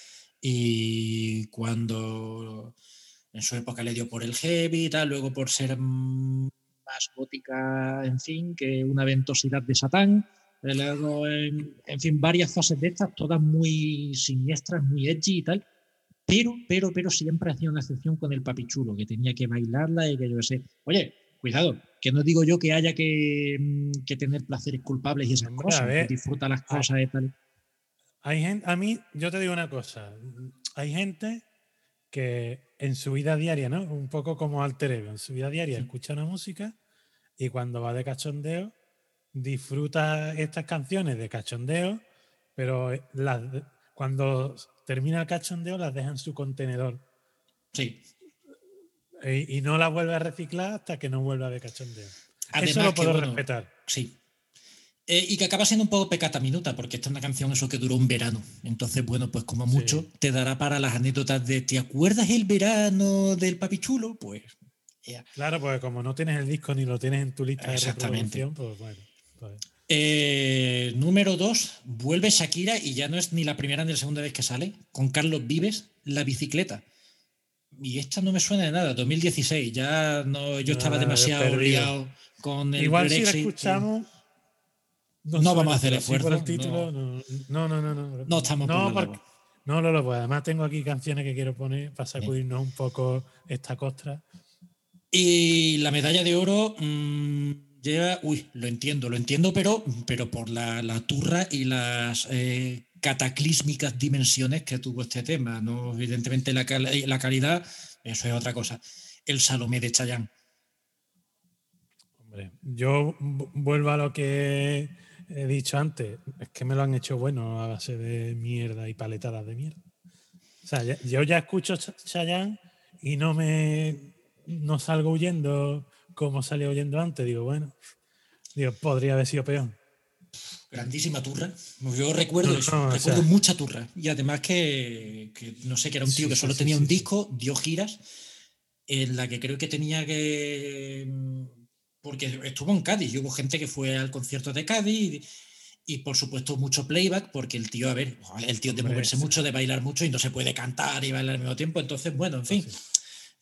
y cuando en su época le dio por el heavy y tal, luego por ser mm, más gótica, en fin, que una ventosidad de Satán. Eh, luego, en, en fin, varias fases de estas, todas muy siniestras, muy edgy y tal. Pero, pero, pero siempre hacía una excepción con el papichulo, que tenía que bailarla y que yo sé. Oye, cuidado, que no digo yo que haya que, mm, que tener placeres culpables y esas Hombre, a cosas, que ver. disfruta las cosas y tal. Hay gente, a mí, yo te digo una cosa. Hay gente que en su vida diaria, ¿no? Un poco como alter ego, en su vida diaria escucha una música y cuando va de cachondeo disfruta estas canciones de cachondeo, pero eh, las, cuando termina el cachondeo las deja en su contenedor Sí. y, no las vuelve a reciclar hasta que no vuelva de cachondeo. Además Eso lo que, puedo bueno, respetar. Sí. Eh, y que acaba siendo un poco pecata minuta, porque esta es una canción eso que duró un verano. Entonces, bueno, pues como Sí. mucho te dará para las anécdotas de ¿te acuerdas el verano del papichulo? Pues. Claro, porque como no tienes el disco ni lo tienes en tu lista de Exactamente. reproducción, pues bueno. Eh, número dos, vuelve Shakira y ya no es ni la primera ni la segunda vez que sale, con Carlos Vives, la bicicleta. Y esta no me suena de nada, 2016, ya no, yo estaba Ah, demasiado liado con el Igual si la escuchamos. No vamos a hacer por esfuerzo, el título, no, no, no. No, no, No estamos por no, la porque- no, Lolo, pues además tengo aquí canciones que quiero poner para sacudirnos un poco esta costra. Y la medalla de oro, mm, Lleva, uy, lo entiendo, lo entiendo, pero, pero por la, turra y las eh, cataclísmicas dimensiones que tuvo este tema. ¿no? Evidentemente la, la calidad, eso es otra cosa. El Salomé de Chayanne. Hombre, yo vu- vuelvo a lo que he dicho antes. Es que me lo han hecho bueno a base de mierda y paletadas de mierda. O sea, yo ya escucho Ch- Chayanne y no me no salgo huyendo como salía huyendo antes. Digo, bueno, digo, podría haber sido peor. Grandísima turra. Yo recuerdo No, eso, no, o recuerdo sea- mucha turra. Y además que, que no sé, que era un tío Sí, que solo sí, tenía sí, un disco, dio giras, en la que creo que tenía que. mm, Porque estuvo en Cádiz y hubo gente que fue al concierto de Cádiz y, y, por supuesto mucho playback, porque el tío, a ver, el tío de moverse mucho, de bailar mucho y no se puede cantar y bailar al mismo tiempo. Entonces, bueno, en fin.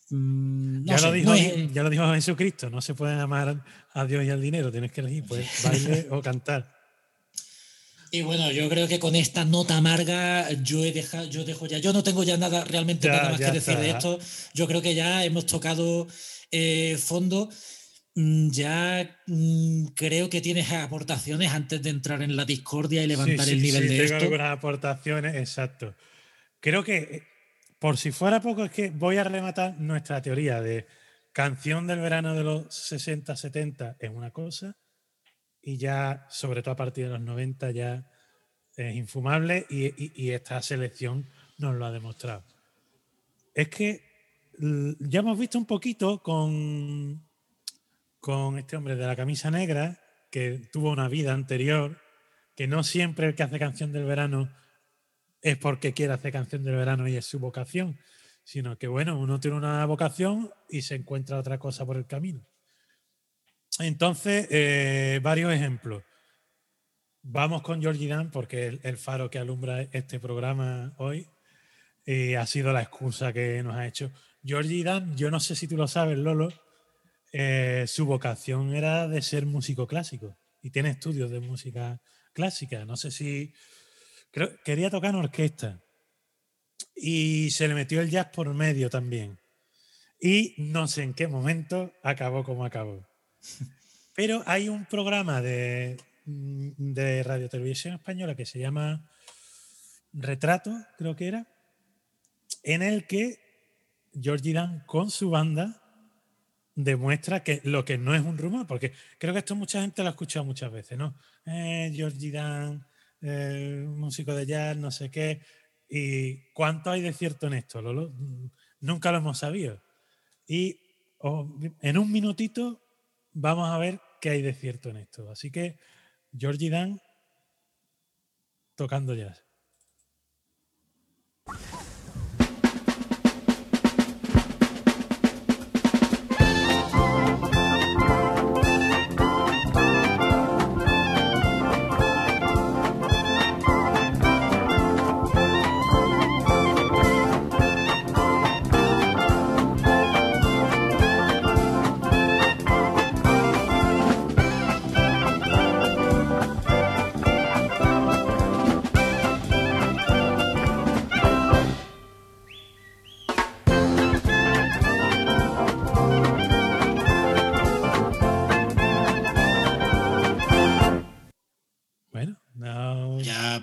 Mm, no ya, sé, lo dijo, es- ya lo dijo Jesucristo, no se pueden amar a Dios y al dinero, tienes que elegir, pues, baile o cantar. Y bueno, yo creo que con esta nota amarga yo he dejado, yo dejo ya, yo no tengo ya nada realmente Ya, nada más que decir de esto. Yo creo que ya hemos tocado eh, fondo. Mm, Ya mm, creo que tienes aportaciones antes de entrar en la discordia y levantar Sí, el sí, nivel sí, de tengo esto. algunas aportaciones, exacto. Creo que, eh, por si fuera poco, es que voy a rematar nuestra teoría de canción del verano de los 60, 70 es una cosa, y ya, sobre todo a partir de los 90, ya es infumable, y, esta selección nos lo ha demostrado. Es que l- ya hemos visto un poquito con, con este hombre de la camisa negra, que tuvo una vida anterior, que no siempre el que hace canción del verano es porque quiere hacer canción del verano y es su vocación, sino que bueno, uno tiene una vocación y se encuentra otra cosa por el camino. Entonces, eh, varios ejemplos. Vamos con Georgie Dan porque el, el faro que alumbra este programa hoy eh, ha sido la excusa que nos ha hecho. Georgie Dan, yo no sé si tú lo sabes, Lolo, eh, su vocación era de ser músico clásico y tiene estudios de música clásica. No sé si creo, quería tocar en orquesta y se le metió el jazz por medio también. Y no sé en qué momento acabó como acabó. Pero hay un programa de, mm, de Radio Televisión Española que se llama Retrato, creo que era, en el que Georgie Dan con su banda demuestra que lo que no es un rumor, porque creo que esto mucha gente lo ha escuchado muchas veces, ¿no? Eh, Georgie Dan, músico de jazz, no sé qué. ¿Y cuánto hay de cierto en esto, Lolo? Nunca lo hemos sabido. Y en un minutito vamos a ver qué hay de cierto en esto. Así que Georgie Dan tocando jazz.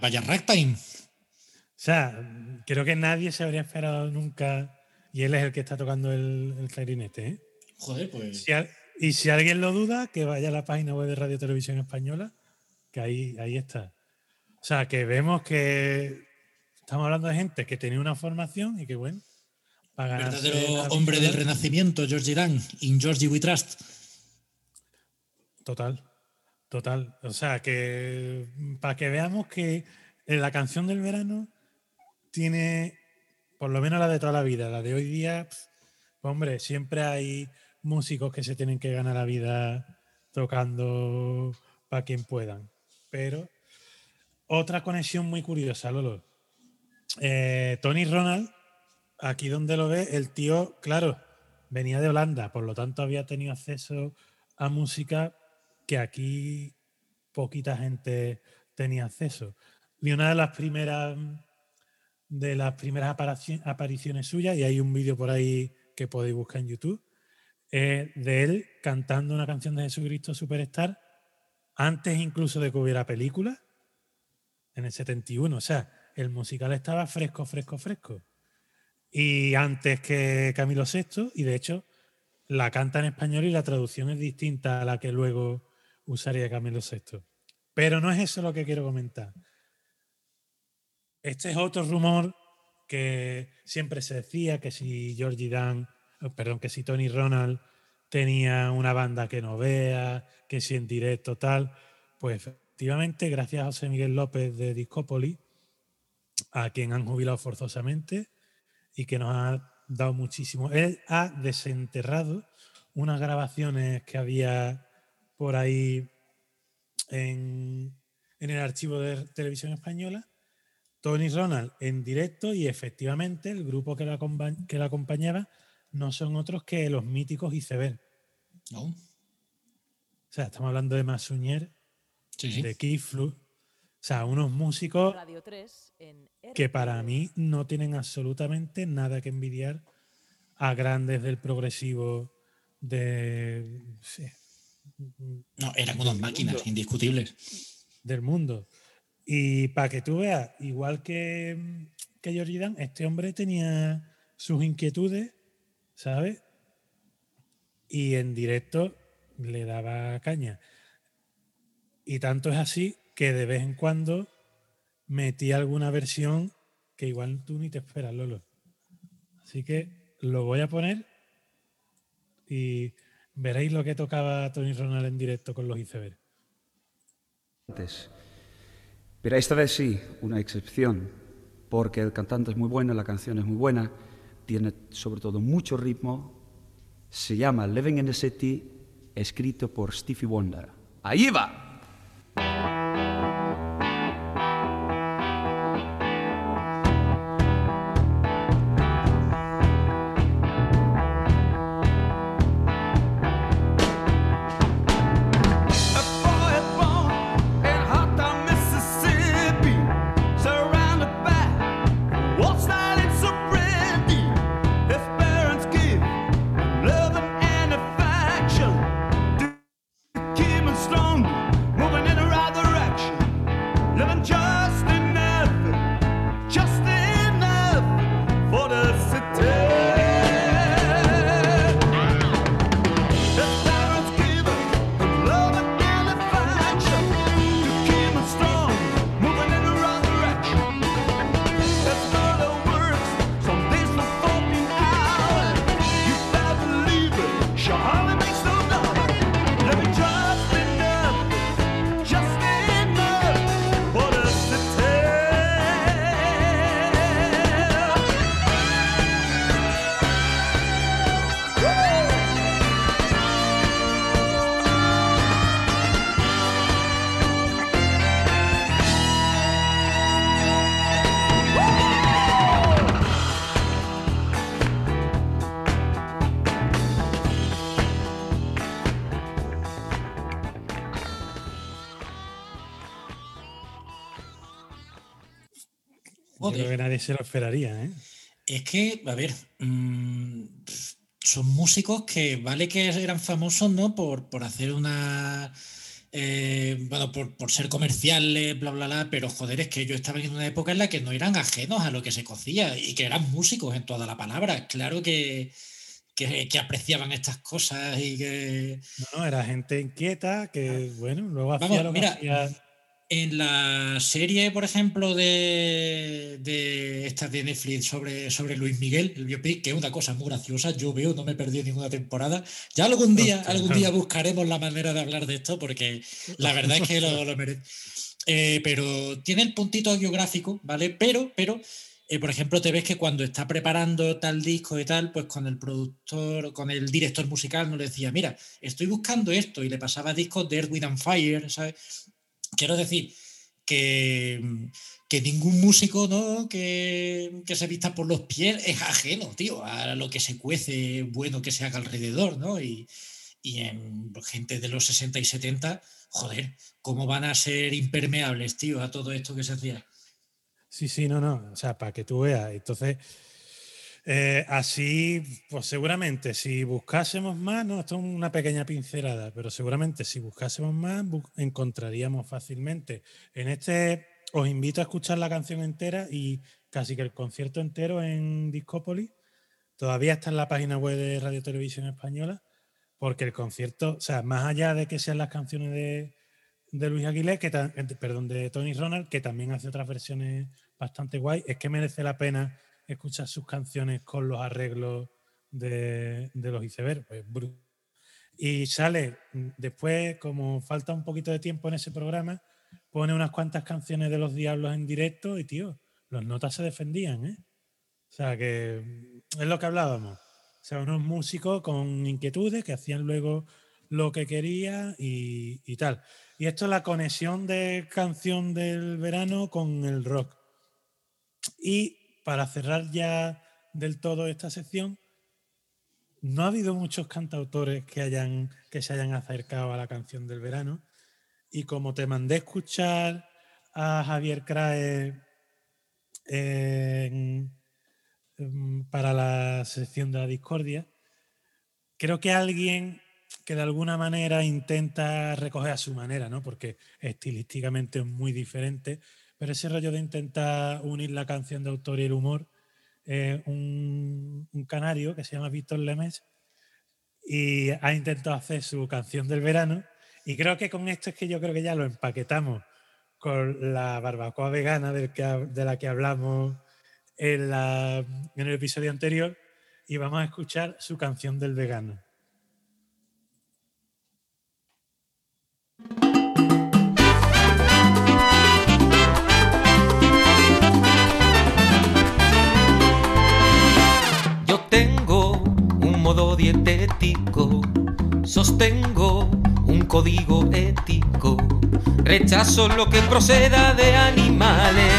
Vaya ragtime. O sea, creo que nadie se habría esperado nunca. Y él es el que está tocando el, el clarinete. ¿eh? Joder, pues. Si al- y si alguien lo duda, que vaya a la página web de Radio Televisión Española, que ahí, ahí está. O sea, que vemos que estamos hablando de gente que tenía una formación y que, bueno, para ganarse Verdadero hombre del renacimiento, Georgie Dan, in Georgie we trust. Total, total. O sea, que mm, para que veamos que en la canción del verano tiene, por lo menos la de toda la vida, la de hoy día, hombre, siempre hay músicos que se tienen que ganar la vida tocando para quien puedan. Pero otra conexión muy curiosa, Lolo. Eh, Tony Ronald, aquí donde lo ve, el tío, claro, venía de Holanda, por lo tanto había tenido acceso a música que aquí poquita gente tenía acceso. Y una de las primeras de las primeras aparici- apariciones suyas, y hay un vídeo por ahí que podéis buscar en YouTube, eh, de él cantando una canción de Jesucristo Superstar antes incluso de que hubiera película, en el 71. O sea, el musical estaba fresco, fresco, fresco. Y antes que Camilo VI, y de hecho la canta en español y la traducción es distinta a la que luego usaría Camilo VI. Pero no es eso lo que quiero comentar. Este es otro rumor que siempre se decía que si Georgie Dan, oh, perdón, que si Tony Ronald tenía una banda que no vea, que si en directo tal, pues efectivamente, gracias a José Miguel López de Discópoli, a quien han jubilado forzosamente y que nos ha dado muchísimo. Él ha desenterrado unas grabaciones que había por ahí en, en el archivo de televisión española Tony Ronald en directo y efectivamente el grupo que la, que la acompañaba no son otros que los míticos Iceberg. ¿No? O sea, estamos hablando de Masunier, Sí, sí. de Kiflu. O sea, unos músicos Radio 3 en que para mí no tienen absolutamente nada que envidiar a grandes del progresivo de, sí, No, eran unas máquinas indiscutibles. del mundo. Y para que tú veas, igual que, que Georgie Dan, este hombre tenía sus inquietudes, ¿sabes? Y en directo le daba caña. Y tanto es así que de vez en cuando metía alguna versión que igual tú ni te esperas, Lolo. Así que lo voy a poner y veréis lo que tocaba Tony Ronald en directo con los iceberg. antes. Pero esta vez sí, una excepción, porque el cantante es muy bueno, la canción es muy buena, tiene sobre todo mucho ritmo, se llama Living in the City, escrito por Stevie Wonder. ¡Ahí va! Se lo esperaría, ¿eh? Es que, a ver, mm, son músicos que vale que eran famosos, ¿no? Por, por hacer una. eh, bueno, por, por ser comerciales, bla, bla, bla, pero joder, es que ellos estaban en una época en la que no eran ajenos a lo que se cocía y que eran músicos en toda la palabra. Claro que, que, que apreciaban estas cosas y que. No, no, era gente inquieta que, bueno, luego hacía Vamos, lo que mira, hacía. En la serie, por ejemplo, de, de esta de Netflix sobre, sobre Luis Miguel, el biopic, que es una cosa muy graciosa, yo veo, no me perdí ninguna temporada. Ya algún día, algún día buscaremos la manera de hablar de esto, porque la verdad es que lo, lo merece. Eh, pero tiene el puntito geográfico, ¿vale? Pero, pero, eh, por ejemplo, te ves que cuando está preparando tal disco y tal, pues con el productor, con el director musical, no le decía, mira, estoy buscando esto, y le pasaba discos de Earth, Wind and Fire, ¿sabes? Quiero decir que, que ningún músico ¿no? que, que se vista por los pies es ajeno, tío, a lo que se cuece bueno que se haga alrededor, ¿no? Y, y en gente de los 60 y 70, joder, ¿cómo van a ser impermeables, tío, a todo esto que se hacía? Sí, sí, no, no. O sea, para que tú veas. Entonces, Eh, así, pues seguramente, si buscásemos más, no, esto es una pequeña pincelada, pero seguramente si buscásemos más, encontraríamos fácilmente. En este os invito a escuchar la canción entera y casi que el concierto entero en Discópolis. Todavía está en la página web de Radio Televisión Española, porque el concierto, o sea, más allá de que sean las canciones de, Luis Aguilé, que eh, perdón, de Tony Ronald, que también hace otras versiones bastante guay, es que merece la pena escuchar sus canciones con los arreglos de, de los iceberg. Pues, y sale mm, después, como falta un poquito de tiempo en ese programa, pone unas cuantas canciones de los Diablos en directo y, tío, los notas se defendían, ¿eh? O sea, que mm, es lo que hablábamos. O sea, unos músicos con inquietudes que hacían luego lo que quería y, y tal. Y esto es la conexión de canción del verano con el rock. Y para cerrar ya del todo esta sección, no ha habido muchos cantautores que, hayan, que se hayan acercado a la canción del verano. Y como te mandé escuchar a Javier Crae para la sección de la discordia, creo que alguien que de alguna manera intenta recoger a su manera, ¿no? Porque estilísticamente es muy diferente, pero ese rollo de intentar unir la canción de autor y el humor, eh, un, canario que se llama Víctor Lemes y ha intentado hacer su canción del verano y creo que con esto es que yo creo que ya lo empaquetamos con la barbacoa vegana del de la que hablamos en, la- en el episodio anterior y vamos a escuchar su canción del vegano. Sostengo un código ético, rechazo lo que proceda de animales,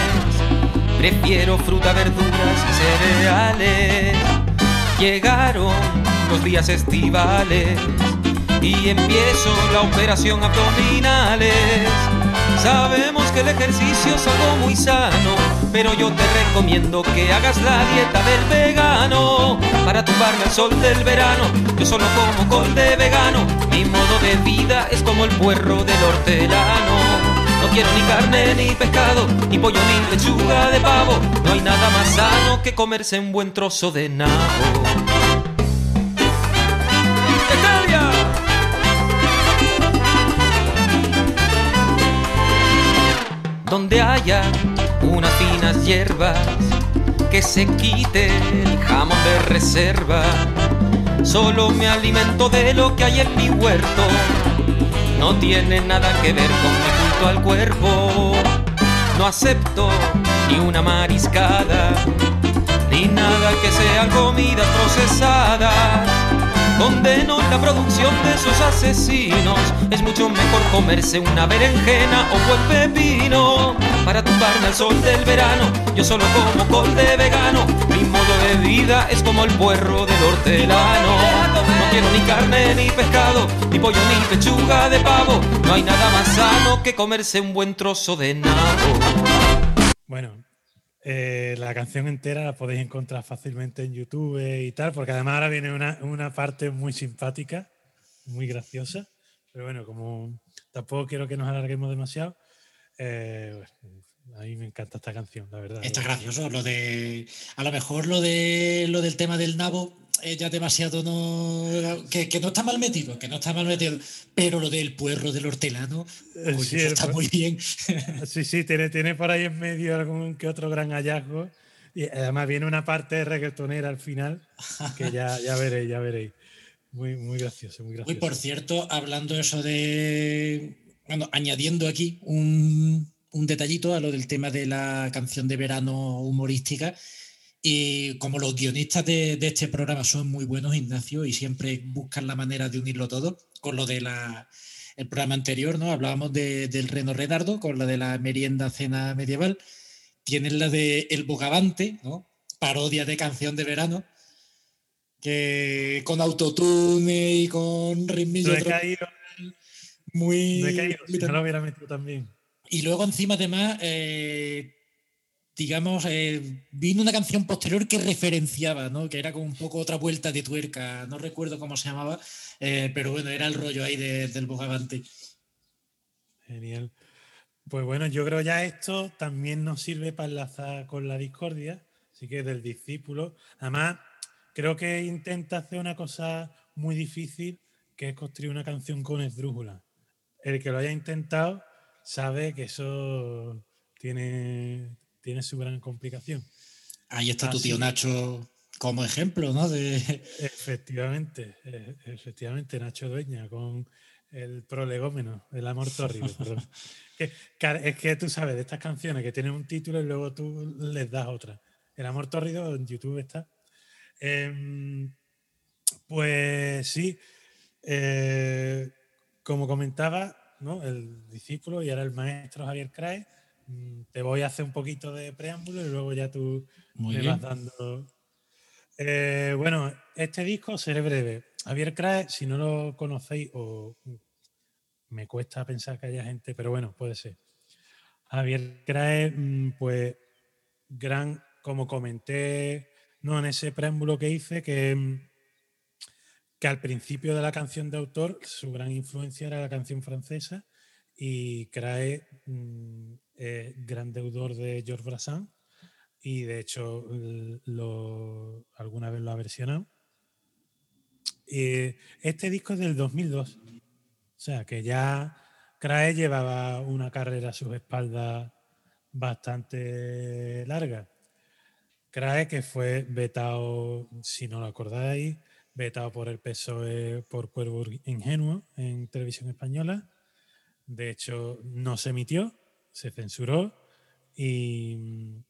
prefiero fruta, verduras y cereales. Llegaron los días estivales y empiezo la operación abdominales. Sabemos que el ejercicio es algo muy sano, pero yo te recomiendo que hagas la dieta del vegano para tumbarme al sol del verano. Yo solo como col de vegano, mi modo de vida es como el puerro del hortelano. No quiero ni carne ni pescado, ni pollo ni lechuga de pavo. No hay nada más sano que comerse un buen trozo de nabo. Haya unas finas hierbas que se quite el jamón de reserva. Solo me alimento de lo que hay en mi huerto. No tiene nada que ver con mi culto al cuerpo. No acepto ni una mariscada, ni nada que sean comidas procesadas. Condeno la producción de esos asesinos. Es mucho mejor comerse una berenjena o buen pepino. Para tumbarme al sol del verano, yo solo como col de vegano. Mi modo de vida es como el puerro del hortelano. No quiero ni carne ni pescado, ni pollo ni pechuga de pavo. No hay nada más sano que comerse un buen trozo de nabo. Bueno, eh, la canción entera la podéis encontrar fácilmente en YouTube y tal, porque además ahora viene una, una parte muy simpática, muy graciosa. Pero bueno, como tampoco quiero que nos alarguemos demasiado, eh, a mí me encanta esta canción, la verdad. Está gracioso. Lo de. A lo mejor lo de lo del tema del nabo es ya demasiado no. Que, que no está mal metido, que no está mal metido. Pero lo del puerro del hortelano, coño, sí, el está pu- muy bien. Sí, sí, tiene, tiene por ahí en medio algún que otro gran hallazgo. Y además viene una parte reggaetonera al final, que ya, ya veréis, ya veréis. Muy, muy gracioso, muy Uy, gracioso. por cierto, hablando eso de. Bueno, añadiendo aquí un, un detallito a lo del tema de la canción de verano humorística. Y como los guionistas de, de este programa son muy buenos, Ignacio, y siempre buscan la manera de unirlo todo, con lo de la, el programa anterior, ¿no? Hablábamos de- del Reno Redardo, con la de la merienda cena medieval. Tienen la de El Bogavante, ¿no? Parodia de canción de verano, que con autotune y con ritmillo caído, muy, caído, si no lo hubiera metido también. y luego encima además eh, digamos, eh, vino una canción posterior que referenciaba, ¿no? Que era como un poco otra vuelta de tuerca, no recuerdo cómo se llamaba, eh, pero bueno, era el rollo ahí de- del Bogavante. Genial. Pues bueno, yo creo ya esto también nos sirve para enlazar con la discordia, así que del discípulo. Además, creo que intenta hacer una cosa muy difícil, que es construir una canción con esdrújula. El que lo haya intentado sabe que eso tiene, tiene su gran complicación. Ahí está tu tío Nacho como ejemplo, ¿no? De, Efectivamente, e- efectivamente, Nacho Dueña con el prolegómeno, el amor tórrido. es que tú sabes de estas canciones que tienen un título y luego tú les das otra. El amor tórrido en YouTube está. Em, pues sí, eh, como comentaba, ¿no? el discípulo y ahora el maestro Javier Crae, te voy a hacer un poquito de preámbulo y luego ya tú Muy me bien. vas dando. Eh, bueno, este disco seré breve. Javier Crae, si no lo conocéis, o me cuesta pensar que haya gente, pero bueno, puede ser. Javier Crae, mm, pues, gran, como comenté no en ese preámbulo que hice, que, mm, que al principio de la canción de autor, su gran influencia era la canción francesa, y Crae, mm, es gran deudor de Georges Brassens, y de hecho lo, alguna vez lo ha versionado. Y este disco es del 2002, o sea que ya Crae llevaba una carrera a sus espaldas bastante larga. Crae que fue vetado, si no lo acordáis, vetado por el PSOE por Cuervo Ingenuo en televisión española. De hecho, no se emitió, se censuró y,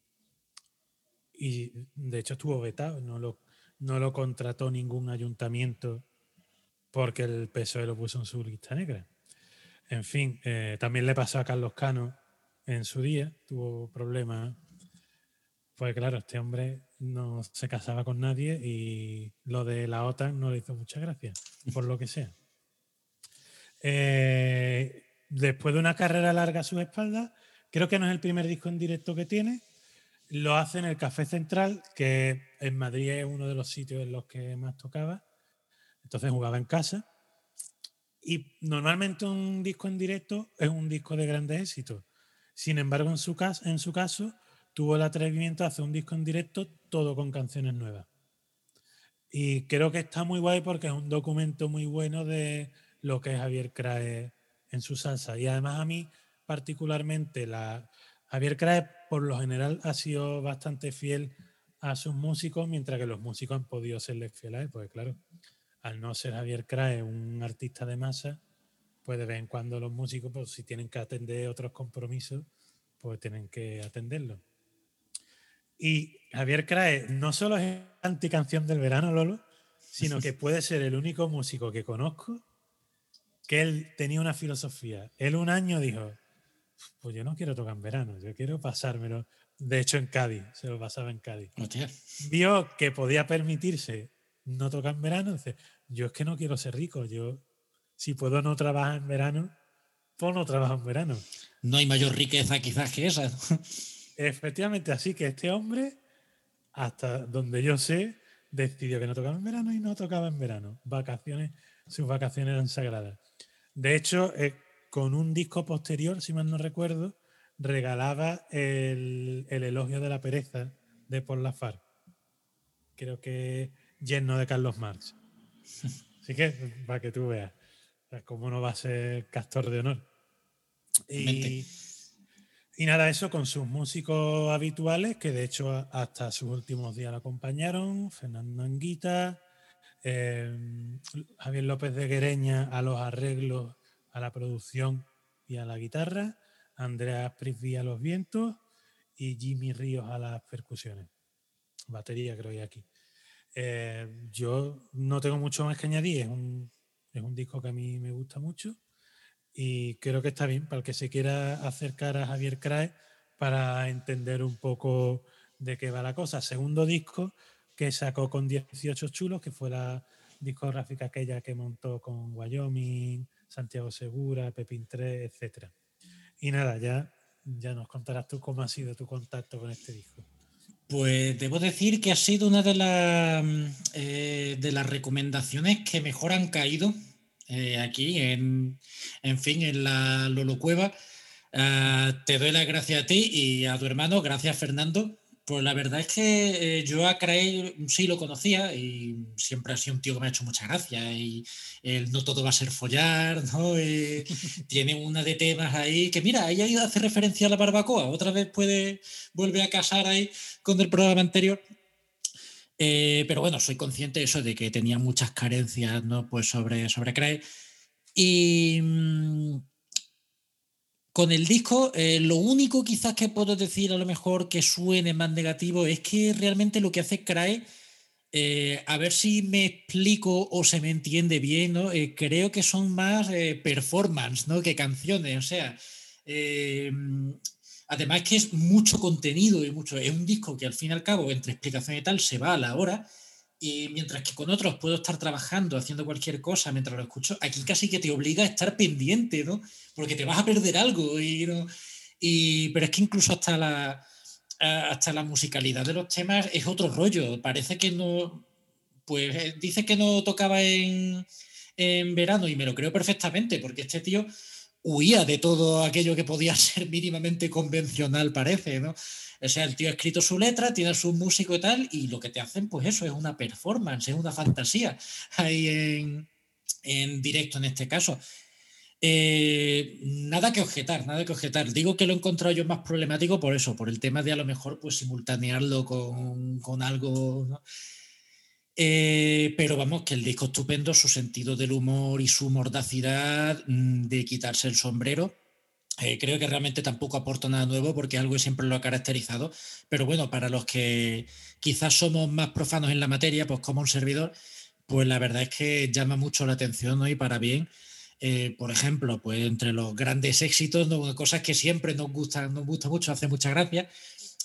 y de hecho estuvo vetado, no lo, no lo contrató ningún ayuntamiento porque el PSOE lo puso en su lista negra. En fin, eh, también le pasó a Carlos Cano en su día, tuvo problemas. Pues claro, este hombre no se casaba con nadie y lo de la OTAN no le hizo mucha gracia, por lo que sea. Eh, después de una carrera larga a sus espaldas, creo que no es el primer disco en directo que tiene. Lo hace en el Café Central, que en Madrid es uno de los sitios en los que más tocaba. Entonces jugaba en casa. Y normalmente un disco en directo es un disco de grandes éxitos. Sin embargo, en su, caso, en tuvo el atrevimiento de hacer un disco en directo todo con canciones nuevas. Y creo que está muy guay porque es un documento muy bueno de lo que es Javier Crae en su salsa. Y además a mí particularmente la Javier Crae por lo general ha sido bastante fiel a sus músicos, mientras que los músicos han podido serles fieles a él, porque claro, al no ser Javier Crae un artista de masa, pues de vez en cuando los músicos, pues si tienen que atender otros compromisos, pues tienen que atenderlo. Y Javier Crae no solo es anticanción del verano, Lolo, sino que puede ser el único músico que conozco que él tenía una filosofía. Él un año dijo, pues yo no quiero tocar en verano, yo quiero pasármelo. De hecho, en Cádiz, se lo pasaba en Cádiz. hostia, Vio que podía permitirse no tocar en verano, dice, yo es que no quiero ser rico, yo si puedo no trabajar en verano, pues no trabajo en verano. no hay mayor riqueza quizás que esa. Efectivamente, así que este hombre, hasta donde yo sé, decidió que no tocaba en verano y no tocaba en verano. Vacaciones, sus vacaciones eran sagradas. De hecho, eh, con un disco posterior, si mal no recuerdo, regalaba el, el elogio de la pereza de Paul Lafar. Creo que lleno de Carlos Marx. Así que, para que tú veas, cómo no va a ser castor de honor. Y, y nada, eso con sus músicos habituales, que de hecho hasta sus últimos días lo acompañaron, Fernando Anguita, eh, Javier López de Guereña a los arreglos, a la producción y a la guitarra, Andrea Prisby a los vientos y Jimmy Ríos a las percusiones. Batería creo que aquí. Eh, yo no tengo mucho más que añadir, es un, es un disco que a mí me gusta mucho y creo que está bien para el que se quiera acercar a Javier Crae para entender un poco de qué va la cosa. Segundo disco que sacó con 18 chulos, que fue la discográfica aquella que montó con Wyoming, Santiago Segura, Pepín 3, etc. Y nada, ya ya nos contarás tú cómo ha sido tu contacto con este disco. Pues debo decir que ha sido una de, las eh, de las recomendaciones que mejor han caído eh, aquí, en, en fin, en la Lolo Cueva. Ah, te doy las gracias a ti y a tu hermano, gracias Fernando. Pues la verdad es que eh, yo a Craig sí lo conocía y siempre ha sido un tío que me ha hecho mucha gracia y el no todo va a ser follar, ¿no? Eh, tiene una de temas ahí que mira, ahí hace referencia a la barbacoa, otra vez puede, vuelve a casar ahí con el programa anterior. Eh, pero bueno, soy consciente de eso, de que tenía muchas carencias, ¿no? Pues sobre, sobre Craig. Y... mm, con el disco, eh, lo único quizás que puedo decir a lo mejor que suene más negativo es que realmente lo que hace Crae, eh, a ver si me explico o se me entiende bien, ¿no? Eh, creo que son más eh, performance, ¿no? Que canciones, o sea, eh, además que es mucho contenido y mucho, es un disco que al fin y al cabo, entre explicación y tal, se va a la hora. Y mientras que con otros puedo estar trabajando, haciendo cualquier cosa mientras lo escucho, aquí casi que te obliga a estar pendiente, ¿no? Porque te vas a perder algo. Y, ¿no? y, pero es que incluso hasta la, hasta la musicalidad de los temas es otro rollo. Parece que no. Pues eh, dice que no tocaba en, en verano y me lo creo perfectamente, porque este tío huía de todo aquello que podía ser mínimamente convencional, parece, ¿no? O sea, el tío ha escrito su letra, tiene su músico y tal, y lo que te hacen, pues eso, es una performance, es una fantasía ahí en, en directo en este caso. Eh, nada que objetar, nada que objetar. Digo que lo he encontrado yo más problemático por eso, por el tema de a lo mejor pues simultanearlo con, con algo. Eh, pero vamos, que el disco estupendo, su sentido del humor y su mordacidad mm, de quitarse el sombrero. Eh, creo que realmente tampoco aporta nada nuevo porque algo siempre lo ha caracterizado. Pero bueno, para los que quizás somos más profanos en la materia, pues como un servidor, pues la verdad es que llama mucho la atención ¿no? para bien. Eh, por ejemplo, pues entre los grandes éxitos, ¿no? cosas que siempre nos gustan, nos gusta mucho, hace mucha gracia,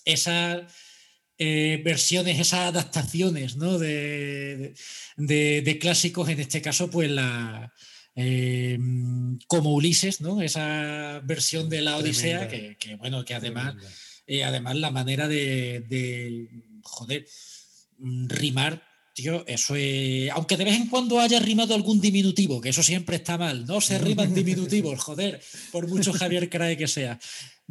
esas eh, versiones, esas adaptaciones ¿no? de, de- de clásicos, en este caso, pues la eh, como Ulises, ¿no? Esa versión de la Odisea, que, que, bueno, que además, eh, además la manera de, de, joder, rimar, tío, eso es. Aunque de vez en cuando haya rimado algún diminutivo, que eso siempre está mal, no se riman diminutivos, joder, por mucho Javier Crae que sea.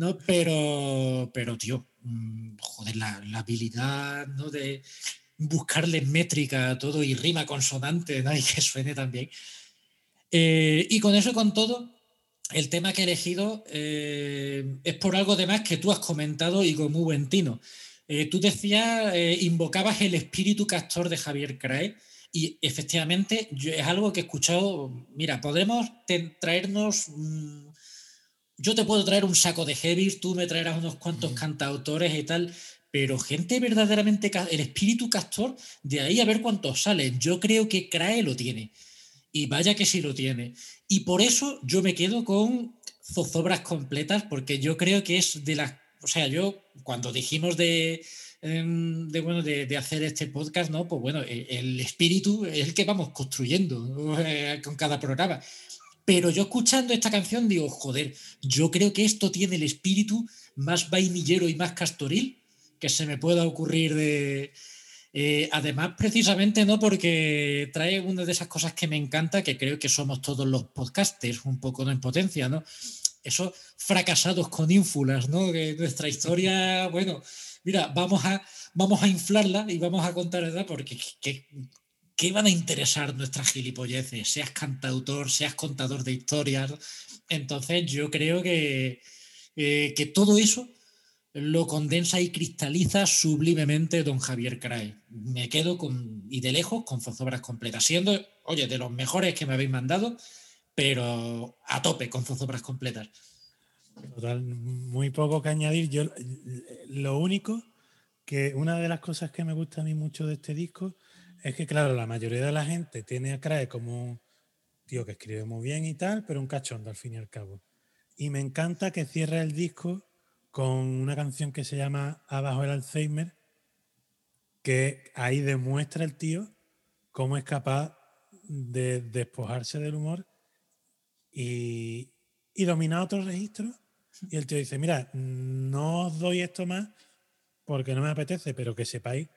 ¿no? Pero, pero tío, mm, joder, la, la habilidad, ¿no? De buscarle métrica a todo y rima consonante, ¿no? Y que suene también. Eh, y con eso y con todo, el tema que he elegido eh, es por algo de más que tú has comentado y con muy buen tino. Eh, tú decías, invocabas el espíritu castor de Javier Crae y efectivamente yo- es algo que he escuchado. Mira, podremos te- traernos. mm, yo te puedo traer un saco de heavies, tú me traerás unos cuantos cantautores y tal, pero gente verdaderamente. El espíritu castor, de ahí a ver cuántos salen. Yo creo que Crae lo tiene. Y vaya que sí lo tiene. Y por eso yo me quedo con zozobras completas, porque yo creo que es de las. O sea, yo cuando dijimos de. em, De, bueno, de, hacer este podcast, ¿no? Pues bueno, e- el espíritu es el que vamos construyendo. Eh, con cada programa. Pero yo escuchando esta canción digo, joder, yo creo que esto tiene el espíritu más vainillero y más castoril que se me pueda ocurrir de, eh, además, precisamente no porque trae una de esas cosas que me encanta, que creo que somos todos los podcasters, un poco no en potencia, ¿no? Esos fracasados con ínfulas, ¿no? Que nuestra historia, bueno, mira, vamos a, vamos a inflarla y vamos a contar, ¿verdad? Porque ¿qué, qué van a interesar nuestras gilipolleces? Seas cantautor, seas contador de historias. Entonces, yo creo que, eh, que todo eso lo condensa y cristaliza sublimemente don Javier Crae. Me quedo con, y de lejos con zozobras completas, siendo, oye, de los mejores que me habéis mandado, pero a tope con zozobras completas. Total, muy poco que añadir. Yo lo único que una de las cosas que me gusta a mí mucho de este disco es que, claro, la mayoría de la gente tiene a Crae como un tío que escribe muy bien y tal, pero un cachondo al fin y al cabo. Y me encanta que cierra el disco con una canción que se llama Abajo el Alzheimer, que ahí demuestra el tío cómo es capaz de despojarse del humor y, y dominar otros registros Y el tío dice, mira, no os doy esto más porque no me apetece, pero que sepáis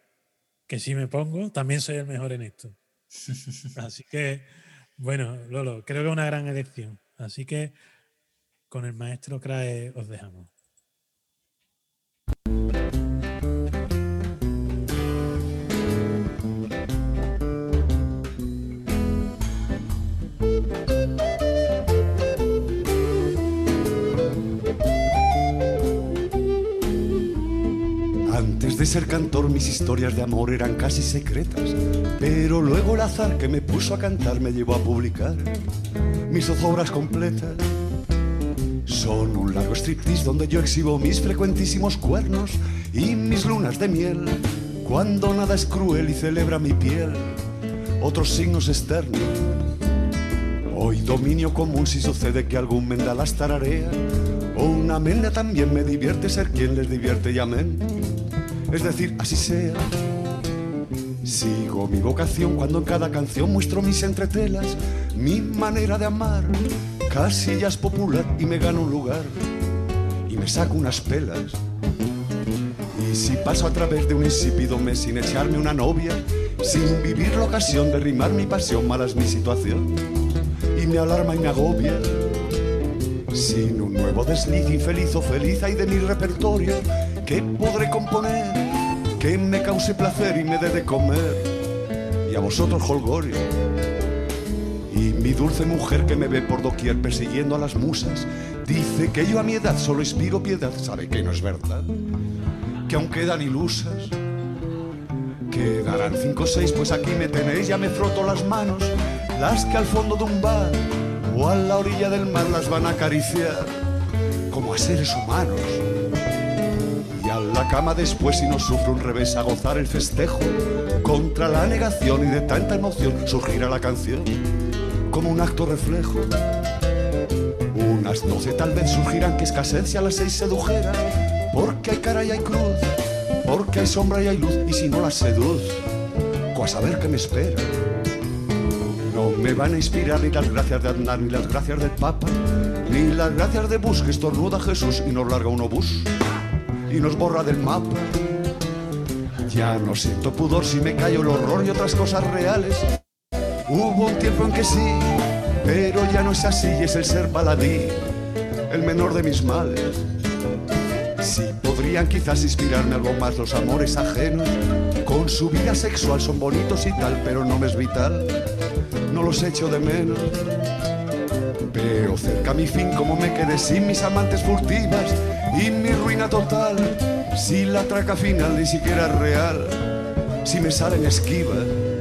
que si me pongo, también soy el mejor en esto. Así que, bueno, Lolo, creo que es una gran elección. Así que con el maestro Crae os dejamos. Antes de ser cantor mis historias de amor eran casi secretas, pero luego el azar que me puso a cantar me llevó a publicar mis zozobras completas. Son un largo striptease donde yo exhibo mis frecuentísimos cuernos y mis lunas de miel, cuando nada es cruel y celebra mi piel otros signos externos. Hoy dominio común si sucede que algún menda las tararea, o una menda también me divierte ser quien les divierte y amén es decir, así sea. Sigo mi vocación cuando en cada canción muestro mis entretelas, mi manera de amar. Casi ya es popular y me gano un lugar y me saco unas pelas. Y si paso a través de un insípido mes sin echarme una novia, sin vivir la ocasión de rimar mi pasión, mala es mi situación y me alarma y me agobia. Sin un nuevo desliz infeliz o feliz hay de mi repertorio que podré componer, que me cause placer y me dé de comer, y a vosotros holgorio. Y mi dulce mujer que me ve por doquier persiguiendo a las musas, dice que yo a mi edad solo inspiro piedad, sabe que no es verdad, que aún quedan ilusas. Quedarán cinco o seis, pues aquí me tenéis, ya me froto las manos, las que al fondo de un bar o a la orilla del mar las van a acariciar, como a seres humanos y a la cama después si no sufro un revés a gozar el festejo contra la negación y de tanta emoción surgirá la canción como un acto reflejo unas doce tal vez surgirán que escasez si a las seis sedujera porque hay cara y hay cruz porque hay sombra y hay luz y si no las seduz a saber qué me espera no me van a inspirar ni las gracias de Aznar ni las gracias del Papa ni las gracias de Bush que estornuda Jesús y nos larga un obús y nos borra del mapa. Ya no siento pudor si me callo el horror y otras cosas reales. Hubo un tiempo en que sí, pero ya no es así y es el ser baladí, el menor de mis males. Sí, podrían quizás inspirarme algo más los amores ajenos. Con su vida sexual son bonitos y tal, pero no me es vital. No los echo de menos. Veo cerca mi fin como me quedé sin mis amantes furtivas y mi ruina total. Si la traca final ni siquiera real, si me salen esquivas.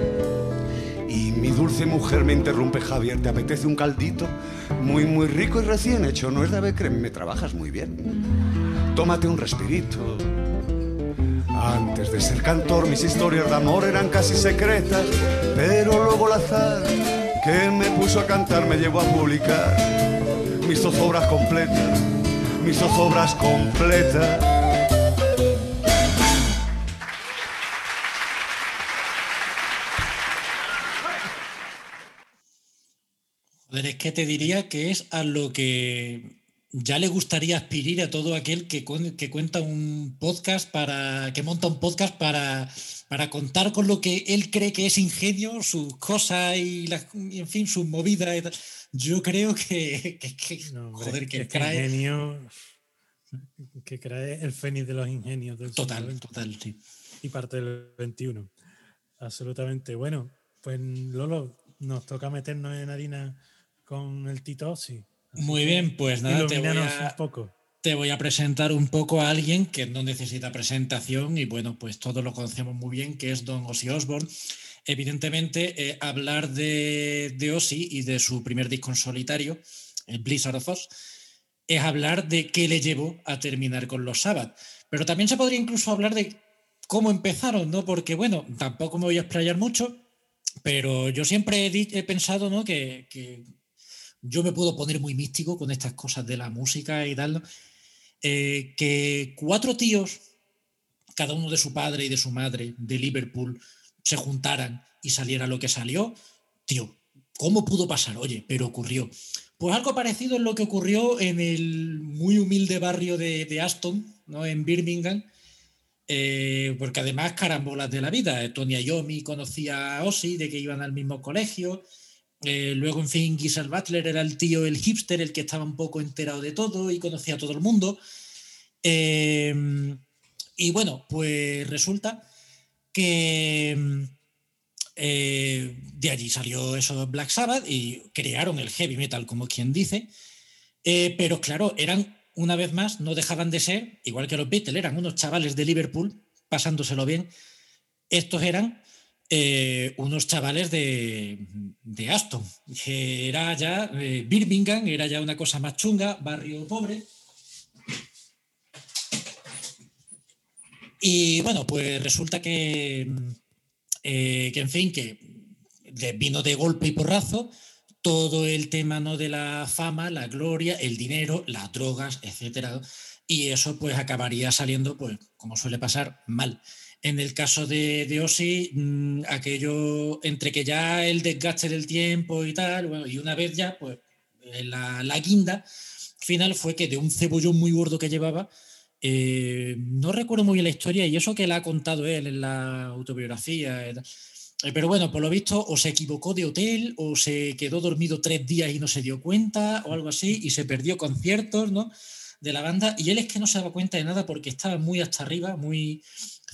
Dulce mujer me interrumpe, Javier, ¿te apetece un caldito? Muy, muy rico y recién hecho, no es de ave me trabajas muy bien. Tómate un respirito. Antes de ser cantor, mis historias de amor eran casi secretas, pero luego el azar que me puso a cantar me llevó a publicar mis zozobras completas, mis zozobras completas. Que te diría que es a lo que ya le gustaría aspirar a todo aquel que, que cuenta un podcast para. que monta un podcast para, para contar con lo que él cree que es ingenio, sus cosas y en fin, sus movidas. Yo creo que, que- que- No, hombre, joder, que es que trae. ingenio que trae el fénix de los ingenios del Total, total, sí. y parte del 21. Absolutamente. Bueno, pues Lolo, nos toca meternos en harina con el Tito Ossi. Así Muy bien, pues nada, te voy, a, un poco. te voy a presentar un poco a alguien que no necesita presentación y bueno, pues todos lo conocemos muy bien, que es Don Ozzy Osbourne. Evidentemente, eh, hablar de, de Ozzy y de su primer disco en solitario, el Blizzard of Oz, es hablar de qué le llevó a terminar con los Sabbath. Pero también se podría incluso hablar de cómo empezaron, ¿no? Porque bueno, tampoco me voy a explayar mucho, pero yo siempre he, pensado, ¿no? Que, que yo me puedo poner muy místico con estas cosas de la música y tal. Eh, que cuatro tíos, cada uno de su padre y de su madre, de Liverpool, se juntaran y saliera lo que salió, tío, ¿cómo pudo pasar? Oye, pero ocurrió. Pues algo parecido es lo que ocurrió en el muy humilde barrio de, Aston, ¿no? en Birmingham, eh, porque además carambolas de la vida. Tony Iommi conocía a Ozzy, de que iban al mismo colegio. Eh, luego, en fin, Giselle Butler era el tío, el hipster, el que estaba un poco enterado de todo y conocía a todo el mundo. Eh, y bueno, pues resulta que eh, de allí salió eso Black Sabbath y crearon el heavy metal, como quien dice. Pero claro, eran, una vez más, no dejaban de ser, igual que los Beatles, eran unos chavales de Liverpool, pasándoselo bien. Estos eran eh, unos chavales de, de Aston, era ya Birmingham, era ya una cosa más chunga, barrio pobre. Y bueno, pues resulta que, eh, que en fin, que vino de golpe y porrazo todo el tema ¿no? de la fama, la gloria, el dinero, las drogas, etcétera. Y eso pues acabaría saliendo, pues, como suele pasar, mal. En el caso de, Ozzy, mmm, aquello entre que ya el desgaste del tiempo y tal, bueno, y una vez ya, pues la, la guinda final fue que de un cebollón muy gordo que llevaba, eh, no recuerdo muy bien la historia y eso que la ha contado él en la autobiografía. Eh, pero bueno, por lo visto, o se equivocó de hotel, o se quedó dormido tres días y no se dio cuenta, o algo así, y se perdió conciertos ¿no? de la banda. Y él es que no se daba cuenta de nada porque estaba muy hasta arriba, muy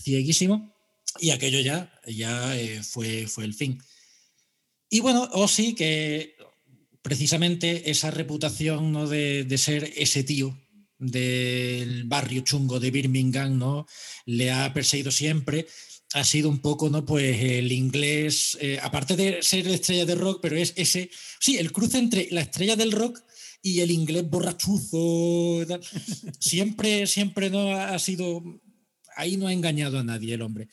cieguísimo, y aquello ya, ya eh, fue, fue el fin. Y bueno, o sí que precisamente esa reputación ¿no? de, de ser ese tío del barrio chungo de Birmingham, ¿no? Le ha perseguido siempre. Ha sido un poco, ¿no? Pues el inglés, eh, aparte de ser estrella de rock, pero es ese, sí, el cruce entre la estrella del rock y el inglés borrachuzo. Siempre, siempre no ha sido, ahí no ha engañado a nadie el hombre.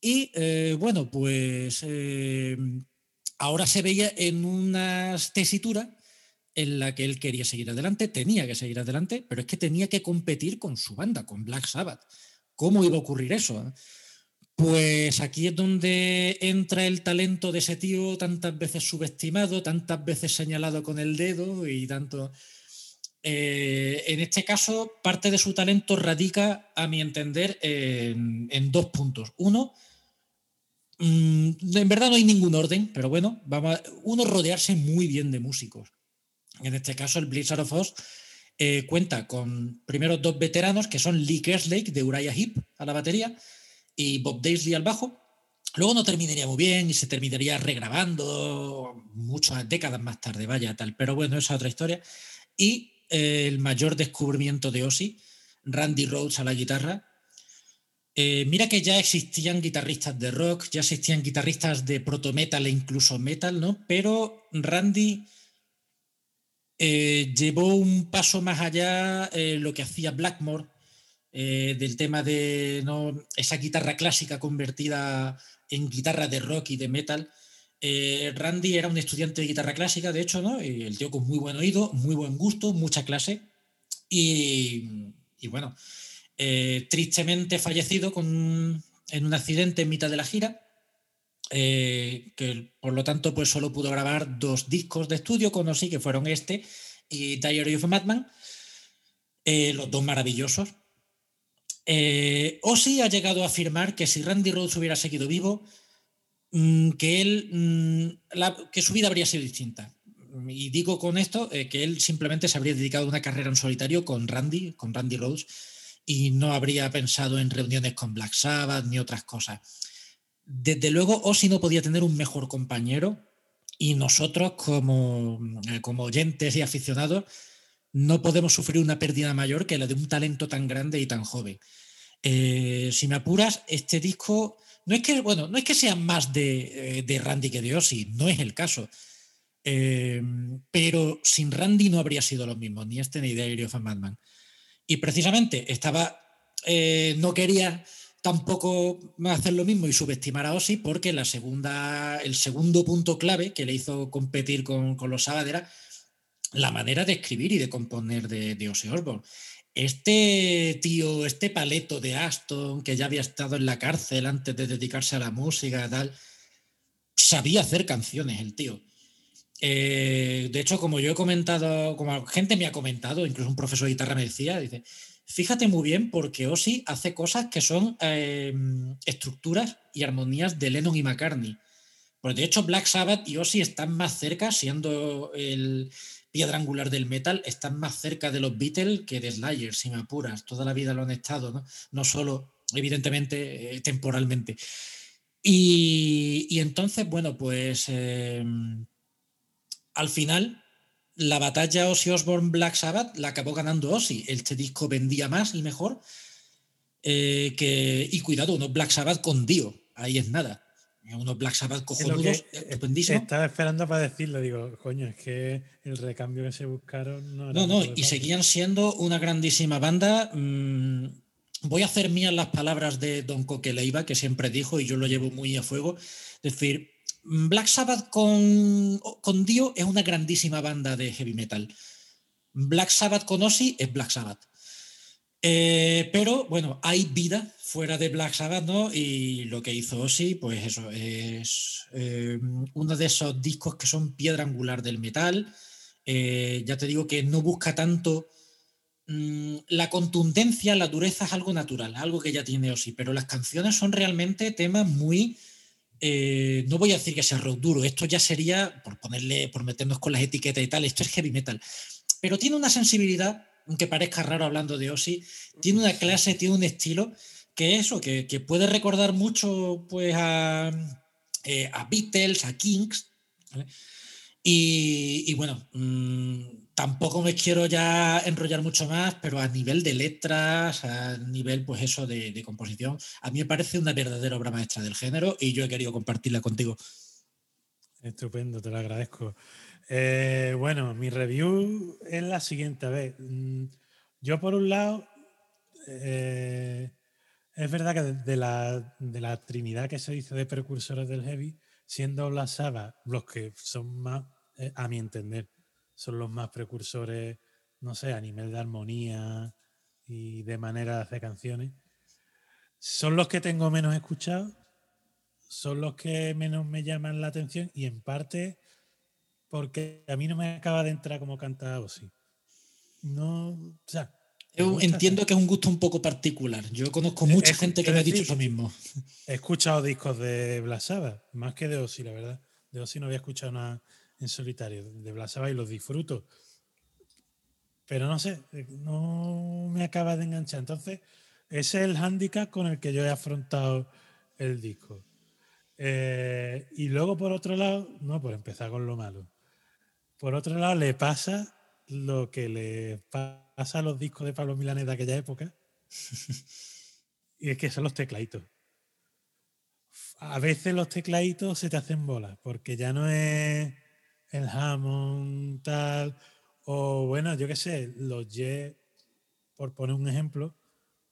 Y eh, bueno, pues eh, ahora se veía en una tesitura en la que él quería seguir adelante, tenía que seguir adelante, pero es que tenía que competir con su banda, con Black Sabbath. ¿Cómo iba a ocurrir eso? Pues aquí es donde entra el talento de ese tío tantas veces subestimado, tantas veces señalado con el dedo y tanto... Eh, en este caso, parte de su talento radica, a mi entender, en, en dos puntos. Uno, mmm, en verdad no hay ningún orden, pero bueno, vamos a, uno, rodearse muy bien de músicos. En este caso, el Blizzard of Oz eh, cuenta con primero dos veteranos que son Lee Kerslake de Uriah Heep a la batería y Bob Daisley al bajo. Luego no terminaría muy bien y se terminaría regrabando muchas décadas más tarde, vaya tal. Pero bueno, esa es otra historia. Y el mayor descubrimiento de Ozzy, Randy Rhodes a la guitarra. Eh, mira que ya existían guitarristas de rock, ya existían guitarristas de proto metal e incluso metal, ¿no? Pero Randy eh, llevó un paso más allá eh, lo que hacía Blackmore, del tema de esa guitarra clásica convertida en guitarra de rock y de metal. Eh, Randy era un estudiante de guitarra clásica, de hecho, ¿no? El tío con muy buen oído, muy buen gusto, mucha clase. Y, bueno, eh, tristemente fallecido con, en un accidente en mitad de la gira. Eh, que por lo tanto pues solo pudo grabar dos discos de estudio con Ozzy, que fueron este y Diary of a Madman, los dos maravillosos. Eh, Ozzy ha llegado a afirmar que si Randy Rhodes hubiera seguido vivo, mmm, que él, la, que su vida habría sido distinta. Y digo con esto eh, que él simplemente se habría dedicado a una carrera en solitario con Randy, con Randy Rhodes, y no habría pensado en reuniones con Black Sabbath ni otras cosas desde luego Ozzy no podía tener un mejor compañero y nosotros como, eh, como oyentes y aficionados no podemos sufrir una pérdida mayor que la de un talento tan grande y tan joven. Eh, si me apuras, este disco no es que, bueno, no es que sea más de, eh, de Randy que de Ozzy, no es el caso. Eh, pero sin Randy no habría sido lo mismo, ni este ni Diary of a Madman. Y precisamente estaba, eh, no quería tampoco hacer lo mismo y subestimar a Ozzy porque la segunda, el segundo punto clave que le hizo competir con, con los Sabbath era la manera de escribir y de componer de, de Ozzy Osbourne. Este tío, este paleto de Aston, que ya había estado en la cárcel antes de dedicarse a la música, tal, sabía hacer canciones el tío. Eh, de hecho, como yo he comentado, como gente me ha comentado, incluso un profesor de guitarra me decía, dice, fíjate muy bien porque Ozzy hace cosas que son eh, estructuras y armonías de Lennon y McCartney. Pues de hecho, Black Sabbath y Ozzy están más cerca, siendo el piedra angular del metal, están más cerca de los Beatles que de Slayer, si me apuras. Toda la vida lo han estado, ¿no? No solo, evidentemente, eh, temporalmente. Y, entonces, bueno, pues eh, al final la batalla Ozzy Osbourne Black Sabbath la acabó ganando Ozzy. Este disco vendía más y mejor. eh, y cuidado, unos Black Sabbath con Dio. Ahí es nada. Unos Black Sabbath cojonudos, estupendísimos. estaba esperando para decirlo. Digo, coño, es que el recambio que se buscaron no era No, no, y seguían siendo una grandísima banda. Mm, voy a hacer mías las palabras de Don Coqueleiva, que siempre dijo, y yo lo llevo muy a fuego. Es decir, mm, Black Sabbath con, con Dio es una grandísima banda de heavy metal. Black Sabbath con Ozzy es Black Sabbath. Eh, pero bueno, hay vida fuera de Black Sabbath, ¿no? Y lo que hizo Ozzy, pues eso, es eh, uno de esos discos que son piedra angular del metal. Eh, ya te digo que no busca tanto mm, la contundencia, la dureza es algo natural, algo que ya tiene Ozzy, pero las canciones son realmente temas muy. eh, no voy a decir que sea rock duro, esto ya sería, por ponerle, por meternos con las etiquetas y tal, esto es heavy metal. Pero tiene una sensibilidad, aunque parezca raro hablando de Ozzy, tiene una clase, tiene un estilo que eso, que, que puede recordar mucho pues a, eh, a Beatles, a Kings. ¿vale? Y, y bueno, mm, tampoco me quiero ya enrollar mucho más, pero a nivel de letras, a nivel pues eso de, de composición, a mí me parece una verdadera obra maestra del género y yo he querido compartirla contigo. Estupendo, te lo agradezco. Eh, bueno, mi review es la siguiente. A mm, yo por un lado, eh, es verdad que de- la, de la trinidad que se dice de precursores del heavy, siendo las Sabbath los que son más, eh, a mi entender, son los más precursores, no sé, a nivel de armonía y de manera de hacer canciones, son los que tengo menos escuchados son los que menos me llaman la atención y en parte porque a mí no me acaba de entrar como canta Ozzy. No, o sea, Yo entiendo que es un gusto un poco particular. Yo conozco mucha gente que me ha dicho eso mismo. he escuchado discos de Black Sabbath, más que de Ozzy, la verdad. De Ozzy no había escuchado nada en solitario, de Black Sabbath y los disfruto. Pero no sé, no me acaba de enganchar. Entonces, ese es el hándicap con el que yo he afrontado el disco. Eh, y luego, por otro lado, no, por empezar con lo malo. Por otro lado, le pasa lo que le pasa a los discos de Pablo Milanés de aquella época. y es que son los tecladitos. A veces los tecladitos se te hacen bolas, porque ya no es el Hammond tal, o bueno, yo qué sé, los J, por poner un ejemplo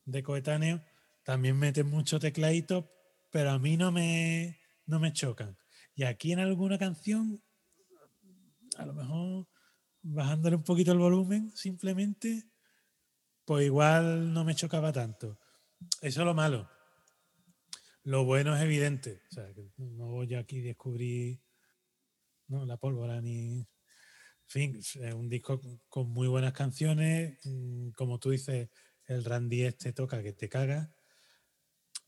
de coetáneo, también meten mucho tecladito, pero a mí no me, no me chocan. Y aquí en alguna canción, a lo mejor bajándole un poquito el volumen, simplemente, pues igual no me chocaba tanto. Eso es lo malo. Lo bueno es evidente. No voy yo aquí a descubrir ¿no? la pólvora ni. En fin, es un disco con muy buenas canciones. mm, Como tú dices, el Randy este toca que te caga.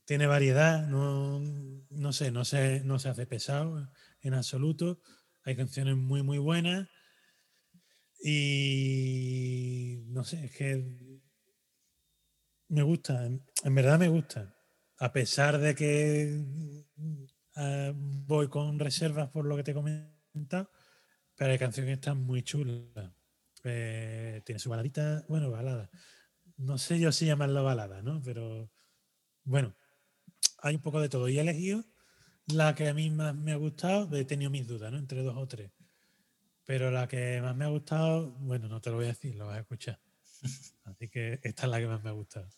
Tiene variedad, no, no sé, no se, no se hace pesado en absoluto. Hay canciones muy, muy buenas. Y no sé, es que me gusta, en, verdad me gusta. A pesar de que eh, voy con reservas por lo que te he comentado, pero hay canciones que están muy chulas. Eh, tiene su baladita, bueno, balada. No sé yo si llamarlo balada, ¿no? Pero bueno, hay un poco de todo. Y he elegido la que a mí más me ha gustado, he tenido mis dudas, ¿no? Entre dos o tres. Pero la que más me ha gustado, bueno, no te lo voy a decir, lo vas a escuchar. Así que esta es la que más me ha gustado.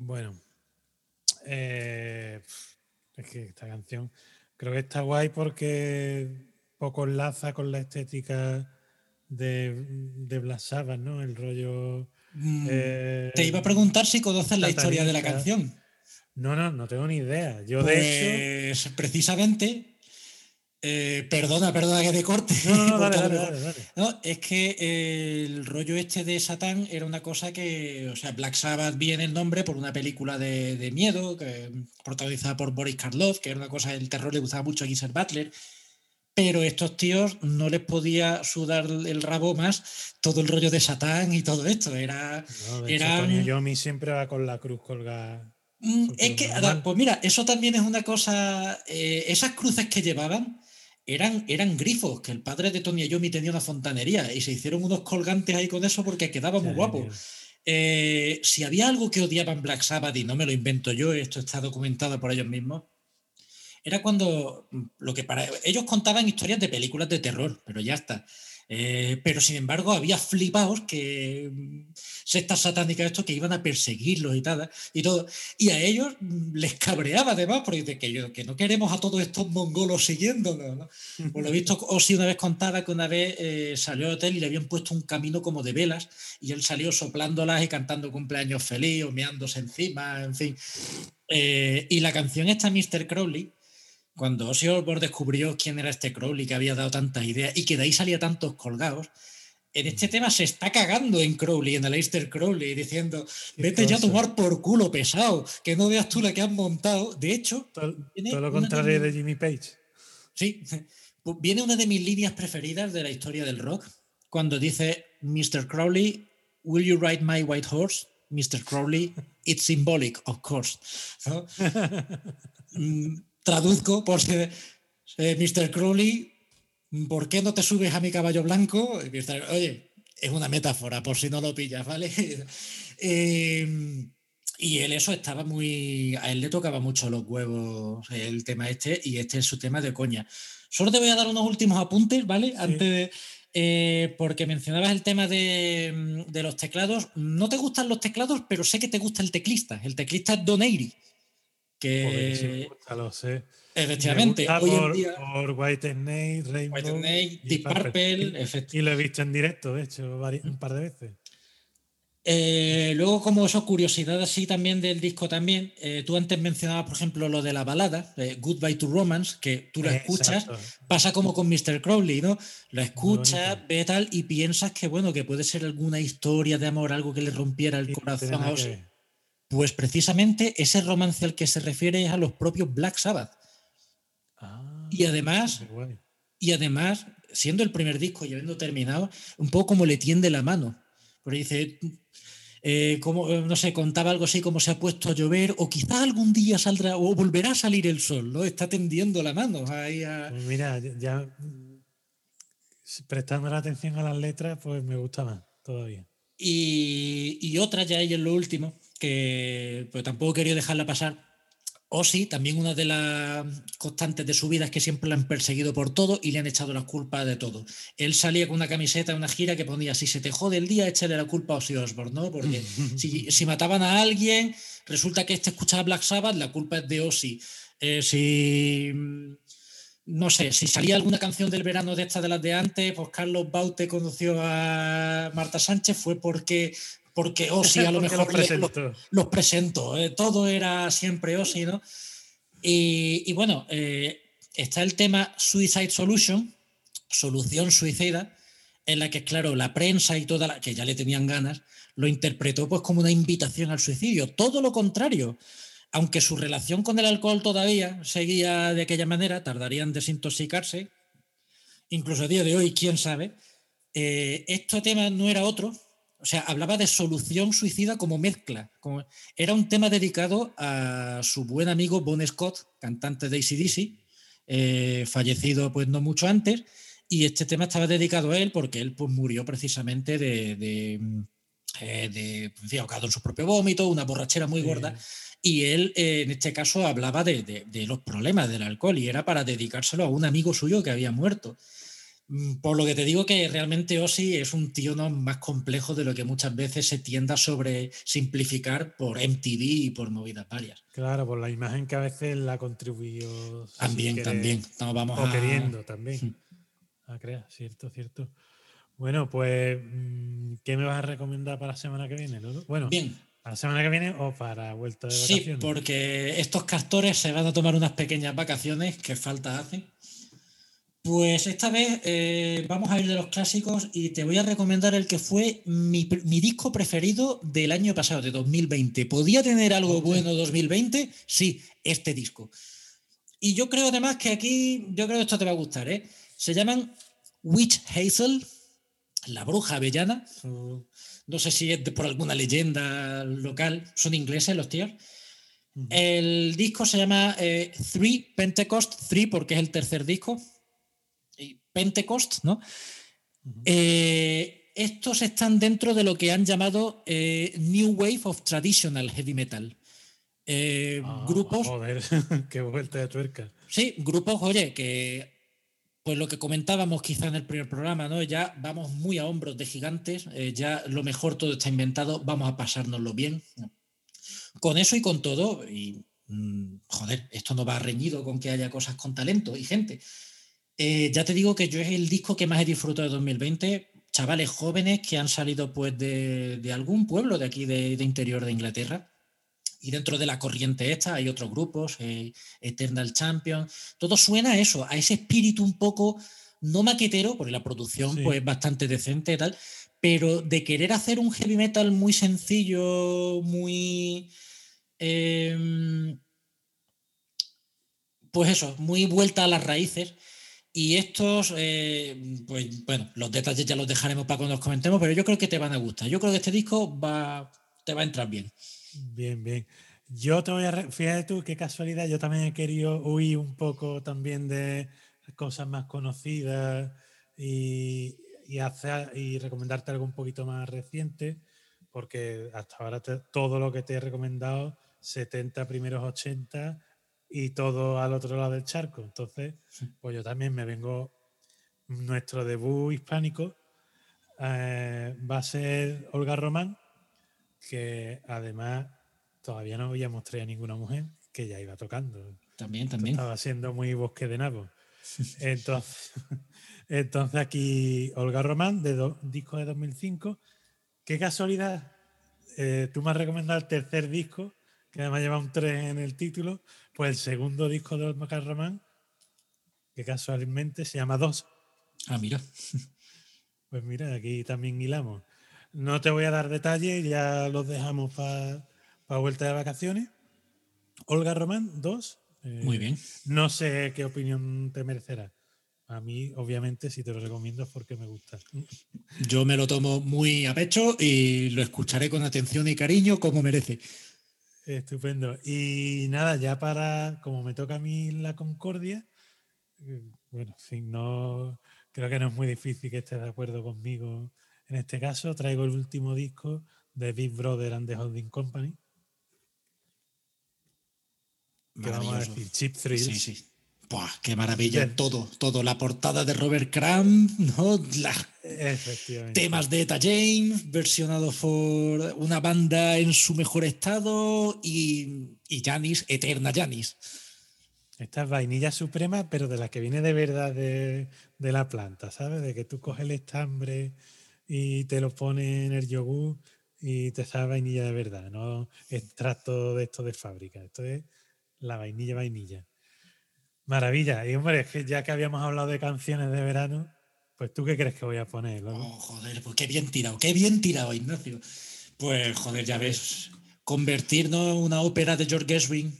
Bueno, eh, es que esta canción creo que está guay porque poco enlaza con la estética de, de Blas ¿no? El rollo. Mm, eh, te iba a preguntar si conoces la historia de la canción. No, no, no tengo ni idea. Yo de hecho. Pues, precisamente eh, perdona, perdona que te corte. No, no, dale, dale. No, es que eh, el rollo este de Satán era una cosa que, o sea, Black Sabbath viene el nombre por una película de, de miedo que, protagonizada por Boris Karloff, que era una cosa, el terror le gustaba mucho a Geezer Butler, pero estos tíos no les podía sudar el rabo más todo el rollo de Satán y todo esto. Era, No, eran- Antonio Yomi siempre va con la cruz colgada. Mm, Es que, pues mira, eso también es una cosa. eh, esas cruces que llevaban eran, eran grifos, que el padre de Tony Iommi tenía una fontanería y se hicieron unos colgantes ahí con eso porque quedaba muy guapo. Eh, si había algo que odiaban Black Sabbath, y no me lo invento yo, esto está documentado por ellos mismos, era cuando lo que para ellos contaban historias de películas de terror, pero ya está. Eh, pero sin embargo, había flipaos que mm, sectas satánicas estos que iban a perseguirlos y tal, y todo. Y a ellos mm, les cabreaba además, porque de que, yo, que no queremos a todos estos mongolos siguiéndonos. ¿no? Por lo visto, Osi una vez contaba que una vez eh, salió al hotel y le habían puesto un camino como de velas, y él salió soplándolas y cantando cumpleaños feliz, o meándose encima, en fin. Eh, y la canción esta, Mr. Crowley, cuando Ozzy Osbourne descubrió quién era este Crowley que había dado tantas ideas y que de ahí salía tantos colgados, en este tema se está cagando en Crowley, en el Aleister Crowley, diciendo, vete ya a tomar por culo pesado, que no veas tú la que has montado. De hecho, Todo, todo lo contrario de- de Jimmy Page. Sí, pues viene una de mis líneas preferidas de la historia del rock, cuando dice, Mr. Crowley, will you ride my white horse? Mr. Crowley, it's symbolic, of course. ¿No? Traduzco por si, eh, Mr. Crowley, ¿por qué no te subes a mi caballo blanco? Y Mr. Oye, es una metáfora, por si no lo pillas, ¿vale? Eh, y él eso estaba muy... A él le tocaba mucho los huevos el tema este y este es su tema de coña. Solo te voy a dar unos últimos apuntes, ¿vale? Antes de... eh, porque mencionabas el tema de, de los teclados. No te gustan los teclados, pero sé que te gusta el teclista. El teclista es Don Joder, sí Que gusta, lo sé. efectivamente, hoy en por, día... por White Snake, Rainbow. White Snake, y Deep Purple, Y- efect- Y lo he visto en directo, de hecho, un par de veces. Eh, luego, como eso, curiosidad así también del disco también, eh, tú antes mencionabas, por ejemplo, lo de la balada, eh, Goodbye to Romance, que tú la escuchas, Exacto. pasa como con Mr. Crowley, ¿no? Lo escuchas, ve tal y piensas que, bueno, que puede ser alguna historia de amor, algo que le rompiera el Y corazón a Ozzy. Pues precisamente ese romance al que se refiere es a los propios Black Sabbath. Ah, Y además, y además, siendo el primer disco y habiendo terminado, un poco como le tiende la mano. Porque dice, eh, como, eh, no sé, contaba algo así como se ha puesto a llover, o quizá algún día saldrá, o volverá a salir el sol, ¿no? Está tendiendo la mano ahí a- Pues mira, ya- prestando la atención a las letras, pues me gusta más todavía. Y, y otra ya y en lo último, que pues tampoco quería dejarla pasar. Ozzy, también una de las constantes de su vida es que siempre la han perseguido por todo y le han echado las culpas de todo. Él salía con una camiseta en una gira que ponía, si se te jode el día, échale la culpa a Ozzy Osbourne, ¿no? Porque si, si mataban a alguien, resulta que este escuchaba Black Sabbath, la culpa es de Ozzy. Eh, si no sé, si salía alguna canción del verano de estas de las de antes, pues Carlos Baute conoció a Marta Sánchez, fue porque, porque Ozzy a lo mejor los presentó. eh, todo era siempre Ozzy, ¿no? Y, y bueno, eh, está el tema Suicide Solution, solución suicida, en la que, claro, la prensa y toda la que ya le tenían ganas, lo interpretó pues como una invitación al suicidio. Todo lo contrario. Aunque su relación con el alcohol todavía seguía de aquella manera, tardaría en desintoxicarse, incluso a día de hoy, quién sabe, eh, este tema no era otro, o sea, hablaba de solución suicida como mezcla. como- era un tema dedicado a su buen amigo Bon Scott, cantante de ACDC, eh, fallecido pues no mucho antes, y este tema estaba dedicado a él porque él pues murió precisamente de, de, mm, eh, de en fin, ahogado en su propio vómito, una borrachera muy Sí. gorda. Y él, eh, en este caso, hablaba de, de- de los problemas del alcohol y era para dedicárselo a un amigo suyo que había muerto. Mm, Por lo que te digo que realmente Ozzy es un tío ¿no? más complejo de lo que muchas veces se tienda sobre simplificar por MTV y por movidas varias. Claro, por la imagen que a veces la contribuyó. También, querer, también. No, vamos O a... queriendo también. Ah, crea, cierto, cierto. Bueno, pues, mm, ¿qué me vas a recomendar para la semana que viene? Lolo? Bueno, Bien, para la semana que viene o para vuelta de sí, vacaciones. porque estos castores se van a tomar unas pequeñas vacaciones que falta hacen. Pues esta vez eh, vamos a ir de los clásicos y te voy a recomendar el que fue mi, disco preferido del año pasado, de 2020. ¿Podía tener algo bueno 2020? Sí, este disco. Y yo creo además que aquí, yo creo que esto te va a gustar, ¿eh? Se llaman Witch Hazel, la bruja avellana. No sé si es por alguna leyenda local, son ingleses los tíos. El disco se llama eh, Three Pentecost, Three porque es el tercer disco. Pentecost, ¿no? Eh, estos están dentro de lo que han llamado eh, New Wave of Traditional Heavy Metal. Eh, Ah, grupos Joder, qué vuelta de tuerca. Sí, grupos, oye, que pues lo que comentábamos quizá en el primer programa, ¿no? Ya vamos muy a hombros de gigantes, eh, ya lo mejor todo está inventado, vamos a pasárnoslo bien. Con eso y con todo, y mm, joder, esto no va reñido con que haya cosas con talento y gente. Eh, ya te digo que yo es el disco que más he disfrutado de 2020. Chavales jóvenes que han salido pues de, de algún pueblo de aquí de, de interior de Inglaterra. Y dentro de la corriente esta hay otros grupos, eh, Eternal Champion. Todo suena a eso, a ese espíritu un poco no maquetero, porque la producción Sí. pues es bastante decente y tal, pero de querer hacer un heavy metal muy sencillo, muy... em, pues eso, muy vuelta a las raíces. Y estos, eh, pues bueno, los detalles ya los dejaremos para cuando los comentemos, pero yo creo que te van a gustar. Yo creo que este disco va, te va a entrar bien. Bien, bien. Yo te voy a. Fíjate tú, qué casualidad. Yo también he querido huir un poco también de cosas más conocidas y, y, hacer, y recomendarte algo un poquito más reciente, porque hasta ahora todo lo que te he recomendado, 70 primeros 80 y todo al otro lado del charco. Entonces, pues yo también me vengo. Nuestro debut hispánico eh, va a ser Olga Román que además todavía no habíamos traído a ninguna mujer que ya iba tocando. También, también. Estaba siendo muy bosque de nabo. Entonces, entonces aquí Olga Román, de do- disco de 2005. Qué casualidad, eh, tú me has recomendado el tercer disco, que además lleva un 3 en el título, pues el segundo disco de Olga Román, que casualmente se llama 2. Ah, mira. Pues mira, aquí también hilamos. No te voy a dar detalles, ya los dejamos para vuelta de vacaciones. Olga Román, dos. Eh, Muy bien. No sé qué opinión te merecerá. A mí, obviamente, si te lo recomiendo es porque me gusta. Yo me lo tomo muy a pecho y lo escucharé con atención y cariño como merece. Estupendo. Y nada, ya para, como me toca a mí la Concordia, eh, bueno, no, creo que no es muy difícil que estés de acuerdo conmigo. En este caso, traigo el último disco de Big Brother and the Holding Company. Que vamos a decir, Chip Thrills. Sí, sí. Buah, qué maravilla. Todo, todo. La portada de Robert Crumb, ¿no? Efectivamente. temas de Eta James, versionado por una banda en su mejor estado y, y Janis, eterna Janis. Esta es vainilla suprema, pero de la que viene de verdad de, de la planta, ¿sabes? De que tú coges el estambre y te lo pones en el yogur y te sabe vainilla de verdad, no extracto de esto de fábrica. Esto es la vainilla, vainilla. Maravilla. Y hombre, es que ya que habíamos hablado de canciones de verano, pues tú qué crees que voy a poner, Lolo? Oh, joder, pues qué bien tirado, qué bien tirado, Ignacio. Pues, joder, ya ves, convertirnos una ópera de George Gershwin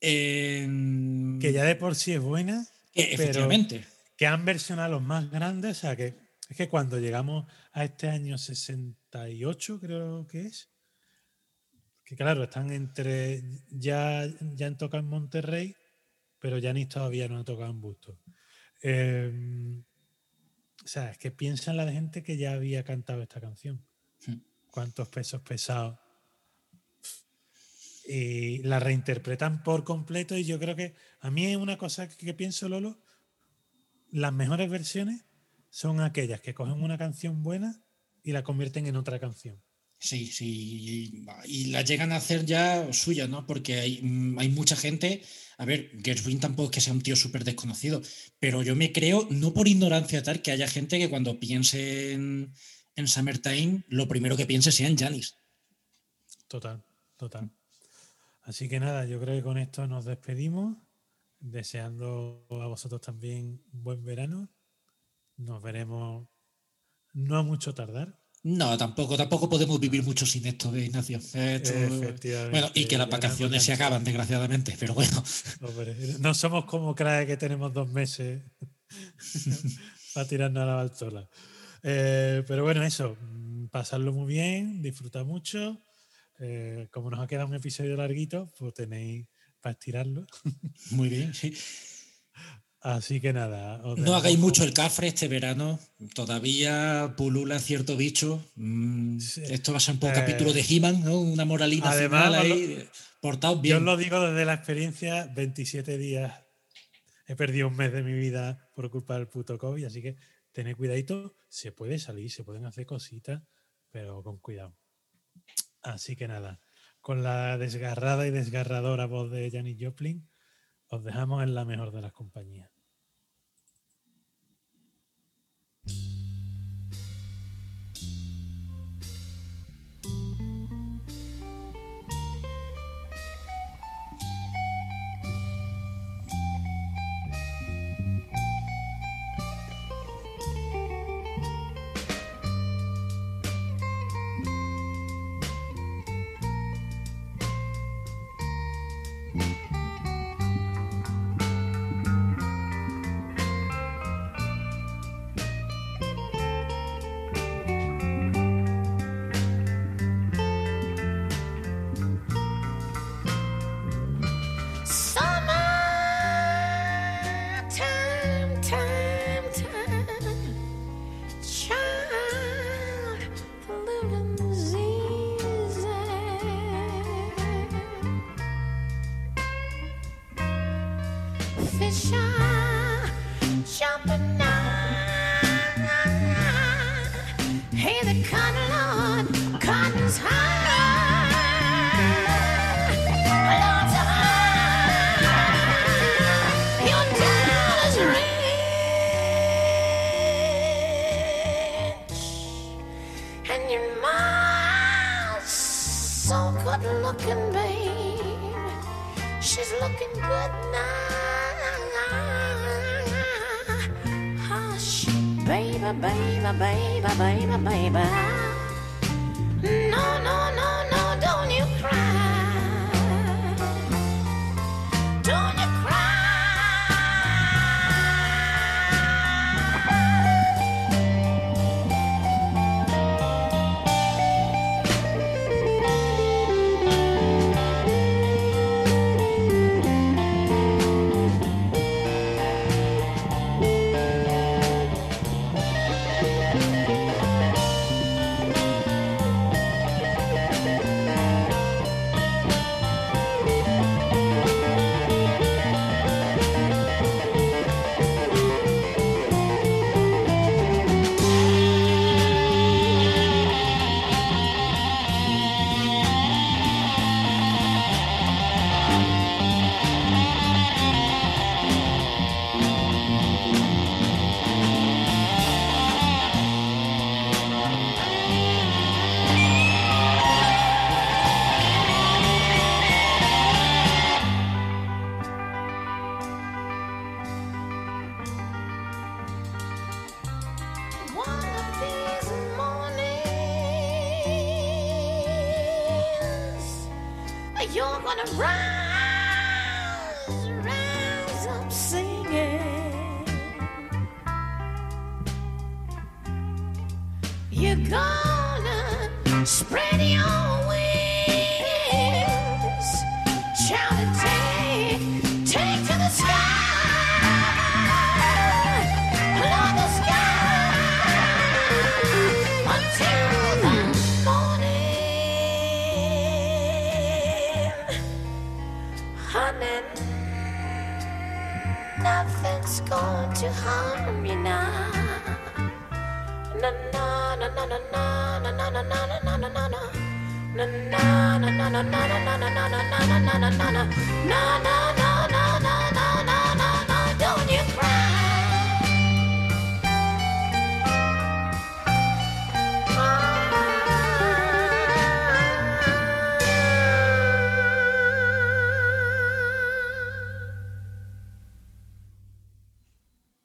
en... Que ya de por sí es buena, que, pero efectivamente. que han versionado los más grandes, o sea que es que cuando llegamos a este año 68, creo que es, que claro, están entre, ya, ya han tocado en Monterrey, pero Janis todavía no ha tocado en Busto. Eh, o sea, es que piensa en la gente que ya había cantado esta canción. ¿Cuántos pesos pesados? Y la reinterpretan por completo y yo creo que a mí es una cosa que, que pienso, Lolo, las mejores versiones son aquellas que cogen una canción buena y la convierten en otra canción. Sí, sí, y, la llegan a hacer ya suya, ¿no? Porque hay, mm, hay mucha gente. A ver, Gershwin tampoco es que sea un tío súper desconocido, pero yo me creo, no por ignorancia tal, que haya gente que cuando piense en, en Summertime, lo primero que piense sea en Janis. Total, total. Así que nada, yo creo que con esto nos despedimos, deseando a vosotros también buen verano. Nos veremos no a mucho tardar. No, tampoco, tampoco podemos vivir mucho sin esto, ¿eh, Ignacio? Esto- bueno, y que las vacaciones se acaban, desgraciadamente, pero bueno. Hombre, no somos como crae que tenemos dos meses para tirarnos a la baltola. Eh, pero bueno, eso, pasarlo muy bien, disfrutar mucho. Eh, como nos ha quedado un episodio larguito, pues tenéis para estirarlo. Muy bien, sí. Así que nada. No hagáis mucho el cafre este verano. Todavía pulula cierto bicho. Mm, Sí. Esto va a ser un poco Eh, capítulo de He-Man, ¿no? Una moralina Además, final ahí. Portaos Yo bien. os lo digo desde la experiencia, 27 días. He perdido un mes de mi vida por culpa del puto COVID, así que tened cuidadito. Se puede salir, se pueden hacer cositas, pero con cuidado. Así que nada, con la desgarrada y desgarradora voz de Janis Joplin, os dejamos en la mejor de las compañías.